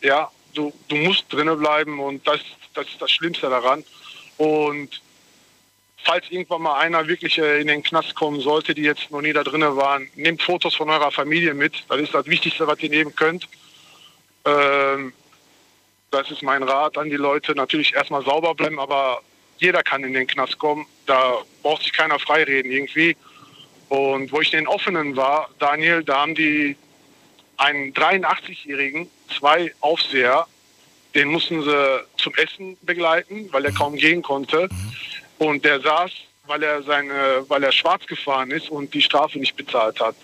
Ja, du, du musst drinnen bleiben und das, das ist das Schlimmste daran. Und falls irgendwann mal einer wirklich äh, in den Knast kommen sollte, die jetzt noch nie da drinnen waren, nehmt Fotos von eurer Familie mit. Das ist das Wichtigste, was ihr nehmen könnt. Ähm, das ist mein Rat an die Leute. Natürlich erstmal sauber bleiben, aber jeder kann in den Knast kommen. Da braucht sich keiner freireden irgendwie. Und wo ich in den Offenen war, Daniel, da haben die einen 83-Jährigen, zwei Aufseher, den mussten sie zum Essen begleiten, weil er kaum gehen konnte. Und der saß, weil er seine, weil er schwarz gefahren ist und die Strafe nicht bezahlt hat.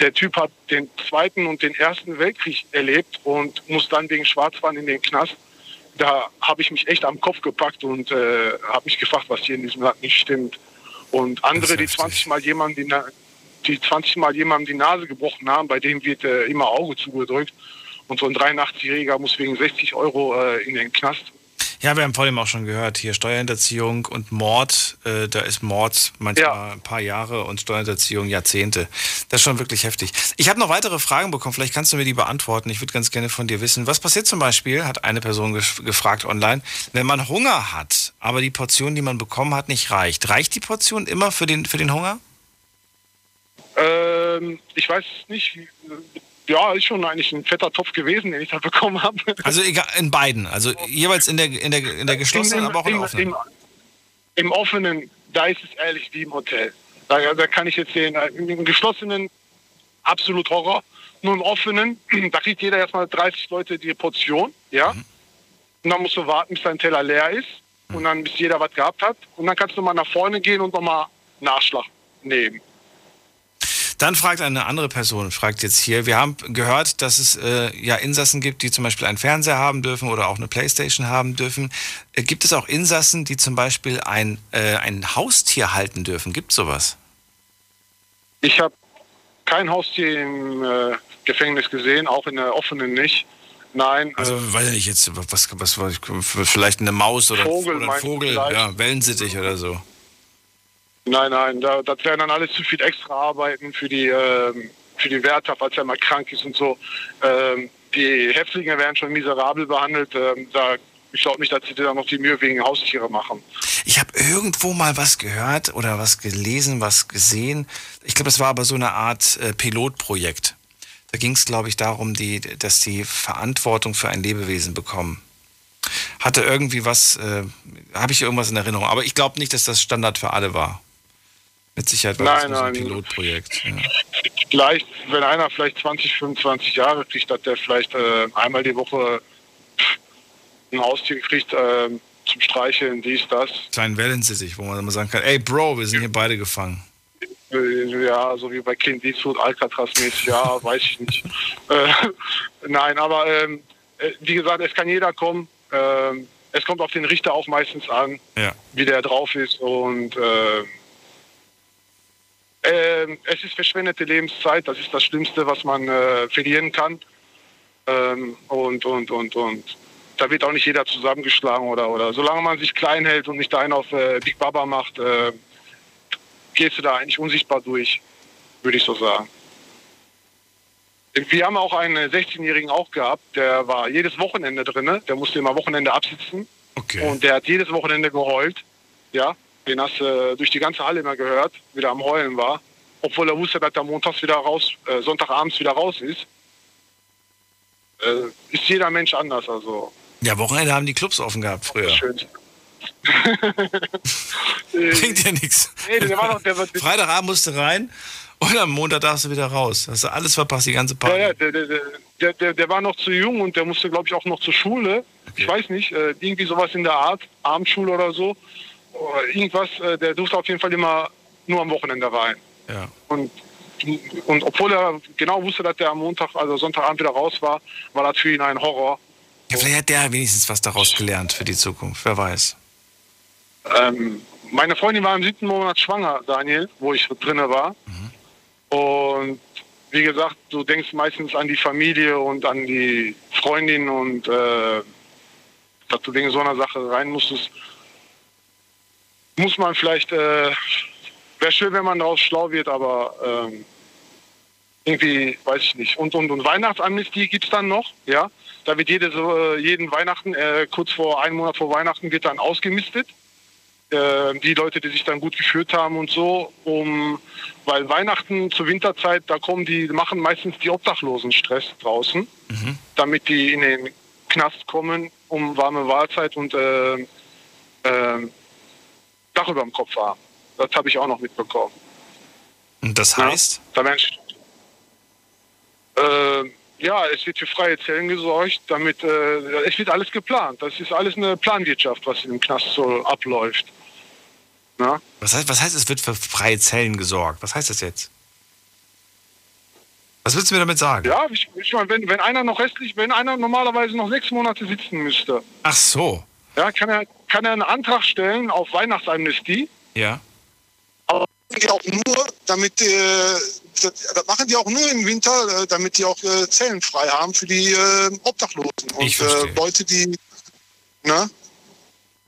Der Typ hat den Zweiten und den Ersten Weltkrieg erlebt und muss dann wegen Schwarzfahren in den Knast. Da habe ich mich echt am Kopf gepackt und äh, habe mich gefragt, was hier in diesem Land nicht stimmt. Und andere, die 20 Mal jemandem die, die 20 Mal jemandem die Nase gebrochen haben, bei dem wird äh, immer Auge zugedrückt. Und so ein 83-Jähriger muss wegen 60 Euro äh, in den Knast. Ja, wir haben vorhin auch schon gehört, hier Steuerhinterziehung und Mord. Äh, da ist Mord manchmal ja. ein paar Jahre und Steuerhinterziehung Jahrzehnte. Das ist schon wirklich heftig. Ich habe noch weitere Fragen bekommen, vielleicht kannst du mir die beantworten. Ich würde ganz gerne von dir wissen, was passiert zum Beispiel, hat eine Person gefragt online, wenn man Hunger hat, aber die Portion, die man bekommen hat, nicht reicht. Reicht die Portion immer für den, für den Hunger? Ähm, ich weiß nicht, ja, ist schon eigentlich ein fetter Topf gewesen, den ich da bekommen habe. Also egal, in beiden, also jeweils in der, in der, in der geschlossenen, Im, aber auch in im, der offenen. Im, Im offenen, da ist es ehrlich wie im Hotel. Da, da kann ich jetzt sehen, äh, im geschlossenen absolut Horror. Nur im offenen, da kriegt jeder erstmal 30 Leute die Portion, ja. Mhm. Und dann musst du warten, bis dein Teller leer ist. Mhm. Und dann, bis jeder was gehabt hat. Und dann kannst du mal nach vorne gehen und nochmal Nachschlag nehmen. Dann fragt eine andere Person, fragt jetzt hier, wir haben gehört, dass es äh, ja Insassen gibt, die zum Beispiel einen Fernseher haben dürfen oder auch eine Playstation haben dürfen. Äh, gibt es auch Insassen, die zum Beispiel ein, äh, ein Haustier halten dürfen? Gibt es sowas? Ich habe kein Haustier im äh, Gefängnis gesehen, auch in der offenen nicht. Nein. Also, äh, weiß ich nicht, jetzt, was, was, was vielleicht eine Maus oder, Vogel, oder ein Vogel, ja, Wellensittich oder so. Nein, nein, da, das wären dann alles zu viel extra Arbeiten für die, ähm, für die Wärter, falls er mal krank ist und so. Ähm, die Häftlinge werden schon miserabel behandelt. Ähm, da, ich glaube nicht, dass sie da noch die Mühe wegen Haustiere machen. Ich habe irgendwo mal was gehört oder was gelesen, was gesehen. Ich glaube, das war aber so eine Art äh, Pilotprojekt. Da ging es, glaube ich, darum, die, dass die Verantwortung für ein Lebewesen bekommen. Hatte irgendwie was, äh, habe ich irgendwas in Erinnerung. Aber ich glaube nicht, dass das Standard für alle war. Mit Sicherheit war das Nein, nur so ein nein. Pilotprojekt. Ja. Vielleicht, wenn einer vielleicht 20, 25 Jahre kriegt, dass der vielleicht äh, einmal die Woche ein Haustier kriegt äh, zum Streicheln, dies, das. Kleinen Wellensittich, wo man immer sagen kann, ey Bro, wir sind hier beide gefangen. Äh, Ja, so wie bei Clint Eastwood, Alcatraz-mäßig, ja, weiß ich nicht. Äh, nein, aber ähm, äh, wie gesagt, es kann jeder kommen. Ähm, es kommt auf den Richter auch meistens an, Ja. wie der drauf ist. Und äh, ähm, es ist verschwendete Lebenszeit, das ist das Schlimmste, was man äh, verlieren kann. Ähm, und, und, und, und da wird auch nicht jeder zusammengeschlagen oder, oder. Solange man sich klein hält und nicht da einen auf äh, Big Baba macht, äh, gehst du da eigentlich unsichtbar durch, würde ich so sagen. Wir haben auch einen 16-Jährigen auch gehabt, der war jedes Wochenende drin, der musste immer Wochenende absitzen. Und der hat jedes Wochenende geheult. Ja, den hast du äh, durch die ganze Halle immer gehört, wie der am Heulen war. Obwohl er wusste, dass er montags wieder raus, äh, Sonntagabends wieder raus ist. Äh, ist jeder Mensch anders, also. Ja, Wochenende haben die Clubs offen gehabt früher. Schön. Bringt ja nichts. Nee, Freitagabend musst du rein und am Montag darfst du wieder raus. Hast du alles verpasst, die ganze Ja, Party. ja, der, der, der, der, der war noch zu jung und der musste, glaube ich, auch noch zur Schule. Ich weiß nicht, äh, irgendwie sowas in der Art, Abendschule oder so. Oder irgendwas, äh, der durfte auf jeden Fall immer nur am Wochenende rein. Ja. Und, und obwohl er genau wusste, dass der am Montag, also Sonntagabend wieder raus war, war das für ihn ein Horror. Ja, vielleicht hat der wenigstens was daraus gelernt für die Zukunft. Wer weiß. Ähm, meine Freundin war im siebten Monat schwanger, Daniel, wo ich drinne war. Und wie gesagt, du denkst meistens an die Familie und an die Freundin und äh, dass du wegen so einer Sache rein musstest, muss man vielleicht, äh, wäre schön, wenn man daraus schlau wird, aber ähm, irgendwie, weiß ich nicht. Und, und, und Weihnachtsamnestie gibt es dann noch, ja. Da wird jede, so, äh, jeden Weihnachten, äh, kurz vor, einen Monat vor Weihnachten, wird dann ausgemistet. äh, die Leute, die sich dann gut geführt haben und so, um, weil Weihnachten zur Winterzeit, da kommen die, machen meistens die Obdachlosen Stress draußen, Mhm. damit die in den Knast kommen, um warme Wahlzeit und äh, Dach über dem Kopf haben. Das habe ich auch noch mitbekommen. Und das heißt? Da werden äh, ja, es wird für freie Zellen gesorgt, damit äh, es wird alles geplant. Das ist alles eine Planwirtschaft, was in dem Knast so abläuft. Na? Was heißt, was heißt, es wird für freie Zellen gesorgt? Was heißt das jetzt? Was willst du mir damit sagen? Ja, ich, ich meine, wenn, wenn einer noch restlich, wenn einer normalerweise noch sechs Monate sitzen müsste, Ach so. Ja, kann er, kann er einen Antrag stellen auf Weihnachtsamnestie. Ja. Aber das machen die auch nur, damit äh, das, das machen die auch nur im Winter, äh, damit die auch äh, Zellen frei haben für die äh, Obdachlosen und äh, Leute, die ne,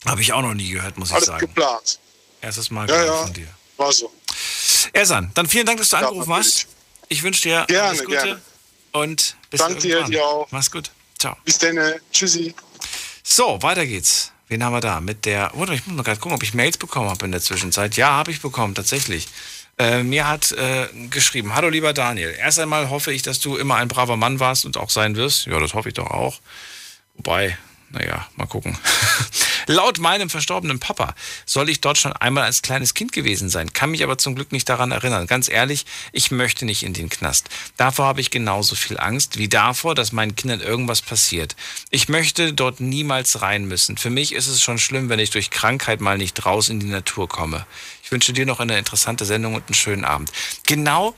Habe ich auch noch nie gehört, muss ich alles sagen. geplant. Erstes Mal Ja, gehört ja. von dir. War so. Ersan, dann vielen Dank, dass du angerufen hast. Ich wünsche dir Gerne, alles Gute gerne. und bis Danke dir, dir auch. Mach's gut. Ciao. Bis dann. äh, Tschüssi. So, weiter geht's. Wen haben wir da? Mit der. Warte, ich muss mal gerade gucken, ob ich Mails bekommen habe in der Zwischenzeit. Ja, habe ich bekommen, tatsächlich. Äh, mir hat äh, geschrieben: Hallo, lieber Daniel. Erst einmal hoffe ich, dass du immer ein braver Mann warst und auch sein wirst. Ja, das hoffe ich doch auch. Wobei, naja, mal gucken. Laut meinem verstorbenen Papa soll ich dort schon einmal als kleines Kind gewesen sein, kann mich aber zum Glück nicht daran erinnern. Ganz ehrlich, ich möchte nicht in den Knast. Davor habe ich genauso viel Angst wie davor, dass meinen Kindern irgendwas passiert. Ich möchte dort niemals rein müssen. Für mich ist es schon schlimm, wenn ich durch Krankheit mal nicht raus in die Natur komme. Ich wünsche dir noch eine interessante Sendung und einen schönen Abend. Genau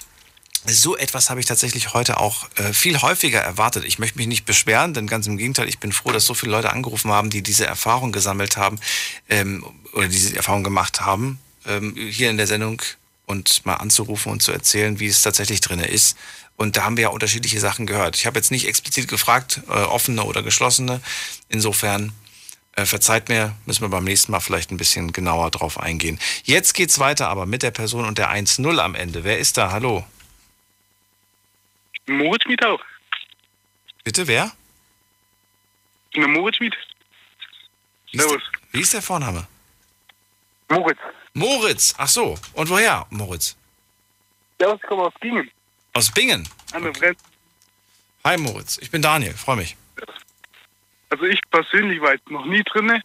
so etwas habe ich tatsächlich heute auch äh, viel häufiger erwartet. Ich möchte mich nicht beschweren, denn ganz im Gegenteil, ich bin froh, dass so viele Leute angerufen haben, die diese Erfahrung gesammelt haben ähm, oder diese Erfahrung gemacht haben, ähm, hier in der Sendung und mal anzurufen und zu erzählen, wie es tatsächlich drin ist. Und da haben wir ja unterschiedliche Sachen gehört. Ich habe jetzt nicht explizit gefragt, äh, offene oder geschlossene. Insofern äh, verzeiht mir, müssen wir beim nächsten Mal vielleicht ein bisschen genauer drauf eingehen. Jetzt geht's weiter aber mit der Person und der 1-0 am Ende. Wer ist da? Hallo? Moritz Miet auch. Bitte, wer? Eine Moritz Miet. Wie ist, der, wie ist der Vorname? Moritz. Moritz, ach so. Und woher, Moritz? Ja, ich komme aus Bingen. Aus Bingen. An der Grenze. Hi Moritz, ich bin Daniel, freue mich. Also ich persönlich war jetzt noch nie drinne,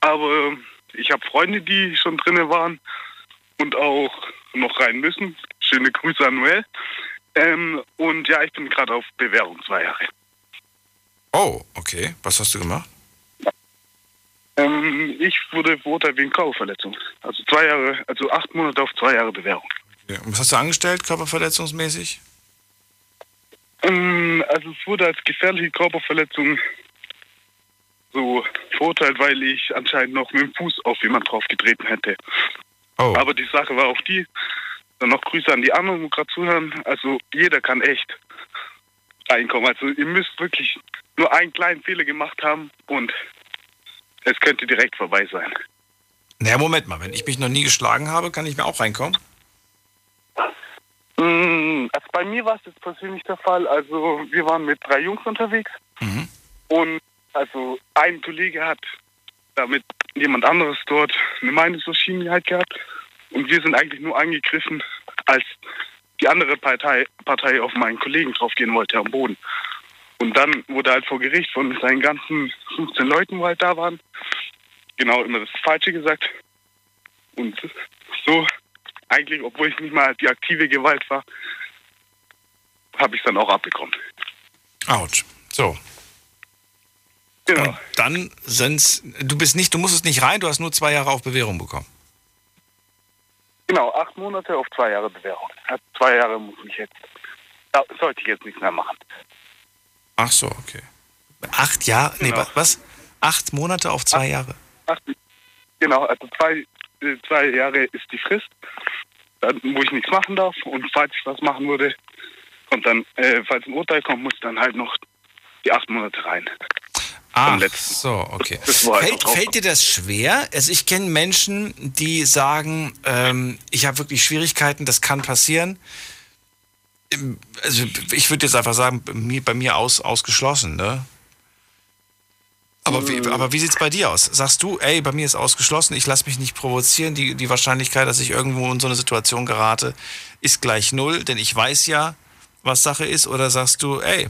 aber ich habe Freunde, die schon drinne waren und auch noch rein müssen. Schöne Grüße an Noel. Ähm, und ja, ich bin gerade auf Bewährung zwei Jahre. Oh, okay. Was hast du gemacht? Ähm, ich wurde verurteilt wegen Körperverletzung. Also zwei Jahre, also acht Monate auf zwei Jahre Bewährung. Okay. Und was hast du angestellt, körperverletzungsmäßig? Ähm, also es wurde als gefährliche Körperverletzung so verurteilt, weil ich anscheinend noch mit dem Fuß auf jemand drauf getreten hätte. Oh. Aber die Sache war auch die, dann noch Grüße an die anderen, die gerade zuhören. Also jeder kann echt reinkommen. Also ihr müsst wirklich nur einen kleinen Fehler gemacht haben und es könnte direkt vorbei sein. Naja, Moment mal, wenn ich mich noch nie geschlagen habe, kann ich mir auch reinkommen? Mm, Also bei mir war es jetzt persönlich der Fall. Also wir waren mit drei Jungs unterwegs und also ein Kollege hat damit jemand anderes dort eine Meinungsverschiedenheit gehabt und wir sind eigentlich nur angegriffen, als die andere Partei, Partei auf meinen Kollegen draufgehen wollte am Boden. Und dann wurde halt vor Gericht von seinen ganzen 15 Leuten, wo halt da waren, genau immer das Falsche gesagt. Und so eigentlich, obwohl ich nicht mal die aktive Gewalt war, habe ich dann auch abbekommen. Autsch. So. Genau. Und dann sind's. Du bist nicht, du musstest nicht rein, du hast nur zwei Jahre auf Bewährung bekommen. Genau, acht Monate auf zwei Jahre Bewährung. Also zwei Jahre muss ich jetzt, da sollte ich jetzt nichts mehr machen. Ach so, okay. Acht Jahre? Nee, Genau. wa- was? Acht Monate auf zwei Jahre. Acht, genau, also zwei, äh, zwei Jahre ist die Frist, wo ich nichts machen darf. Und falls ich was machen würde, kommt dann, äh, falls ein Urteil kommt, muss dann halt noch die acht Monate rein. Ach so, okay. Halt Fällt, fällt dir das schwer? Also ich kenne Menschen, die sagen, ähm, ich habe wirklich Schwierigkeiten, das kann passieren. Ähm, Also ich würde jetzt einfach sagen, bei mir, bei mir aus, ausgeschlossen, ne? Aber wie, aber wie sieht es bei dir aus? Sagst du, ey, bei mir ist ausgeschlossen, ich lasse mich nicht provozieren, die, die Wahrscheinlichkeit, dass ich irgendwo in so eine Situation gerate, ist gleich null, denn ich weiß ja, was Sache ist. Oder sagst du, ey,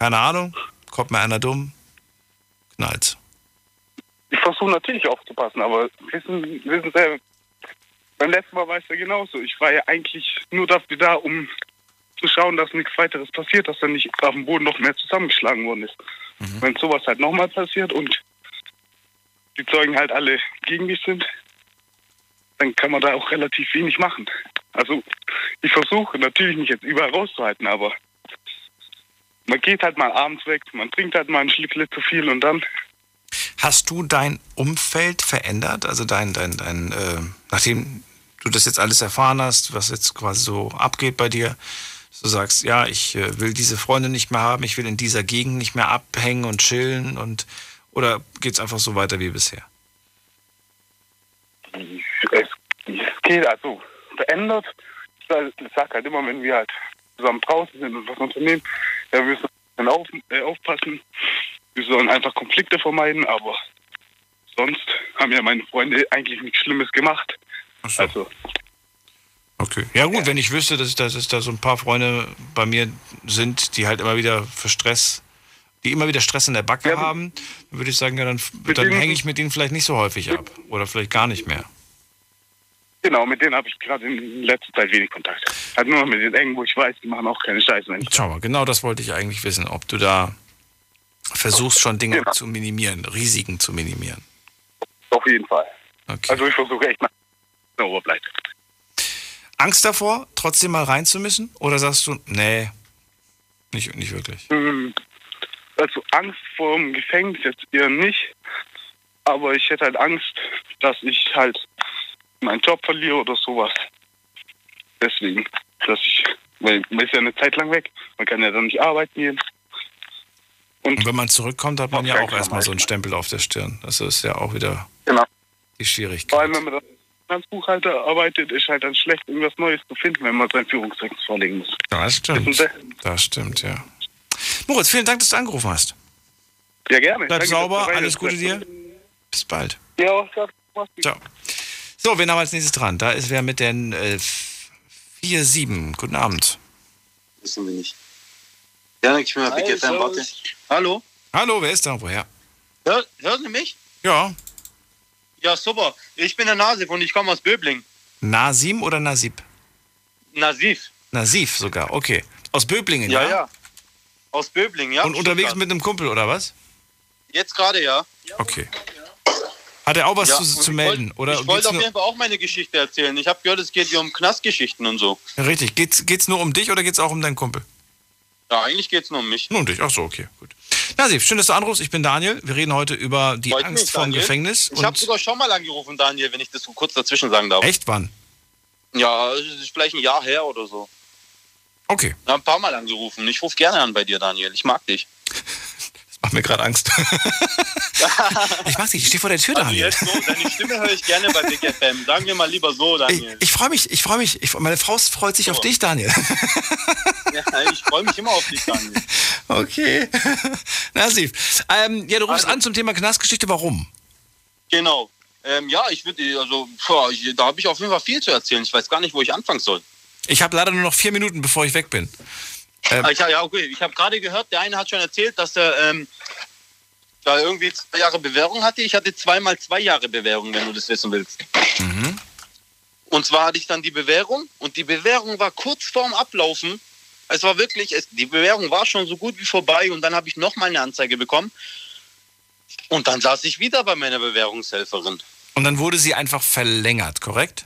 keine Ahnung, kommt mir einer dumm, knallt's. Ich versuche natürlich aufzupassen, aber wissen, wissen Sie, beim letzten Mal war es ja genauso. Ich war ja eigentlich nur dafür da, um zu schauen, dass nichts weiteres passiert, dass er nicht auf dem Boden noch mehr zusammengeschlagen worden ist. Mhm. Wenn sowas halt nochmal passiert und die Zeugen halt alle gegen mich sind, dann kann man da auch relativ wenig machen. Also ich versuche natürlich nicht jetzt überall rauszuhalten, aber man geht halt mal abends weg, man trinkt halt mal ein Schlickle zu viel und dann. Hast du dein Umfeld verändert? Also dein, dein, dein, äh, nachdem du das jetzt alles erfahren hast, was jetzt quasi so abgeht bei dir, du sagst, ja, ich äh, will diese Freunde nicht mehr haben, ich will in dieser Gegend nicht mehr abhängen und chillen und oder geht es einfach so weiter wie bisher? Es, es geht also verändert. Ich sage halt immer, wenn wir halt zusammen draußen sind und was unternehmen, ja, wir müssen auf, äh, aufpassen. Wir sollen einfach Konflikte vermeiden, aber sonst haben ja meine Freunde eigentlich nichts Schlimmes gemacht. So. Also Okay. Ja gut, wenn ich wüsste, dass, dass, dass da so ein paar Freunde bei mir sind, die halt immer wieder für Stress, die immer wieder Stress in der Backe haben, dann würde ich sagen, ja, dann, dann hänge ich mit denen vielleicht nicht so häufig ab. Oder vielleicht gar nicht mehr. Genau, mit denen habe ich gerade in letzter Zeit wenig Kontakt. Halt nur mit den engen, wo ich weiß, die machen auch keine Scheiße. Wenn ich Schau mal, genau das wollte ich eigentlich wissen, ob du da versuchst schon Dinge Genau. zu minimieren, Risiken zu minimieren. Auf jeden Fall. Okay. Also ich versuche echt mal der Oberbleibt. Angst davor, trotzdem mal rein zu müssen? Oder sagst du, nee, nicht, nicht wirklich? Hm, Also Angst vor dem Gefängnis jetzt eher nicht. Aber ich hätte halt Angst, dass ich halt meinen Job verliere oder sowas. Deswegen, dass ich, weil man ist ja eine Zeit lang weg. Man kann ja dann nicht arbeiten gehen. Und wenn man zurückkommt, hat man ja auch erstmal so einen Stempel auf der Stirn. Das ist ja auch wieder Genau. die Schwierigkeit. Vor allem, wenn man als Buchhalter arbeitet, ist halt dann schlecht, irgendwas Neues zu finden, wenn man sein Führungszeugnis vorlegen muss. Das stimmt. Das stimmt, ja. Moritz, vielen Dank, dass du angerufen hast. Ja, gerne. Bleib Danke, sauber, alles Gute dir. Bis bald. Ja. Ciao. So, wen haben wir als nächstes dran? Da ist wer mit den äh, 4-7. Guten Abend. Wissen wir nicht. Ja, ich bin mal Big FM, warte. Hallo? Hallo, wer ist da? Woher? Hör, hören Sie mich? Ja. Ja, super. Ich bin der Nasif und ich komme aus Böbling. Nasim oder Nasib? Nasif. Nasif sogar, okay. Aus Böblingen, ja? Ja, ja. Aus Böbling, ja. Und unterwegs Stuttgart. mit einem Kumpel, oder was? Jetzt gerade, ja. Okay. Hat er auch was Ja, zu, zu ich melden? wollt- oder ich wollte auf jeden Fall auch meine Geschichte erzählen. Ich habe gehört, es geht hier um Knastgeschichten und so. Richtig. Geht's, geht's nur um dich oder geht's auch um deinen Kumpel? Ja, eigentlich geht es nur um mich. Nur um dich. Ach so, okay, gut. Nasif, schön, dass du anrufst. Ich bin Daniel. Wir reden heute über die Freut Angst vor dem. Gefängnis. Ich habe sogar schon mal angerufen, Daniel, wenn ich das so kurz dazwischen sagen darf. echt wann? Ja, es ist vielleicht ein Jahr her oder so. Okay. Ja, ein paar Mal angerufen. Ich rufe gerne an bei dir, Daniel. Ich mag dich. Mir gerade Angst. ich mag dich, ich stehe vor der Tür, Also Daniel. jetzt so, deine Stimme höre ich gerne bei Big FM. Sagen wir mal lieber so, Daniel. Ich freue mich, ich freue mich. Ich, meine Frau freut sich auf dich, Daniel. Ja, ich freue mich immer auf dich, Daniel. Okay. Nasif. Ähm, ja, du rufst an zum Thema Knastgeschichte. Warum? Genau. Ähm, ja, ich würde, also, boah, ich, da habe ich auf jeden Fall viel zu erzählen. Ich weiß gar nicht, wo ich anfangen soll. Ich habe leider nur noch vier Minuten, bevor ich weg bin. Ähm, Ah, ich, ja, okay. Ich habe gerade gehört, der eine hat schon erzählt, dass er ähm, da irgendwie zwei Jahre Bewährung hatte. Ich hatte zweimal zwei Jahre Bewährung, wenn du das wissen willst. Mhm. Und zwar hatte ich dann die Bewährung und die Bewährung war kurz vorm Ablaufen. Es war wirklich, es, die Bewährung war schon so gut wie vorbei und dann habe ich nochmal eine Anzeige bekommen. Und dann saß ich wieder bei meiner Bewährungshelferin. Und dann wurde sie einfach verlängert, korrekt?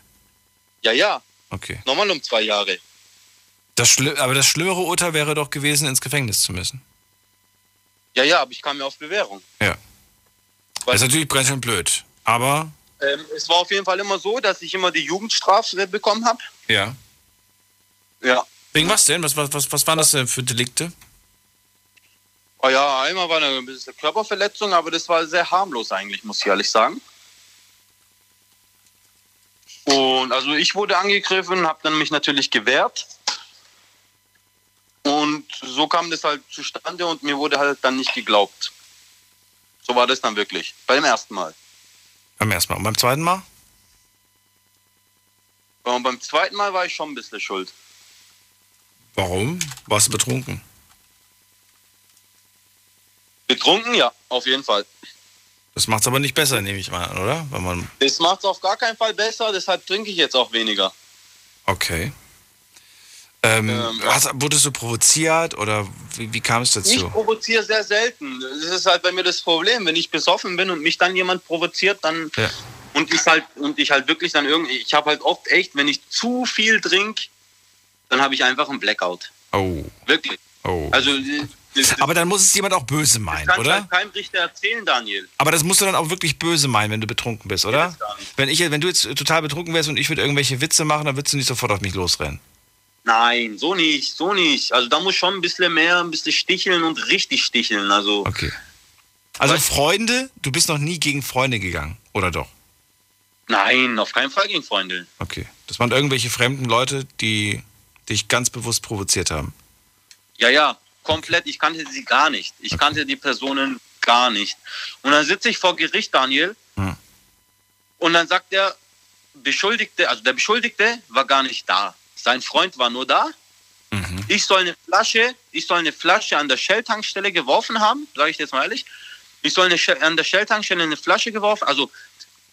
Ja, ja, Okay. nochmal um zwei Jahre. Das Schli aber das schlimmere Urteil wäre doch gewesen, ins Gefängnis zu müssen. Ja, ja, aber ich kam ja auf Bewährung. Ja. Das ist natürlich schön blöd. Aber, Ähm, es war auf jeden Fall immer so, dass ich immer die Jugendstrafe bekommen habe. ja. Ja. Wegen was denn? Was, was, was, was waren das denn für Delikte? Oh ja, einmal war eine bisschen Körperverletzung, aber das war sehr harmlos eigentlich, muss ich ehrlich sagen. Und also ich wurde angegriffen, habe dann mich natürlich gewehrt. Und so kam das halt zustande und mir wurde halt dann nicht geglaubt. So war das dann wirklich. Beim ersten Mal. Beim ersten Mal. Und beim zweiten Mal? Und beim zweiten Mal war ich schon ein bisschen schuld. Warum? Warst du betrunken? Betrunken, ja, auf jeden Fall. Das macht es aber nicht besser, nehme ich mal an, oder? Wenn man Das macht es auf gar keinen Fall besser, deshalb trinke ich jetzt auch weniger. okay. Ähm, hast, wurdest du provoziert oder wie, wie kam es Ich dazu? provoziere sehr selten. Das ist halt bei mir das Problem. Wenn ich besoffen bin und mich dann jemand provoziert, dann Ja. und ich halt und ich halt wirklich dann irgendwie, ich habe halt oft echt, wenn ich zu viel trinke, dann habe ich einfach einen Blackout. Oh. Wirklich. Oh. Also das, das Aber dann muss es jemand auch böse meinen, kann oder? halt keinem Richter erzählen, Daniel. Aber das musst du dann auch wirklich böse meinen, wenn du betrunken bist, oder? Wenn, ich, wenn du jetzt total betrunken wärst und ich würde irgendwelche Witze machen, dann würdest du nicht sofort auf mich losrennen. Nein, so nicht, so nicht. Also da muss schon ein bisschen mehr, ein bisschen sticheln und richtig sticheln. Also Okay. Also Freunde, du bist noch nie gegen Freunde gegangen, oder doch? nein, auf keinen Fall gegen Freunde. Okay. Das waren irgendwelche fremden Leute, die dich ganz bewusst provoziert haben. Ja, ja, komplett. Ich kannte sie gar nicht. Ich kannte die Personen gar nicht. Und dann sitze ich vor Gericht, Daniel, Hm. und dann sagt der Beschuldigte, also der Beschuldigte war gar nicht da. Sein Freund war nur da. Mhm. Ich soll eine Flasche, ich soll eine Flasche an der Shell-Tankstelle geworfen haben, sage ich jetzt mal ehrlich. Ich soll eine an der Shell-Tankstelle eine Flasche geworfen, also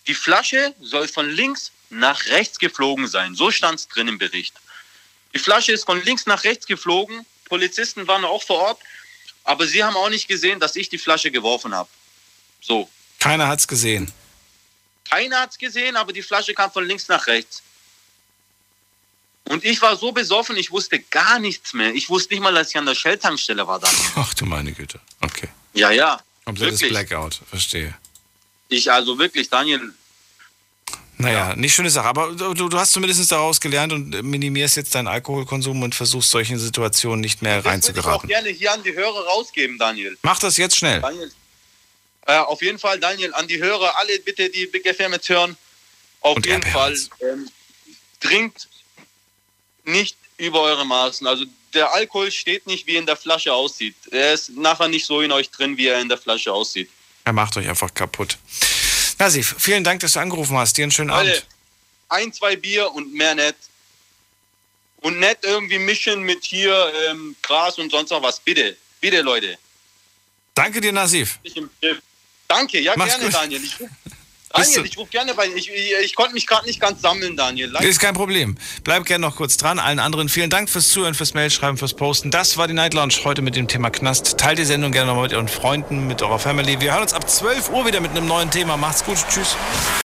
die Flasche soll von links nach rechts geflogen sein. So stand es drin im Bericht. Die Flasche ist von links nach rechts geflogen. Polizisten waren auch vor Ort, aber sie haben auch nicht gesehen, dass ich die Flasche geworfen habe. So. Keiner hat's gesehen. Keiner hat es gesehen, aber die Flasche kam von links nach rechts. Und ich war so besoffen, ich wusste gar nichts mehr. Ich wusste nicht mal, dass ich an der Shell-Tankstelle war dann. Ach du meine Güte. Okay. Ja, ja. Komplettes Wirklich. Blackout, verstehe. Ich also wirklich, Daniel, Naja, nicht schöne Sache. Aber du, du hast zumindest daraus gelernt und minimierst jetzt deinen Alkoholkonsum und versuchst solchen Situationen nicht mehr das würde ich auch reinzugeraten. gerne hier an die Hörer rausgeben, Daniel. Mach das jetzt schnell. Daniel. Äh, auf jeden Fall, Daniel, an die Hörer, alle bitte, die Big FM jetzt hören, auf jeden Fall ähm, trinkt nicht über eure Maßen. Also der Alkohol steht nicht, wie er in der Flasche aussieht. Er ist nachher nicht so in euch drin, wie er in der Flasche aussieht. Er macht euch einfach kaputt. Nasif, vielen Dank, dass du angerufen hast. Dir einen schönen Leute, Abend. ein, zwei Bier und mehr nicht. Und nicht irgendwie mischen mit hier ähm, Gras und sonst noch was. Bitte, bitte, Leute. Danke dir, Nasif. Danke, ja Mach's gerne, gut. Daniel. Ich Daniel, ich rufe gerne bei ich, ich, ich konnte mich gerade nicht ganz sammeln, Daniel. Leider. Ist kein Problem. Bleib gerne noch kurz dran. Allen anderen vielen Dank fürs Zuhören, fürs Mailschreiben, fürs Posten. Das war die Night Lounge heute mit dem Thema Knast. Teilt die Sendung gerne noch mit euren Freunden, mit eurer Family. Wir hören uns ab 12 Uhr wieder mit einem neuen Thema. Macht's gut. Tschüss.